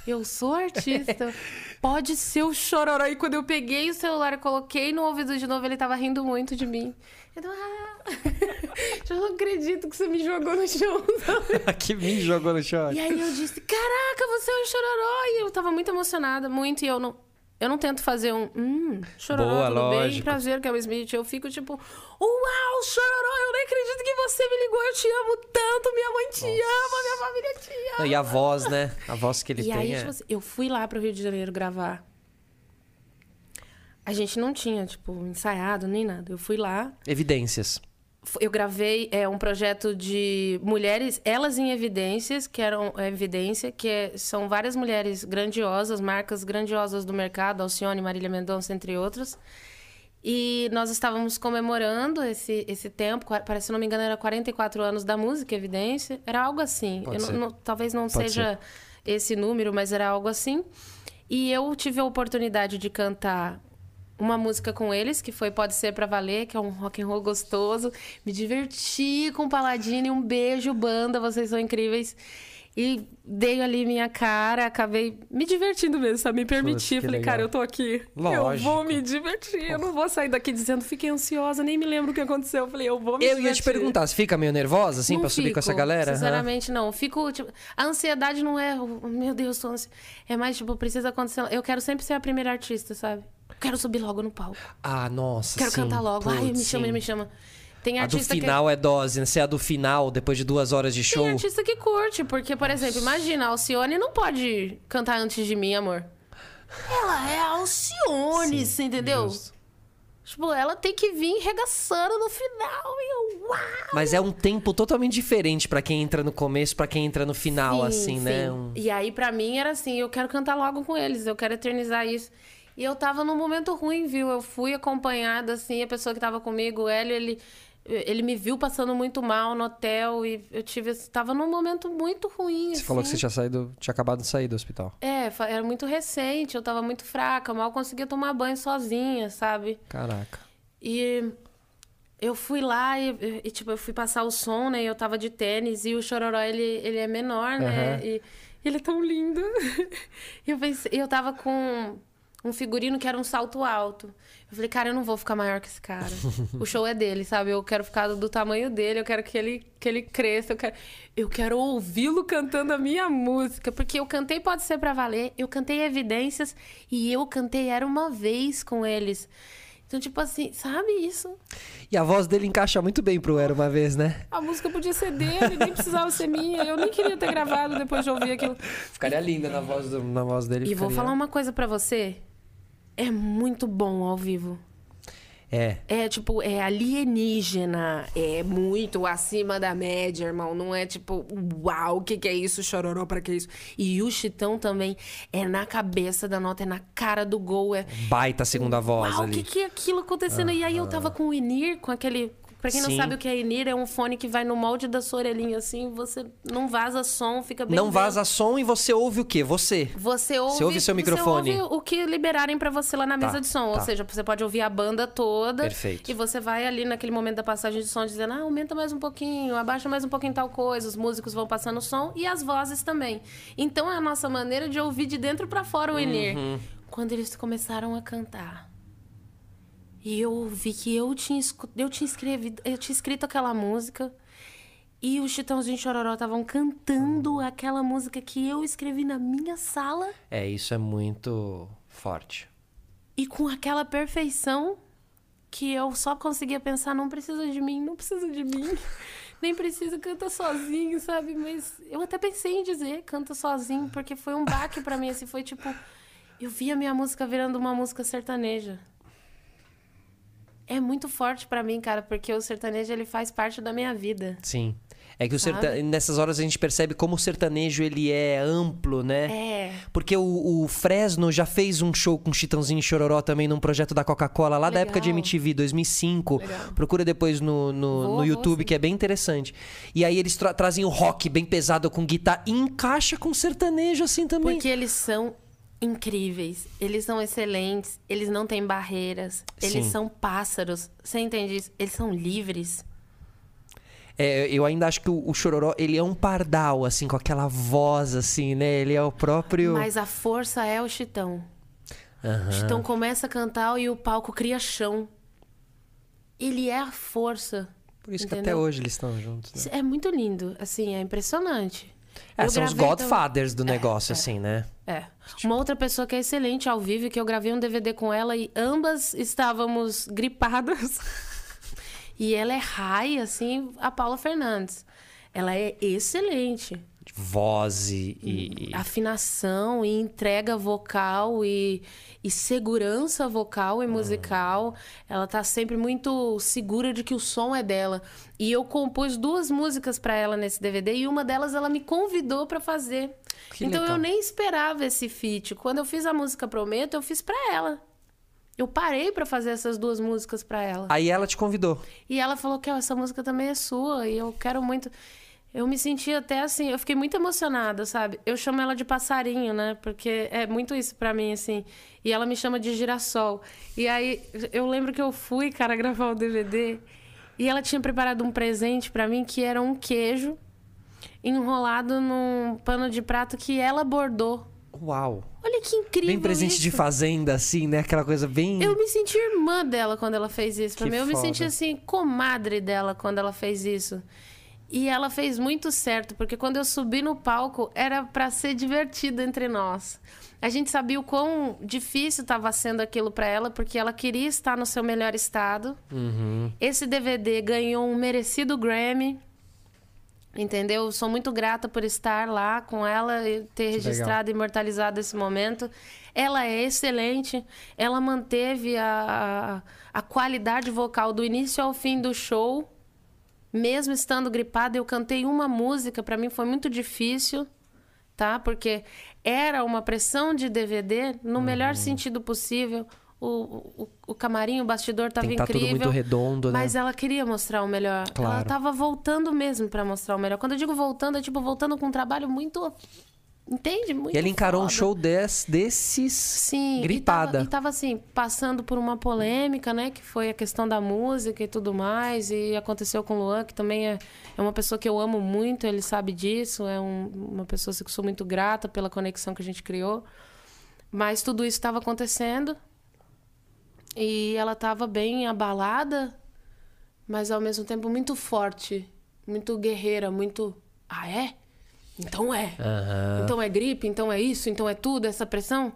eu sou artista. Pode ser o Chororó. E quando eu peguei o celular e coloquei no ouvido de novo, ele tava rindo muito de mim. Eu tava, ah, eu não acredito que você me jogou no chão. que me jogou no chão. E aí eu disse, caraca, você é um chororó. E eu tava muito emocionada, muito. E eu não, eu não tento fazer um, hum, chororó, Boa, tudo bem? lógico. Prazer, Kel Smith. Eu fico tipo, uau, chororó, eu nem acredito que você me ligou. Eu te amo tanto, minha mãe te ama, minha família te ama. Não, e a voz, né? A voz que ele E tem aí, é... tipo assim, eu fui lá pro Rio de Janeiro gravar. A gente não tinha, tipo, ensaiado nem nada. Eu fui lá, Evidências. Eu gravei é, um projeto de mulheres, elas em evidências, que eram é, evidência, que é- são várias mulheres grandiosas, marcas grandiosas do mercado, Alcione, Marília Mendonça, entre outras. E nós estávamos comemorando esse, esse tempo, parece, se não me engano, era 44 anos da música Evidência. Era algo assim. Não- ser. não- talvez não Pode seja esse número, mas era algo assim. E eu tive a oportunidade de cantar uma música com eles, que foi Pode Ser Pra Valer, que é um rock and roll gostoso. Me diverti com o Paladino, um beijo, banda, vocês são incríveis. E dei ali minha cara, acabei me divertindo mesmo, sabe? Me permiti. que Falei, legal. cara, eu tô aqui. Eu Lógico. vou me divertir. Eu não vou sair daqui dizendo, fiquei ansiosa, nem me lembro o que aconteceu. Eu falei, eu vou me Eu divertir. ia te perguntar, você fica meio nervosa, assim, Não pra subir com essa fico, galera? Sinceramente, não. Fico, tipo, a ansiedade não é, meu Deus, tô ansi... é mais, tipo, precisa acontecer. Eu quero sempre ser a primeira artista, sabe? Quero subir logo no palco. Ah, nossa, Quero sim. cantar logo. Ai, Putz, me chama, sim. me chama. Tem A do artista que final é dose, né? Se é a do final, depois de duas horas de show... Tem artista que curte, porque, por exemplo, imagina, a Alcione não pode cantar antes de mim, amor. Ela é a Alcione, você entendeu? justo. Tipo, ela tem que vir regaçando no final. E eu, uau! Mas é um tempo totalmente diferente pra quem entra no começo, pra quem entra no final, Sim, assim, né? sim. Um- E aí, pra mim, era assim, eu quero cantar logo com eles, eu quero eternizar isso. E eu tava num momento ruim, viu? Eu fui acompanhada, assim, a pessoa que tava comigo, o Hélio, ele, ele me viu passando muito mal no hotel e eu tive, tava num momento muito ruim, Você falou que assim. você tinha saído, tinha acabado de sair do hospital. É, era muito recente, eu tava muito fraca, mal conseguia tomar banho sozinha, sabe? Caraca. E eu fui lá e, e, tipo, eu fui passar o som, né? E eu tava de tênis e o Chororó, ele, ele é menor, né? Aham. E ele é tão lindo. E eu pensei, eu tava com um figurino que era um salto alto. Eu falei, cara, eu não vou ficar maior que esse cara. o show é dele, sabe? Eu quero ficar do, do tamanho dele, eu quero que ele, que ele cresça, eu quero, eu quero ouvi-lo cantando a minha música. Porque eu cantei Pode Ser Pra Valer, eu cantei Evidências e eu cantei Era Uma Vez com eles. Então, tipo assim, sabe isso? E a voz dele encaixa muito bem pro Era Uma Vez, né? A música podia ser dele, nem precisava ser minha. Eu nem queria ter gravado depois de ouvir aquilo. Ficaria linda na voz, do- na voz dele. E vou ficaria- falar uma coisa pra você. É muito bom ao vivo. É. É tipo, é alienígena. É muito acima da média, irmão. Não é tipo, uau, o que, que é isso? Chororó, pra que isso? E o Chitão também é na cabeça da nota, é na cara do gol. É, Baita segunda voz uau, o que, que é aquilo acontecendo? E aí eu tava com o Inir, com aquele. Pra quem não Sim. sabe o que é Inir, é um fone que vai no molde da sua orelhinha assim, você não vaza som, fica bem. Não bem. vaza som e você ouve o quê? Você. Você ouve, ouve seu microfone. Você ouve o que liberarem pra você lá na mesa Tá, de som. Ou tá. seja, você pode ouvir a banda toda. Perfeito. E você vai ali naquele momento da passagem de som dizendo: ah, aumenta mais um pouquinho, abaixa mais um pouquinho tal coisa. Os músicos vão passando o som e as vozes também. Então é a nossa maneira de ouvir de dentro pra fora o Enir. Uhum. Quando eles começaram a cantar. E eu ouvi que eu tinha, eu tinha, escrevido, eu tinha escrito aquela música. E o Chitãozinho Chororó estavam cantando aquela música que eu escrevi na minha sala. É, isso é muito forte. E com aquela perfeição que eu só conseguia pensar, não precisa de mim, não precisa de mim. Nem precisa, canta sozinho, sabe? Mas eu até pensei em dizer, canta sozinho, porque foi um baque pra mim, assim, foi tipo... Eu vi a minha música virando uma música sertaneja. É muito forte pra mim, cara, porque o sertanejo, ele faz parte da minha vida. Sim. É que o serta... nessas horas a gente percebe como o sertanejo ele é amplo, né? É. Porque o, o Fresno já fez um show com Chitãozinho e Chororó também num projeto da Coca-Cola lá da Legal. época de MTV, 2005. Legal. Procura depois no, no, Vou, no YouTube, que é bem interessante. E aí eles tra trazem o rock bem pesado com guitarra e encaixa com sertanejo assim também. Porque eles são incríveis, eles são excelentes, eles não têm barreiras, eles Sim. são pássaros. Você entende isso? Eles são livres. É, eu ainda acho que o, o Chororó, ele é um pardal, assim, com aquela voz, assim, né? Ele é o próprio... Mas a força é o Chitão. Aham. O Chitão começa a cantar e o palco cria chão. Ele é a força. Por isso que até entendeu? hoje eles estão juntos, né? É muito lindo, assim, é impressionante. É, Eu são os gravei godfathers do negócio, assim, né? É. Uma outra pessoa que é excelente ao vivo, que eu gravei um DVD com ela e ambas estávamos gripadas. e ela é high, assim, a Paula Fernandes. Ela é excelente. Voz e... e- Afinação e entrega vocal e, e segurança vocal e musical. Ela tá sempre muito segura de que o som é dela. E eu compus duas músicas para ela nesse DVD e uma delas ela me convidou para fazer. Que então legal. eu nem esperava esse feat. Quando eu fiz a música Prometo, eu fiz para ela. Eu parei para fazer essas duas músicas para ela. Aí ela te convidou. E ela falou que "Ó, essa música também é sua e eu quero muito. Eu me senti até assim, eu fiquei muito emocionada, sabe? Eu chamo ela de passarinho, né? Porque é muito isso pra mim, assim. E ela me chama de girassol. E aí eu lembro que eu fui, cara, gravar o DVD e ela tinha preparado um presente pra mim que era um queijo enrolado num pano de prato que ela bordou. Uau. Olha que incrível. Bem presente de isso. fazenda, assim, né? Aquela coisa bem... Eu me senti irmã dela quando ela fez isso. Pra Que mim, eu me senti assim, comadre dela quando ela fez isso. E ela fez muito certo, porque quando eu subi no palco, era pra ser divertido entre nós. A gente sabia o quão difícil estava sendo aquilo pra ela, porque ela queria estar no seu melhor estado. Uhum. Esse DVD ganhou um merecido Grammy. Entendeu? Sou muito grata por estar lá com ela e ter registrado e imortalizado esse momento. Ela é excelente. Ela manteve a, a qualidade vocal do início ao fim do show. Mesmo estando gripada, eu cantei uma música. Para mim foi muito difícil, tá? Porque era uma pressão de DVD no Uhum. melhor sentido possível. O, o, o camarim, o bastidor tava Tem que tá tudo incrível. muito redondo, né? Mas ela queria mostrar o melhor. Ela Claro. tava voltando mesmo pra mostrar o melhor. Quando eu digo voltando, é tipo voltando com um trabalho muito. Entende? Muito E ela encarou um foda. show des, desses Sim, gripada. E tava, e tava, assim, passando por uma polêmica, né? Que foi a questão da música e tudo mais. E aconteceu com o Luan, que também é, é uma pessoa que eu amo muito, ele sabe disso. É um- uma pessoa assim, que eu sou muito grata pela conexão que a gente criou. Mas tudo isso estava acontecendo. E ela estava bem abalada, mas ao mesmo tempo muito forte, muito guerreira, muito. Ah, é? Então é. Aham. Então é gripe, então é isso, então é tudo, essa pressão.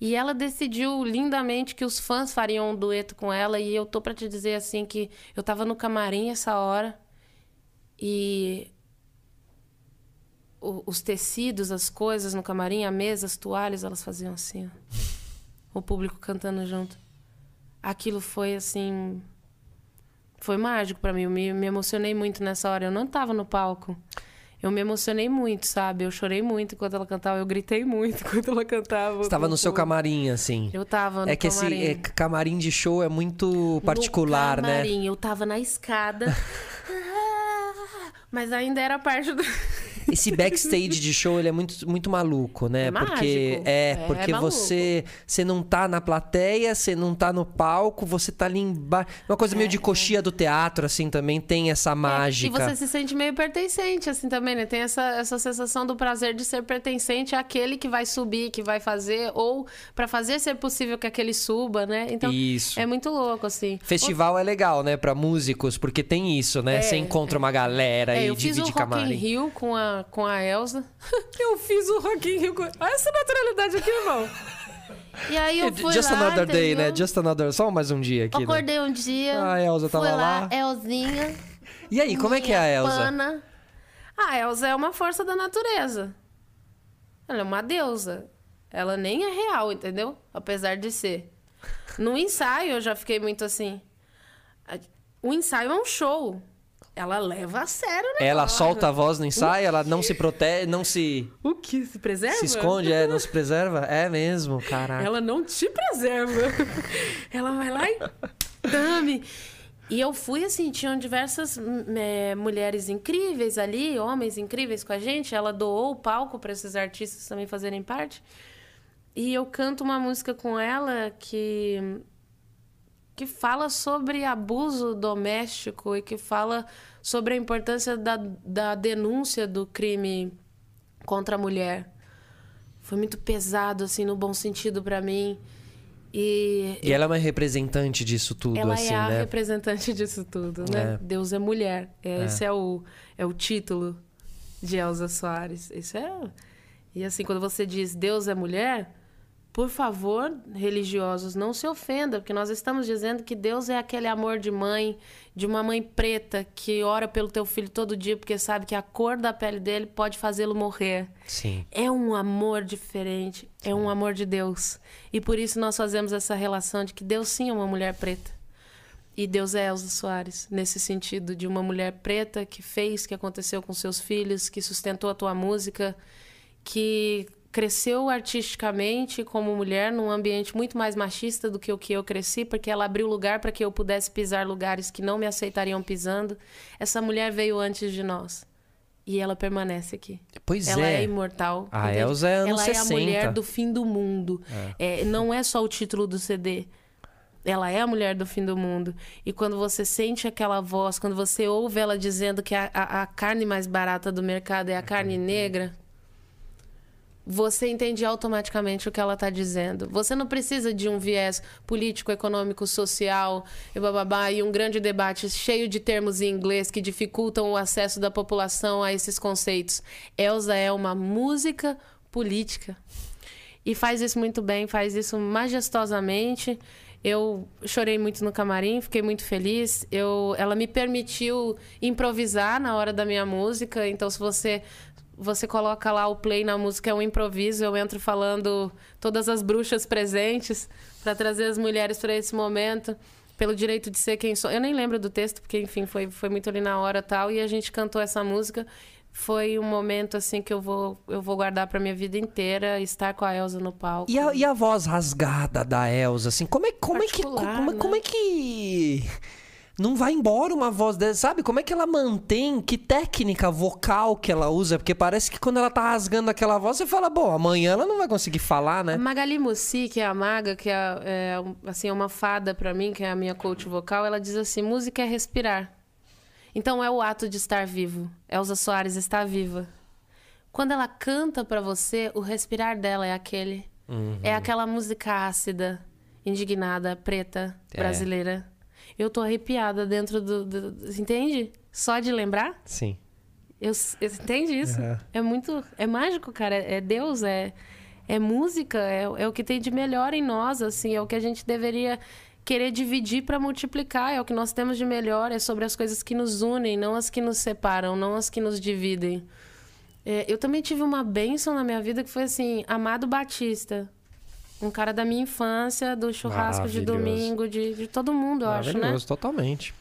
E ela decidiu lindamente que os fãs fariam um dueto com ela. E eu tô pra te dizer assim que eu tava no camarim essa hora e o- os tecidos, as coisas no camarim, a mesa, as toalhas, elas faziam assim. ó. O público cantando junto. Aquilo foi assim. Foi mágico pra mim. Eu me, me emocionei muito nessa hora. Eu não tava no palco. Eu me emocionei muito, sabe? Eu chorei muito enquanto ela cantava. Eu gritei muito enquanto ela cantava. Você tava no seu camarim, assim. Eu tava no é que camarim. esse é, camarim de show é muito particular, no né? camarim, Eu tava na escada. Mas ainda era parte do. Esse backstage de show, ele é muito, muito maluco, né? É porque mágico. é, É porque maluco. você você não tá na plateia, você não tá no palco, você tá ali embaixo. Uma coisa meio de coxia do teatro assim também tem essa mágica. É, E você se sente meio pertencente, assim, também, né? Tem essa, essa sensação do prazer de ser pertencente àquele que vai subir, que vai fazer, ou pra fazer ser possível que aquele suba, né? Então, Isso. é muito louco, assim. Festival é legal, né, Pra músicos, porque tem isso, né? você encontra uma galera É, e eu fiz o divide Rock in camarim. Rio com a, com a Elsa. eu fiz o Rock in Rio com... Olha essa naturalidade aqui, irmão. E aí eu fui Just lá, another day, né? entendeu? Just another. Só mais um dia aqui. né? Acordei um dia. Ah, a fui tava lá. lá. Elzinha. E aí, como é que é a pana. A Elza é uma força da natureza. Ela é uma deusa. Ela nem é real, entendeu? Apesar de ser. No ensaio eu já fiquei muito assim. O ensaio é um show. Ela leva a sério, né? Ela solta a voz no ensaio, ela não se protege, não se, O que? Se preserva? se esconde, é, não se preserva? É mesmo, caraca. Ela não te preserva. Ela vai lá e dame. E eu fui assim, tinham diversas hum, é, mulheres incríveis ali, homens incríveis com a gente. Ela doou o palco para esses artistas também fazerem parte. E eu canto uma música com ela que que fala sobre abuso doméstico e que fala sobre a importância da, da denúncia do crime contra a mulher. Foi muito pesado, assim, no bom sentido para mim. E E ela é uma representante disso tudo, ela assim, é a né? representante disso tudo, né? É. Deus é mulher. Esse é. o, é o título de Elza Soares. Isso é. E assim, quando você diz Deus é mulher, por favor, religiosos, não se ofendam, porque nós estamos dizendo que Deus é aquele amor de mãe, de uma mãe preta que ora pelo teu filho todo dia porque sabe que a cor da pele dele pode fazê-lo morrer. Sim. É um amor diferente, é um amor de Deus. E por isso nós fazemos essa relação de que Deus sim é uma mulher preta. E Deus é Elza Soares, nesse sentido de uma mulher preta que fez, que aconteceu com seus filhos, que sustentou a tua música, que cresceu artisticamente como mulher num ambiente muito mais machista do que o que eu cresci, porque ela abriu lugar para que eu pudesse pisar lugares que não me aceitariam pisando. Essa mulher veio antes de nós. E ela permanece aqui. Pois ela é, é. imortal. A entende? Elza é anos Ela é a 60. mulher do fim do mundo. É, não é só o título do CD. Ela é a mulher do fim do mundo. E quando você sente aquela voz, quando você ouve ela dizendo que a, a- a carne mais barata do mercado é a carne negra, você entende automaticamente o que ela está dizendo. Você não precisa de um viés político, econômico, social e bababá, e um grande debate cheio de termos em inglês que dificultam o acesso da população a esses conceitos. Elsa é uma música política. E faz isso muito bem, faz isso majestosamente. Eu chorei muito no camarim, fiquei muito feliz. Eu, ela me permitiu improvisar na hora da minha música. Então, se você você coloca lá o play na música, é um improviso. Eu entro falando todas as bruxas presentes para trazer as mulheres para esse momento. Pelo direito de ser quem sou. Eu nem lembro do texto, porque, enfim, foi, foi muito ali na hora tal. E a gente cantou essa música. Foi um momento, assim, que eu vou, eu vou guardar para minha vida inteira. Estar com a Elsa no palco. E a, e a voz rasgada da Elsa, assim, como é, como é que. Como, é- como né? é que. Não vai embora uma voz dessa, sabe? Como é que ela mantém? Que técnica vocal que ela usa? Porque parece que quando ela tá rasgando aquela voz, você fala, bom, amanhã ela não vai conseguir falar, né? A Magali Mussi, que é a maga, que é, é, assim, é uma fada pra mim, que é a minha coach vocal, ela diz assim: música é respirar. Então é o ato de estar vivo. Elza Soares está viva. Quando ela canta pra você, o respirar dela é aquele. É aquela música ácida, indignada, preta, É. brasileira. Eu tô arrepiada dentro do, do- Entende? Só de lembrar? Sim. Eu, eu- entende isso? Aham. É muito. É mágico, cara. É, é Deus, é, é música, é, é o que tem de melhor em nós, assim. É o que a gente deveria querer dividir para multiplicar. É o que nós temos de melhor. É sobre as coisas que nos unem, não as que nos separam, não as que nos dividem. É, eu também tive uma bênção na minha vida que foi assim: Amado Batista. Um cara da minha infância, do churrasco de domingo, de, de todo mundo, eu acho, né? Maravilhoso, totalmente.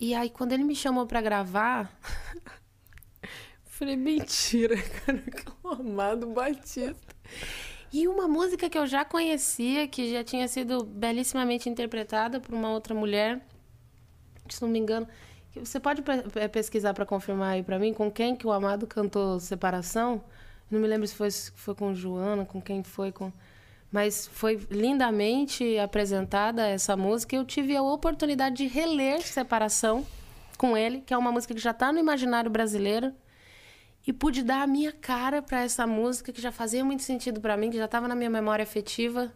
E aí, quando ele me chamou pra gravar, falei, mentira, cara, que o Amado Batista. E uma música que eu já conhecia, que já tinha sido belíssimamente interpretada por uma outra mulher, se não me engano. Você pode pe- pe- pesquisar pra confirmar aí pra mim com quem que o Amado cantou Separação? Não me lembro se foi, foi com Joana, com quem foi, com... Mas foi lindamente apresentada essa música. Eu tive a oportunidade de reler Separação com ele, que é uma música que já está no imaginário brasileiro. E pude dar a minha cara para essa música, que já fazia muito sentido para mim, que já estava na minha memória afetiva.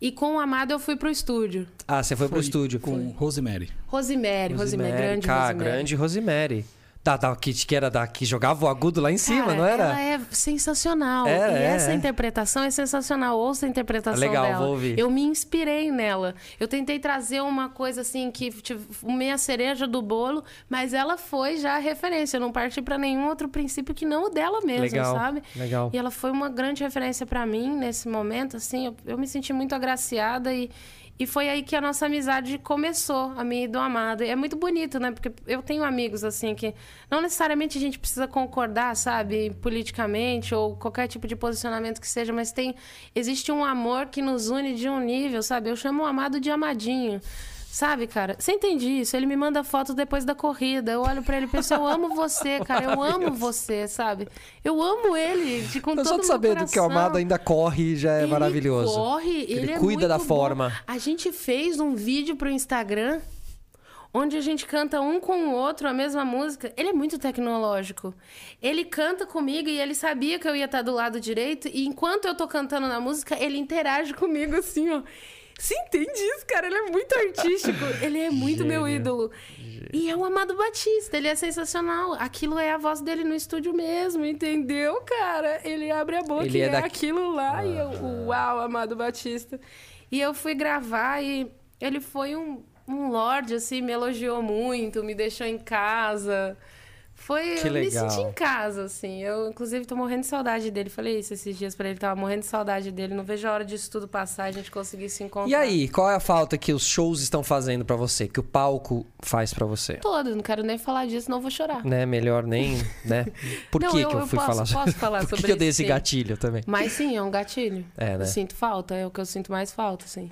E com o Amado eu fui pro estúdio. Ah, você foi, pro Foi estúdio. Com Rosemary. Rosemary, Rosemary, grande Rosemary. grande Rosemary. Da, da, que, que era da que jogava o agudo lá em cima, Cara, não era? Ela é sensacional. Era, e é, essa é. interpretação é sensacional. Ouça a interpretação Legal, dela. vou ouvir. Eu me inspirei nela. Eu tentei trazer uma coisa assim que tipo, meia cereja do bolo, mas ela foi já a referência. Eu não parti pra nenhum outro princípio que não o dela mesmo, Legal, sabe? legal. E ela foi uma grande referência pra mim nesse momento, assim. Eu, eu me senti muito agraciada e e foi aí que a nossa amizade começou, a minha e do Amado. E é muito bonito, né? Porque eu tenho amigos, assim, que não necessariamente a gente precisa concordar, sabe? Politicamente ou qualquer tipo de posicionamento que seja, mas tem... Existe um amor que nos une de um nível, sabe? Eu chamo o Amado de Amadinho. Sabe, cara? Você entende isso? Ele me manda foto depois da corrida. Eu olho pra ele e penso, eu amo você, cara. Eu amo você, sabe? Eu amo ele de com Mas todo só o de saber do que o coração. Amado ainda corre já é Ele maravilhoso. corre, ele, Ele é cuida da bom. forma. A gente fez um vídeo pro Instagram onde a gente canta um com o outro a mesma música. Ele é muito tecnológico. Ele canta comigo e ele sabia que eu ia estar do lado direito e enquanto eu tô cantando na música, ele interage comigo assim, ó. Você entende isso, cara? Ele é muito artístico. Ele é muito meu Gênio. ídolo. E é o Amado Batista, ele é sensacional. Aquilo é a voz dele no estúdio mesmo, entendeu, cara? Ele abre a boca Ele e é é, daqui- aquilo lá e eu, uau, Amado Batista. E eu fui gravar e ele foi um, um lorde, assim, me elogiou muito, me deixou em casa. Foi, Que eu me legal. senti em casa, assim. Eu, inclusive, tô morrendo de saudade dele. Falei isso esses dias pra ele, tava morrendo de saudade dele. Não vejo a hora disso tudo passar, a gente conseguir se encontrar. E aí, qual é a falta que os shows estão fazendo pra você, que o palco faz pra você? Todo, não quero nem falar disso, não vou chorar. Né, melhor nem, né? Por Não, que eu- que eu eu fui posso- falar posso falar Por que sobre que eu dei isso, esse gatilho também? Mas sim, é um gatilho. É, né? Eu sinto falta, é o que eu sinto mais falta, assim.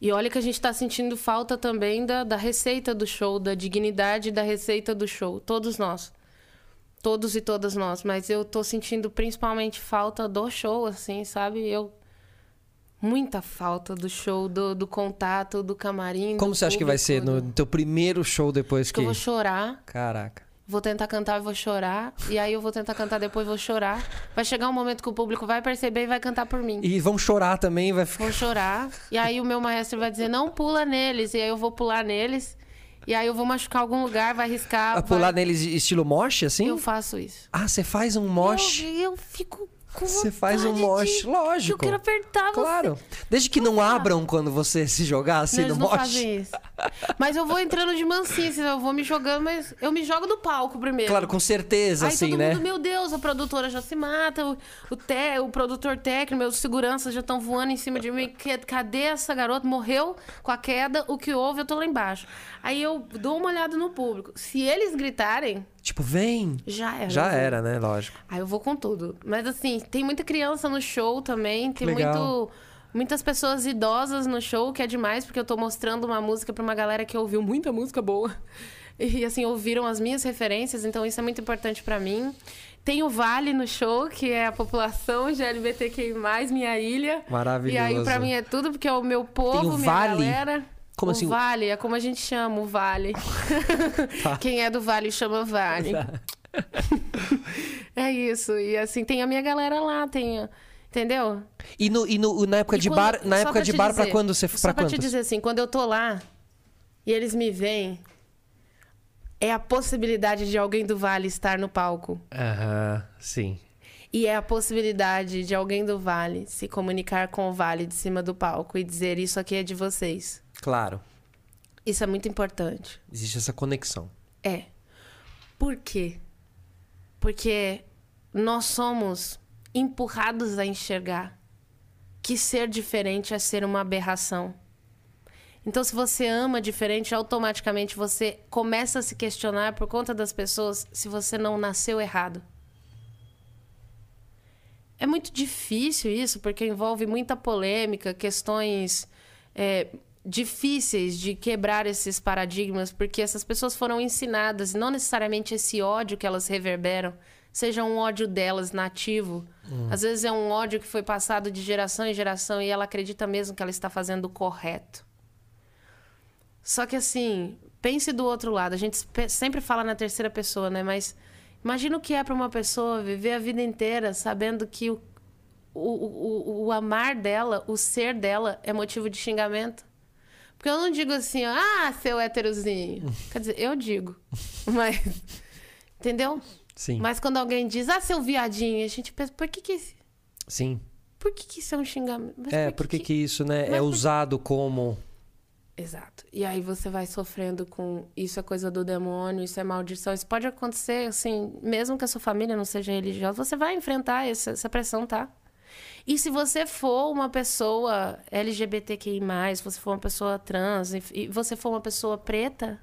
E olha que a gente tá sentindo falta também da, da receita do show, da dignidade da receita do show. Todos nós. Todos e todas nós. Mas eu tô sentindo principalmente falta do show, assim, sabe? Eu. Muita falta do show, do, do contato, do camarim. Como do você acha que vai ser público, no do- teu primeiro show depois que que... eu vou chorar. Caraca. Vou tentar cantar e vou chorar. E aí eu vou tentar cantar depois vou chorar. Vai chegar um momento que o público vai perceber e vai cantar por mim. E vão chorar também, vai ficar... Vou chorar. E aí o meu maestro vai dizer, não pula neles. E aí eu vou pular neles. E aí eu vou machucar algum lugar, vai riscar. Vai- pular neles estilo mosh, assim? Eu faço isso. Ah, você faz um mosh? Eu, eu fico com Você faz um mosh, de- lógico. Eu quero apertar você. Claro. Desde que não abram quando você se jogar assim Não, no eles não mosh. fazem isso. Mas eu vou entrando de mansinho, assim, eu vou me jogando, mas eu me jogo do palco primeiro. Claro, com certeza, Aí assim, todo né? mundo, meu Deus, a produtora já se mata, o, o, te- o produtor técnico, meus seguranças já estão voando em cima de mim. Cadê essa garota? Morreu com a queda, o que houve? Eu tô lá embaixo. Aí eu dou uma olhada no público. Se eles gritarem, Tipo, vem. já era. Já era, né? Lógico. Aí eu vou com tudo. Mas assim, tem muita criança no show também, tem muito. Muitas pessoas idosas no show, que é demais, porque eu tô mostrando uma música pra uma galera que ouviu muita música boa. E assim, ouviram as minhas referências, então isso é muito importante pra mim. Tem o Vale no show, que é a população de LGBTQI+, minha ilha. Maravilhoso. E aí pra mim é tudo, porque é o meu povo, Tem o minha Vale? galera. Como o assim? Vale, é como a gente chama, o Vale. Tá. Quem é do Vale chama Vale. É isso. E assim, tem a minha galera lá, tem. Entendeu? E, no, e no- na época E de quando- bar, na época pra de bar, pra dizer- quando você Só pra pra te dizer assim, quando eu tô lá e eles me veem, é a possibilidade de alguém do Vale estar no palco. Aham, sim. E é a possibilidade de alguém do Vale se comunicar com o Vale de cima do palco e dizer isso aqui é de vocês. Claro. Isso é muito importante. Existe essa conexão. É. Por quê? Porque nós somos empurrados a enxergar que ser diferente é ser uma aberração. Então, se você ama diferente, automaticamente você começa a se questionar por conta das pessoas se você não nasceu errado. É muito difícil isso, porque envolve muita polêmica, questões é, difíceis de quebrar esses paradigmas, porque essas pessoas foram ensinadas, e não necessariamente esse ódio que elas reverberam seja um ódio delas nativo. Às vezes é um ódio que foi passado de geração em geração e ela acredita mesmo que ela está fazendo o correto. Só que assim, pense do outro lado. A gente sempre fala na terceira pessoa, né? Mas imagina o que é para uma pessoa viver a vida inteira sabendo que o, o, o, o amar dela, o ser dela, é motivo de xingamento. Porque eu não digo assim, ah, seu héterozinho. Quer dizer, eu digo. Mas Entendeu? Sim. Mas quando alguém diz, ah, seu viadinho, a gente pensa, por que que, Sim. por que, que isso é um xingamento? Mas É, porque que isso, né, Mas é por- usado como. Exato. E aí você vai sofrendo com isso é coisa do demônio, isso é maldição. Isso pode acontecer, assim, mesmo que a sua família não seja religiosa, você vai enfrentar essa, essa pressão, tá? E se você for uma pessoa LGBTQI, se você for uma pessoa trans, e e você for uma pessoa preta,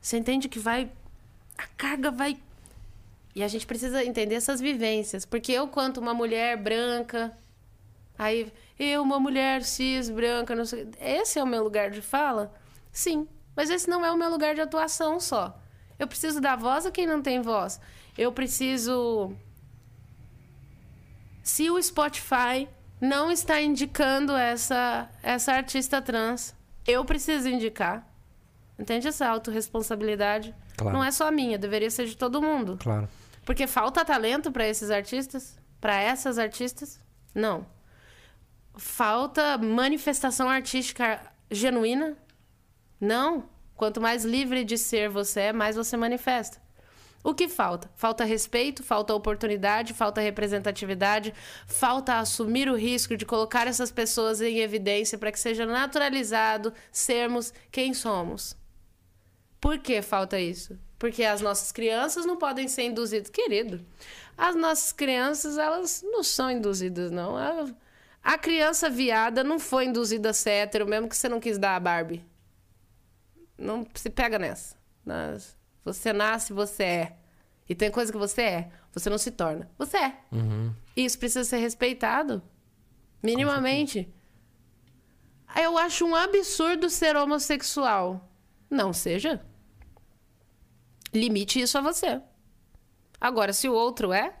você entende que vai. A carga vai. E a gente precisa entender essas vivências. Porque eu, quanto uma mulher branca, Aí, eu, uma mulher cis, branca, não sei. Esse é o meu lugar de fala? Sim. Mas esse não é o meu lugar de atuação só. Eu preciso dar voz a quem não tem voz. Eu preciso. Se o Spotify não está indicando essa, essa artista trans, eu preciso indicar. Entende essa autorresponsabilidade? Claro. Não é só minha, deveria ser de todo mundo. Claro. Porque falta talento para esses artistas? Para essas artistas? Não. Falta manifestação artística genuína? Não. Quanto mais livre de ser você é, mais você manifesta. O que falta? Falta respeito, falta oportunidade, falta representatividade, falta assumir o risco de colocar essas pessoas em evidência para que seja naturalizado sermos quem somos. Por que falta isso? Porque as nossas crianças não podem ser induzidas. Querido, as nossas crianças, elas não são induzidas, não. A, a criança viada não foi induzida a ser hétero, mesmo que você não quis dar a Barbie. Não se pega nessa. Você nasce, você é. E tem coisa que você é, você não se torna. Você é. E isso precisa ser respeitado. Minimamente. Eu acho um absurdo ser homossexual. Não seja. Limite isso a você. Agora, se o outro é,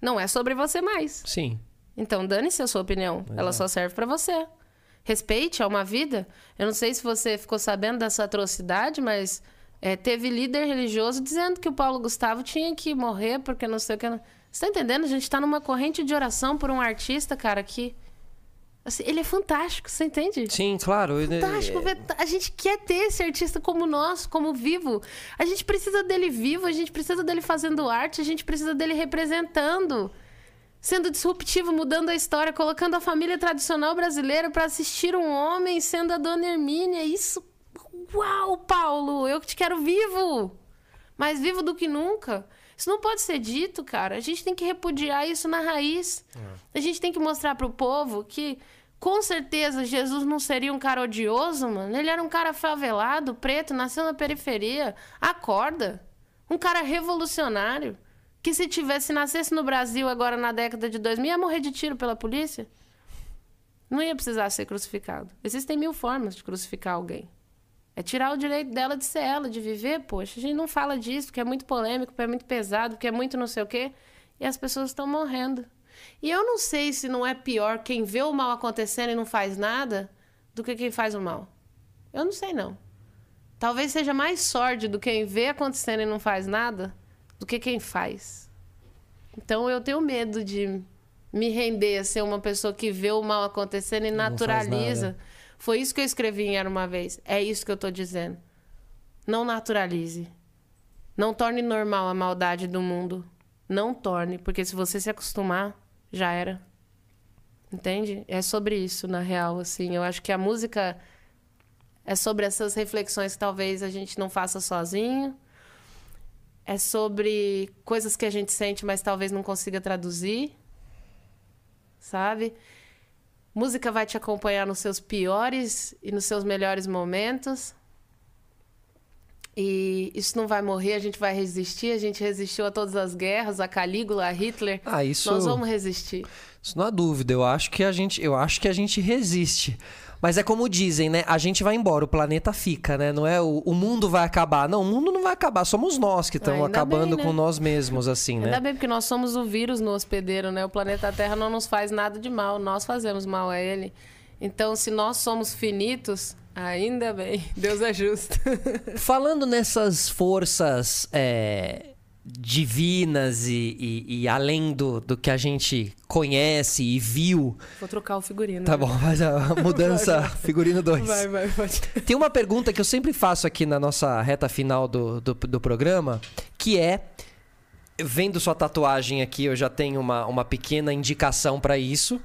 não é sobre você mais. Sim. Então, dane-se a sua opinião. Ela só serve pra você. Respeite, é uma vida. Eu não sei se você ficou sabendo dessa atrocidade, mas é, teve líder religioso dizendo que o Paulo Gustavo tinha que morrer porque não sei o que. Você tá entendendo? A gente tá numa corrente de oração por um artista, cara, que. assim, ele é fantástico, você entende? Sim, claro. é, Fantástico. ver- A gente quer ter esse artista como nós, como vivo. A gente precisa dele vivo, a gente precisa dele fazendo arte, a gente precisa dele representando. Sendo disruptivo, mudando a história, colocando a família tradicional brasileira para assistir um homem sendo a dona Hermínia. Isso. Uau, Paulo! Eu te quero vivo! Mais vivo do que nunca. Isso não pode ser dito, cara. A gente tem que repudiar isso na raiz. A gente tem que mostrar pro povo que, com certeza, Jesus não seria um cara odioso, mano. Ele era um cara favelado, preto, nasceu na periferia. Acorda. Um cara revolucionário. Que se tivesse, nascesse no Brasil agora na década de 2000, ia morrer de tiro pela polícia. Não ia precisar ser crucificado. Existem mil formas de crucificar alguém. É tirar o direito dela de ser ela, de viver, poxa. A gente não fala disso porque é muito polêmico, porque é muito pesado, porque é muito não sei o quê. E as pessoas estão morrendo. E eu não sei se não é pior quem vê o mal acontecendo e não faz nada do que quem faz o mal. Eu não sei, não. Talvez seja mais sórdido quem vê acontecendo e não faz nada do que quem faz. Então eu tenho medo de me render a ser uma pessoa que vê o mal acontecendo e Não naturaliza. Foi isso que eu escrevi em Era Uma Vez. É isso que eu tô dizendo. Não naturalize. Não torne normal a maldade do mundo. Não torne, porque se você se acostumar, já era. Entende? É sobre isso, na real, assim. Eu acho que a música é sobre essas reflexões que talvez a gente não faça sozinho. É sobre coisas que a gente sente, mas talvez não consiga traduzir. Sabe? Música vai te acompanhar nos seus piores e nos seus melhores momentos. E isso não vai morrer, a gente vai resistir. A gente resistiu a todas as guerras, a Calígula, a Hitler. Ah, isso- Nós vamos resistir. Isso não há dúvida. Eu acho que a gente, eu acho que a gente resiste. Mas é como dizem, né? A gente vai embora, o planeta fica, né? Não é o, o mundo vai acabar. Não, o mundo não vai acabar. Somos nós que estamos Ainda acabando bem, né? com nós mesmos, assim, Ainda né? bem, porque nós somos o vírus no hospedeiro, né? O planeta Terra não nos faz nada de mal, nós fazemos mal a ele. Então, se nós somos finitos, ainda bem. Deus é justo. Falando nessas forças é, divinas e, e- e além do, do que a gente conhece e viu. Vou trocar o figurino. Tá bom, faz a mudança figurino 2. Vai, vai, pode. Tem uma pergunta que eu sempre faço aqui na nossa reta final do, do, do programa, que é. Vendo sua tatuagem aqui, eu já tenho uma, uma pequena indicação pra isso.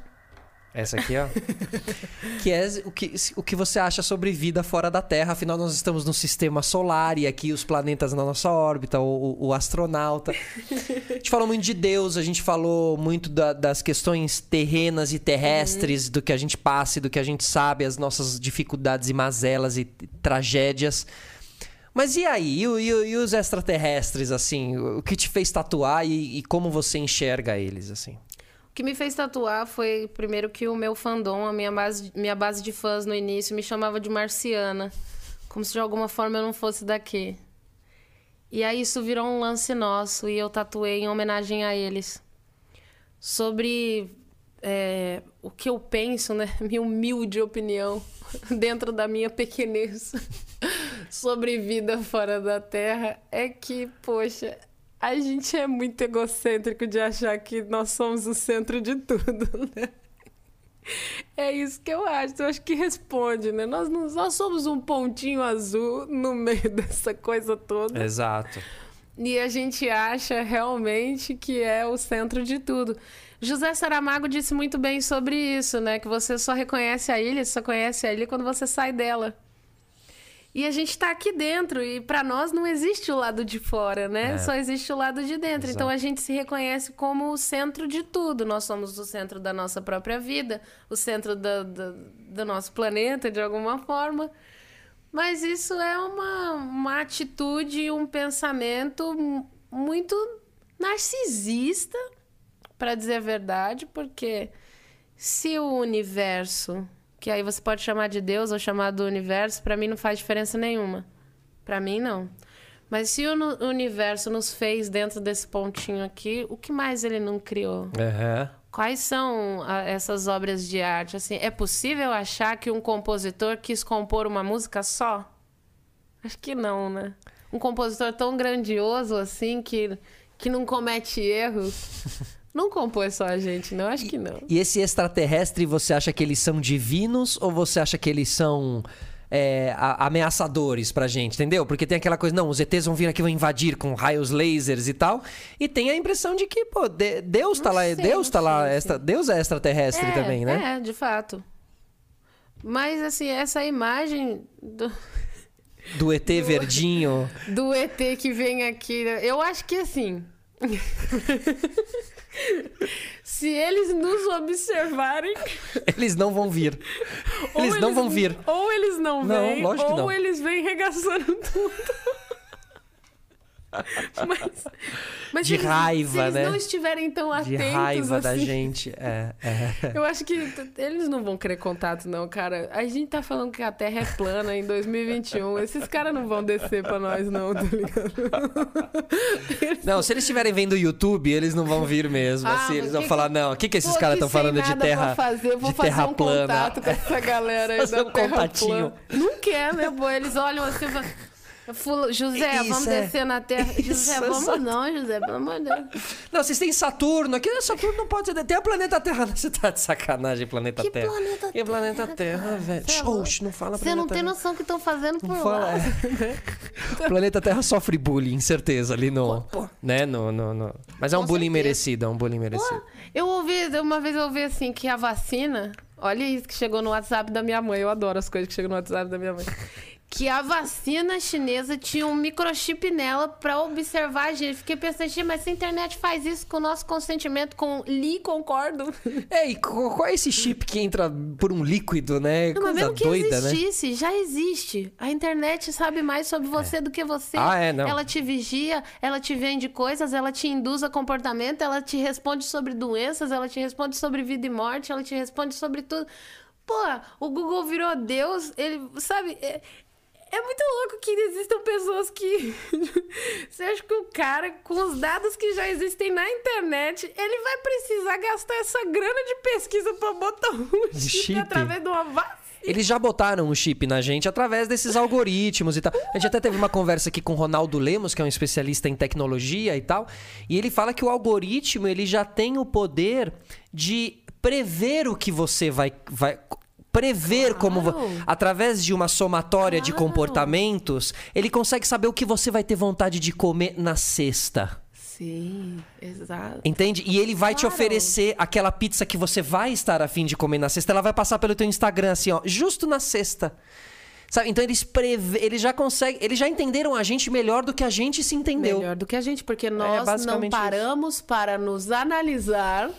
Essa aqui, ó. que é o que, o que você acha sobre vida fora da Terra. Afinal, nós estamos no sistema solar e aqui os planetas na nossa órbita, o, o- astronauta. A gente falou muito de Deus, a gente falou muito da- das questões terrenas e terrestres, do que a gente passa e do que a gente sabe, as nossas dificuldades e mazelas e tragédias. Mas e aí? E, e e os extraterrestres, assim? O que te fez tatuar e, e como você enxerga eles, assim? Que me fez tatuar foi, primeiro, que o meu fandom, a minha base, minha base de fãs no início, me chamava de marciana. Como se de alguma forma eu não fosse daqui. E aí isso virou um lance nosso e eu tatuei em homenagem a eles. Sobre é, o que eu penso, né? Minha humilde opinião, dentro da minha pequenez, sobre vida fora da Terra, é que, poxa, a gente é muito egocêntrico de achar que nós somos o centro de tudo, né? É isso que eu acho. Eu acho que responde, né? Nós, não- nós somos um pontinho azul no meio dessa coisa toda. Exato. E a gente acha realmente que é o centro de tudo. José Saramago disse muito bem sobre isso, né? Que você só reconhece a ilha, só conhece a ilha quando você sai dela. E a gente tá aqui dentro e para nós não existe o lado de fora, né? É. Só existe o lado de dentro. Então Exato. a gente se reconhece como o centro de tudo. Nós somos o centro da nossa própria vida, o centro da- da- do nosso planeta, de alguma forma. Mas isso é uma, uma atitude, um pensamento mu- muito narcisista, para dizer a verdade, porque se o universo, que aí você pode chamar de Deus ou chamar do universo, para mim não faz diferença nenhuma. Para mim não. Mas se o universo nos fez dentro desse pontinho aqui, o que mais ele não criou? Aham. Quais são ah, essas obras de arte? Assim, é possível achar que um compositor quis compor uma música só? Acho que não, né? Um compositor tão grandioso assim que, que não comete erros. Não compôs só a gente, não? Acho que não. E esse extraterrestre, você acha que eles são divinos ou você acha que eles são é, a- ameaçadores pra gente, entendeu? Porque tem aquela coisa, não, os ETs vão vir aqui, vão invadir com raios lasers e tal. E tem a impressão de que, pô, de- Deus tá Não lá, sei, Deus tá lá, sei, extra- assim. Deus é extraterrestre é, também, né? É, de fato. Mas, assim, essa imagem do, Do ET verdinho. do ET que vem aqui, né? eu acho que, assim... Se eles nos observarem, Eles não vão vir. ou Eles não vão vir. Ou eles não Não, vêm, ou não. eles vêm regaçando tudo. mas, mas De se eles- raiva, se eles né? não estiverem tão De atentos raiva da assim, gente. É, é. Eu acho que eles não vão querer contato, não, cara. A gente tá falando que a Terra é plana em 2021. Esses caras não vão descer pra nós, não, tá ligado? Não, se eles estiverem vendo o YouTube, eles não vão vir mesmo. Ah, assim, eles vão que falar, não, o que, que esses caras estão falando de terra, fazer, eu vou de fazer terra um plana? contato com essa galera aí Fazer da um Terra contatinho. plana. Não quer, né, pô? Eles olham assim e falam... Fula- José, Isso vamos é- descer na Terra. José, Isso é vamos só- não, José, pelo amor de Deus. Não, vocês têm Saturno. Aqui Saturno não pode ser. Tem o planeta Terra. Você tá de sacanagem, planeta Que Terra. planeta Que planeta Terra, Terra, velho. Você é não fala Você não tem Terra. noção do que estão fazendo por Não lá. fala, é. O planeta Terra sofre bullying, certeza, ali no. Né? No, no, no- Mas é um Com bullying certeza. merecido, é um bullying merecido. Eu ouvi, uma vez eu ouvi assim, que a vacina. Olha isso que chegou no WhatsApp da minha mãe. Eu adoro as coisas que chegam no WhatsApp da minha mãe. Que a vacina chinesa tinha um microchip nela pra observar a gente. Fiquei pensando, "Gente, mas se a internet faz isso com o nosso consentimento, com Li, concordo. É, e qual é esse chip que entra por um líquido, né? Não, mas Coisa mesmo que doida, né? existisse, já existe. A internet sabe mais sobre você do que você. Ah, é, não. Ela te vigia, ela te vende coisas, ela te induz a comportamento, ela te responde sobre doenças, ela te responde sobre vida e morte, ela te responde sobre tudo. Pô, o Google virou Deus, ele, sabe? É, muito louco que existam pessoas que. Você acha que o cara, com os dados que já existem na internet, ele vai precisar gastar essa grana de pesquisa pra botar um chip, chip? através de uma vacina? Eles já botaram o chip na gente através desses algoritmos e tal. A gente até teve uma conversa aqui com o Ronaldo Lemos, que é um especialista em tecnologia e tal, e ele fala que o algoritmo ele já tem o poder de prever o que você vai, vai prever como vo- Claro. através de uma somatória de Claro. comportamentos, ele consegue saber o que você vai ter vontade de comer na sexta. Sim, exato. Entende? E ele vai te Claro. oferecer aquela pizza que você vai estar afim de comer na sexta. Ela vai passar pelo teu Instagram, assim, ó, justo na sexta. Sabe? Então eles preve... eles já conseguem. Eles já entenderam a gente melhor do que a gente se entendeu. Melhor do que a gente, porque nós não basicamente isso. paramos para nos analisar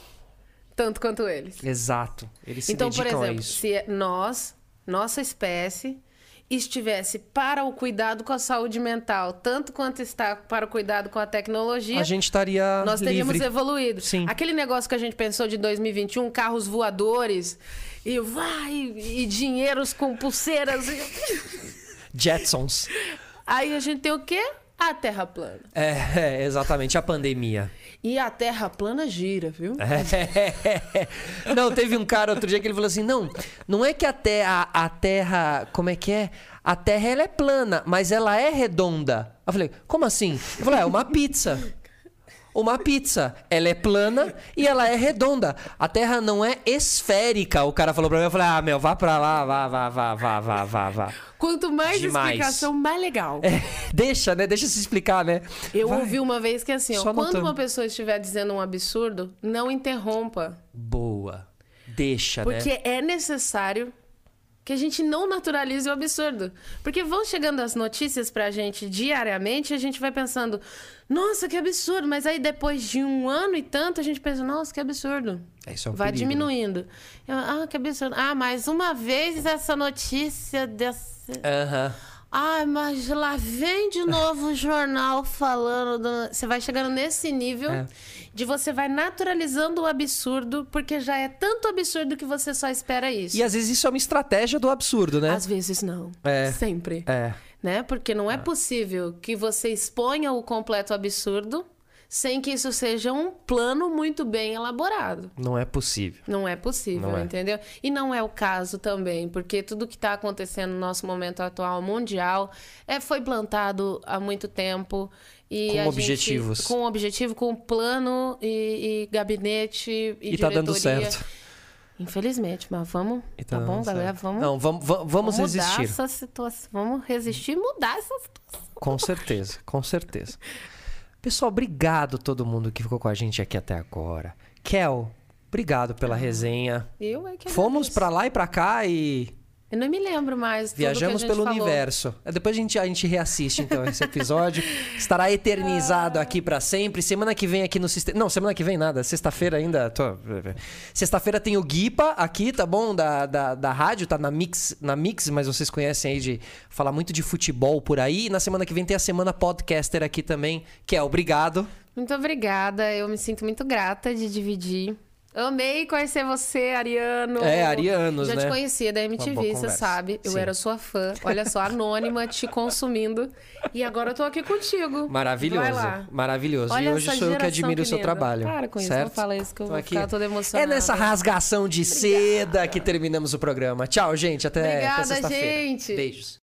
tanto quanto eles. Exato. Eles se Então, por dedicam a exemplo, isso. se nós, nossa espécie, estivesse para o cuidado com a saúde mental, tanto quanto está para o cuidado com a tecnologia, A gente estaria nós teríamos livre. evoluído. Sim. Aquele negócio que a gente pensou de 2021, carros voadores e vai e dinheiros com pulseiras. Jetsons. Aí a gente tem o quê? A Terra plana. É, é, exatamente, a pandemia. E a Terra plana gira, viu? É. Não, teve um cara outro dia que ele falou assim: não, não é que a terra, a terra, como é que é? A terra ela é plana, mas ela é redonda. Eu falei, como assim? Ele falou, é uma pizza. Uma pizza. Ela é plana e ela é redonda. A terra não é esférica. O cara falou pra mim, eu falei, ah, meu, vá pra lá, vá, vá, vá, vá, vá, vá, vá. Quanto mais Demais. explicação, mais legal. É, deixa, né? Deixa se explicar, né? Eu Vai. ouvi uma vez que assim, ó, quando notando. uma pessoa estiver dizendo um absurdo, não interrompa. Boa. Deixa, né? Porque é necessário que a gente não naturalize o absurdo. Porque vão chegando as notícias pra gente diariamente e a gente vai pensando, nossa, que absurdo. Mas aí depois de um ano e tanto, a gente pensa, nossa, que absurdo. É, isso é um vai perigo, né? diminuindo. Eu, ah, que absurdo. Ah, mais uma vez essa notícia dessa. Aham. Ai, mas lá vem de novo o jornal falando. do- Você vai chegando nesse nível É. de você vai naturalizando o absurdo, porque já é tanto absurdo que você só espera isso. E às vezes isso é uma estratégia do absurdo, né? Às vezes não. É. Sempre. É. Né? Porque não é possível que você exponha o completo absurdo sem que isso seja um plano muito bem elaborado. Não é possível. Não é possível, Não é. entendeu? E não é o caso também, porque tudo que está acontecendo no nosso momento atual mundial é, foi plantado há muito tempo. E Com a gente- objetivos. com objetivo, com plano e, e gabinete e, E tá dando diretoria. certo. Infelizmente, mas vamos. E tá bom, dando galera? Vamos. Não, vamos, vamos, vamos vamos mudar resistir. essa situação. Vamos resistir e mudar essa situação. Com certeza, com certeza. Pessoal, obrigado todo mundo que ficou com a gente aqui até agora. Kel, obrigado pela resenha. Eu é que Fomos pra lá e pra cá e Eu não me lembro mais. viajamos pelo falou. universo. É, Depois a gente, a gente reassiste então esse episódio. Estará eternizado aqui pra sempre. Semana que vem aqui no sistema. Não, semana que vem nada. Sexta-feira ainda. Tô... Sexta-feira tem o Guipa aqui, tá bom? Da, da, da rádio, tá na Mix, na Mix, mas vocês conhecem aí de falar muito de futebol por aí. E na semana que vem tem a semana podcaster aqui também. Que é obrigado. Muito obrigada. Eu me sinto muito grata de dividir. Amei conhecer você, Ariano. É, arianos, Já né? te conhecia da MTV, você sabe. Eu Sim. era sua fã. Olha só, anônima, te consumindo. E agora eu tô aqui contigo. Maravilhoso. Vai lá. Maravilhoso. Olha e hoje sou eu que admiro o seu trabalho. Para com isso, certo? não fala isso que eu Tô vou aqui. ficar toda É emocionada. nessa rasgação de seda que terminamos o programa. Tchau, gente. Até, até Obrigada, sexta-feira. gente. Beijos.